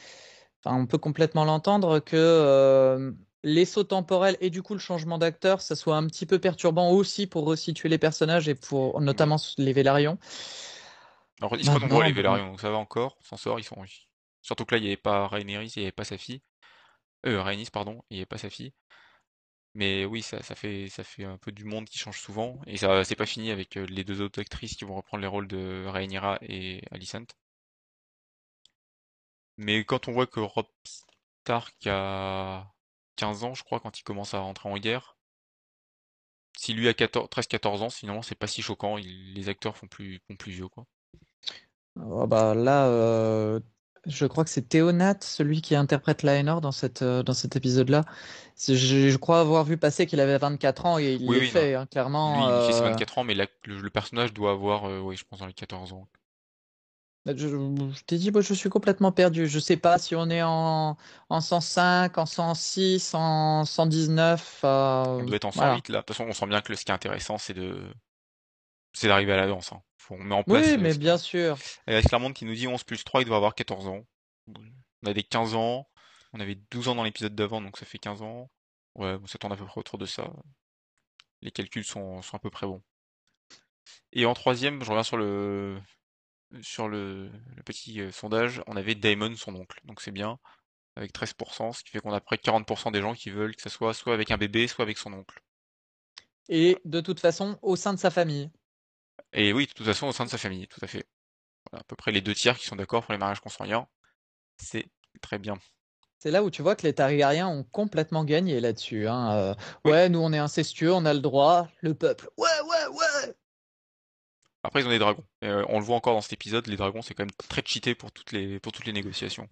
enfin, on peut complètement l'entendre que euh, les sauts temporels et du coup le changement d'acteur, ça soit un petit peu perturbant aussi pour resituer les personnages et pour notamment les Vélarions. Alors, ils se font nombreux Maintenant, les bon. Vélarions, donc ça va encore, on s'en sort, ils sont Surtout que là, il n'y avait pas Rhaenyra, il n'y avait pas sa fille. Euh, Rhaenys, pardon, il n'y avait pas sa fille. Mais oui, ça, fait, un peu du monde qui change souvent. Et ça, c'est pas fini avec euh, les deux autres actrices qui vont reprendre les rôles de Rhaenyra et Alicent. Mais quand on voit que Rob Stark a 15 ans, je crois, quand il commence à rentrer en guerre, si lui a 14 13-14 ans, finalement, c'est pas si choquant. les acteurs font plus, font plus vieux, quoi. Oh, bah là, euh, je crois que c'est Théonat, celui qui interprète Laenor dans cette, euh, dans cet épisode-là. Je, je crois avoir vu passer qu'il avait 24 ans et il Oui, l'est oui, fait, hein, clairement. Lui, il fait ses euh, 24 ans, mais la- le, le personnage doit avoir, euh, oui, je pense, dans les 14 ans. Bah, je, je t'ai dit, moi, je suis complètement perdu. Je sais pas si on est en, en 105, en 106, en 119. euh, On doit être en voilà. 108 là. De toute façon, on sent bien que ce qui est intéressant, c'est de, c'est d'arriver à la danse. hein. On met en place. Oui, euh, mais ce- bien sûr. Il y a Clermont qui nous dit 11 plus 3, il doit avoir 14 ans. On a des 15 ans. On avait 12 ans dans l'épisode d'avant, donc ça fait 15 ans. Ouais, on s'attend à peu près autour de ça. Les calculs sont, sont à peu près bons. Et en troisième, je reviens sur le, sur le, le petit euh, sondage, on avait Damon, son oncle. Donc c'est bien, avec 13%, ce qui fait qu'on a près 40% des gens qui veulent que ça soit soit avec un bébé, soit avec son oncle. Et de toute façon, au sein de sa famille. Et oui, de toute façon, au sein de sa famille, tout à fait. Voilà, à peu près les deux tiers qui sont d'accord pour les mariages consanguins. C'est très bien. C'est là où tu vois que les Targaryens ont complètement gagné là-dessus. hein. Euh, Oui. Ouais, nous on est incestueux, on a le droit. Le peuple, ouais, ouais, ouais. Après, ils ont des dragons. Euh, on le voit encore dans cet épisode, les dragons, c'est quand même très cheaté pour toutes les, pour toutes les négociations.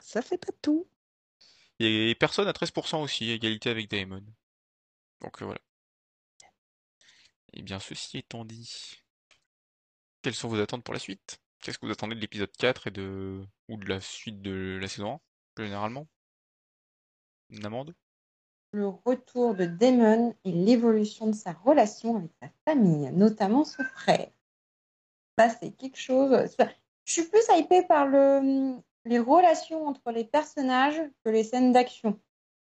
Ça fait pas tout. Et personne à 13% aussi, égalité avec Daemon. Donc euh, voilà. Et bien, ceci étant dit, quelles sont vos attentes pour la suite? Qu'est-ce que vous attendez de l'épisode 4 et de ou de la suite de la saison 1, plus généralement? Namande? Le retour de Damon et l'évolution de sa relation avec sa famille, notamment son frère. Ça, c'est quelque chose. Je suis plus hypée par le, les relations entre les personnages que les scènes d'action.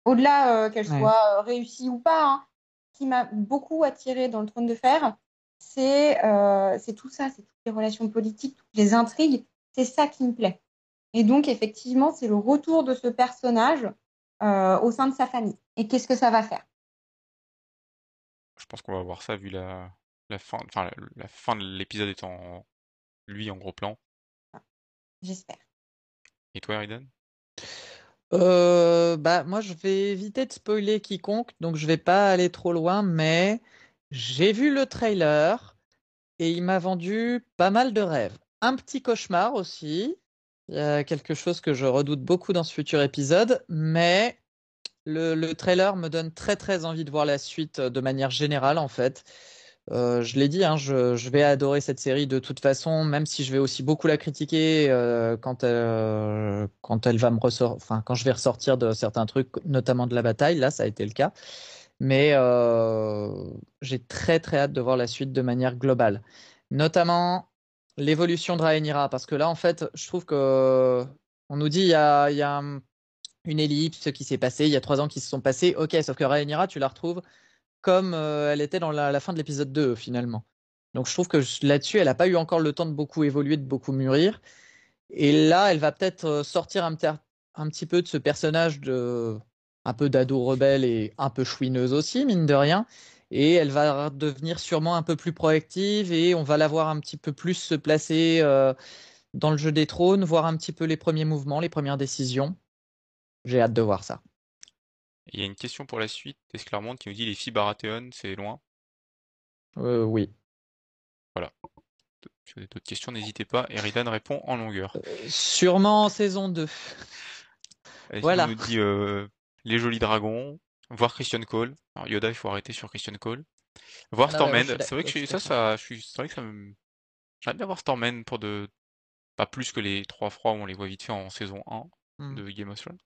Au-delà euh, qu'elles Ouais. soient euh, réussies ou pas, hein, qui m'a beaucoup attiré dans le Trône de Fer, c'est euh, c'est tout ça, c'est toutes les relations politiques, toutes les intrigues. C'est ça qui me plaît. Et donc, effectivement, c'est le retour de ce personnage euh, au sein de sa famille. Et qu'est-ce que ça va faire? Je pense qu'on va voir ça vu la, la fin, enfin la, la fin de l'épisode étant lui en gros plan. J'espère. Et toi, Eridan? Euh, bah, moi, je vais éviter de spoiler quiconque, donc je vais pas aller trop loin, mais j'ai vu le trailer et il m'a vendu pas mal de rêves. Un petit cauchemar aussi. Il y a quelque chose que je redoute beaucoup dans ce futur épisode, mais le, le trailer me donne très très envie de voir la suite euh, de manière générale en fait. Euh, je l'ai dit, hein, je, vais adorer cette série de toute façon, même si je vais aussi beaucoup la critiquer euh, quand, euh, quand elle va me ressort, enfin quand je vais ressortir de certains trucs, notamment de la bataille. Là, ça a été le cas. Mais j'ai très très hâte de voir la suite de manière globale, notamment l'évolution de Rhaenyra, parce que là, en fait, je trouve que on nous dit il y a, y a un- une ellipse qui s'est passée, il y a trois ans qui se sont passés. Ok, sauf que Rhaenyra, tu la retrouves comme elle était dans la, fin de l'épisode 2 finalement. Donc je trouve que là-dessus, elle n'a pas eu encore le temps de beaucoup évoluer, de beaucoup mûrir. Et là, elle va peut-être sortir un, petit- peu de ce personnage de un peu d'ado rebelle et un peu chouineuse aussi, mine de rien. Et elle va devenir sûrement un peu plus proactive et on va la voir un petit peu plus se placer dans le jeu des trônes, voir un petit peu les premiers mouvements, les premières décisions. J'ai hâte de voir ça. Il y a une question pour la suite, Esclarmonde qui nous dit les filles Baratheon, c'est loin? Euh, oui. Si vous avez d'autres questions, n'hésitez pas. Eridan répond en longueur. Euh, sûrement en saison 2. Et sinon, Voilà. On nous dit euh, les jolis dragons, voir Christian Cole. Alors Yoda, il faut arrêter sur Christian Cole. Voir Ah Stormend. c'est vrai que je- ça, ça, je suis, c'est vrai que ça me... J'aimerais bien voir Stormend pour de... Pas plus que les trois froids où on les voit vite fait en saison 1 Hmm, de Game of Thrones.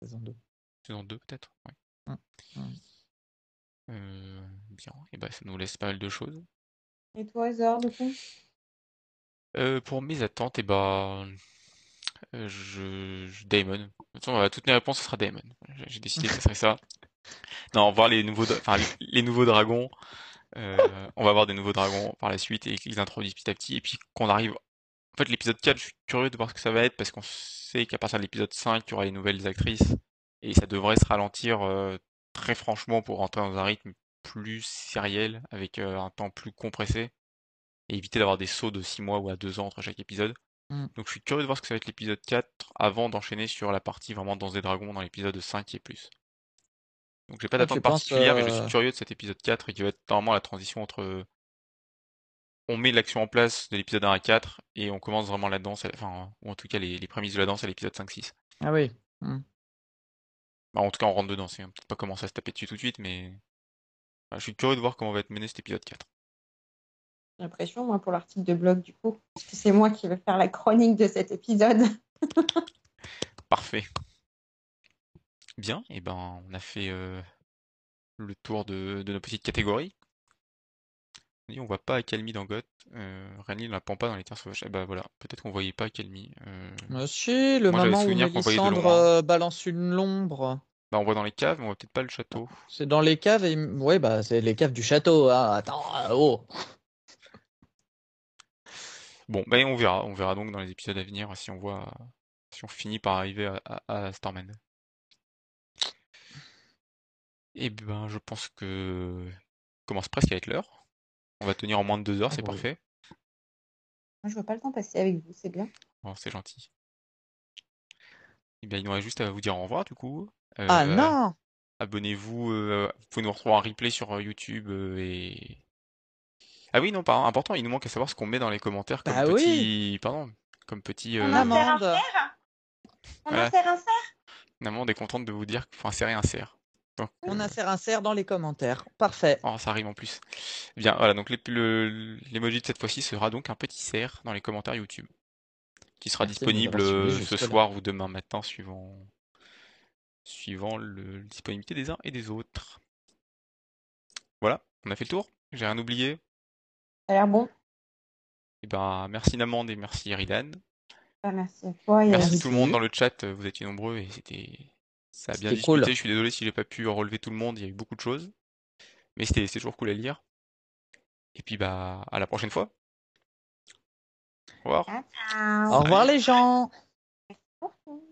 saison 2. Saison 2 peut-être. ouais. Hmm, hmm. Euh, bien. Et ben ça nous laisse pas mal de choses. Et toi, Zor, du coup? Euh, pour mes attentes, et ben euh, je, je Damon. De toute façon, euh, toutes mes réponses, ce sera Damon. J'ai j'ai décidé que ce serait ça. Non, voir les nouveaux, dra- enfin les, les nouveaux dragons. euh, on va avoir des nouveaux dragons par la suite et qu'ils introduisent petit à petit. Et puis qu'on arrive. En fait, l'épisode 4, je suis curieux de voir ce que ça va être parce qu'on sait qu'à partir de l'épisode 5, il y aura les nouvelles actrices et ça devrait se ralentir euh, très franchement pour rentrer dans un rythme plus sériel avec euh, un temps plus compressé et éviter d'avoir des sauts de 6 mois ou à 2 ans entre chaque épisode. Mm. Donc je suis curieux de voir ce que ça va être l'épisode 4 avant d'enchaîner sur la partie vraiment Danse des Dragons dans l'épisode 5 et plus. Donc j'ai pas d'attente particulière, mais je euh, suis curieux de cet épisode 4 et qui va être normalement la transition entre on met l'action en place de l'épisode 1 à 4 et on commence vraiment la danse, à- enfin ou en tout cas les, les prémices de la danse à l'épisode 5-6. Ah oui. hmm. Bah, en tout cas on rentre dedans, c'est peut-être pas commencer à se taper dessus tout de suite, mais Bah, je suis curieux de voir comment va être mené cet épisode 4. J'ai l'impression, moi, pour l'article de blog, du coup. Parce que c'est moi qui vais faire la chronique de cet épisode. Parfait. Bien, et ben on a fait euh, le tour de, de nos petites catégories. On voit pas Akalmi dans Goth. Euh, Renly ne la prend pas dans les terres sauvages. Eh bah voilà, peut-être qu'on voyait pas Akalmi. Euh... Ah si, le Moi, moment où souvenir qu'on voyait de Mélissandre euh, balance une lombre. Bah on voit dans les caves, mais on voit peut-être pas le château. C'est dans les caves et ouais bah c'est les caves du château. hein. Attends, euh, oh. Bon, ben on verra, on verra donc dans les épisodes à venir si on voit, si on finit par arriver à, à, à Starman. Et ben, je pense que commence presque à être l'heure. On va tenir en moins de deux heures, Ah c'est oui. parfait. Moi, je vois pas le temps passer avec vous, c'est bien. Bon, c'est gentil. Et bien, il nous reste juste à vous dire au revoir du coup. Ah Euh, non Abonnez-vous, euh, vous pouvez nous retrouver en replay sur euh, YouTube euh, et. Ah oui, non, pas important, il nous manque à savoir ce qu'on met dans les commentaires comme Bah oui. petit. Pardon, comme petit. On euh, insère un cerf? On Voilà. insère un cerf? Maman est contente de vous dire qu'il faut insérer un cerf. Donc, On euh, insère un cerf dans les commentaires. Parfait. oh, ça arrive en plus. Bien, voilà, donc l'ép- le- l'emoji de cette fois-ci sera donc un petit cerf dans les commentaires YouTube, qui sera Merci de nous disponible avoir suivis euh, ce jusque-là. soir ou demain matin, suivant, suivant le, la disponibilité des uns et des autres. Voilà, on a fait le tour? J'ai rien oublié? Ça a l'air bon? Et ben, merci Namande et merci Eridan. Bah, merci à toi. et Merci à- tout le monde dans le chat, vous étiez nombreux et c'était ça a bien C'était cool. discuté. Je suis désolé si j'ai pas pu relever tout le monde, il y a eu beaucoup de choses. Mais c'était c'est toujours cool à lire. Et puis bah à la prochaine fois. Au revoir. Ciao. Au revoir les gens Merci.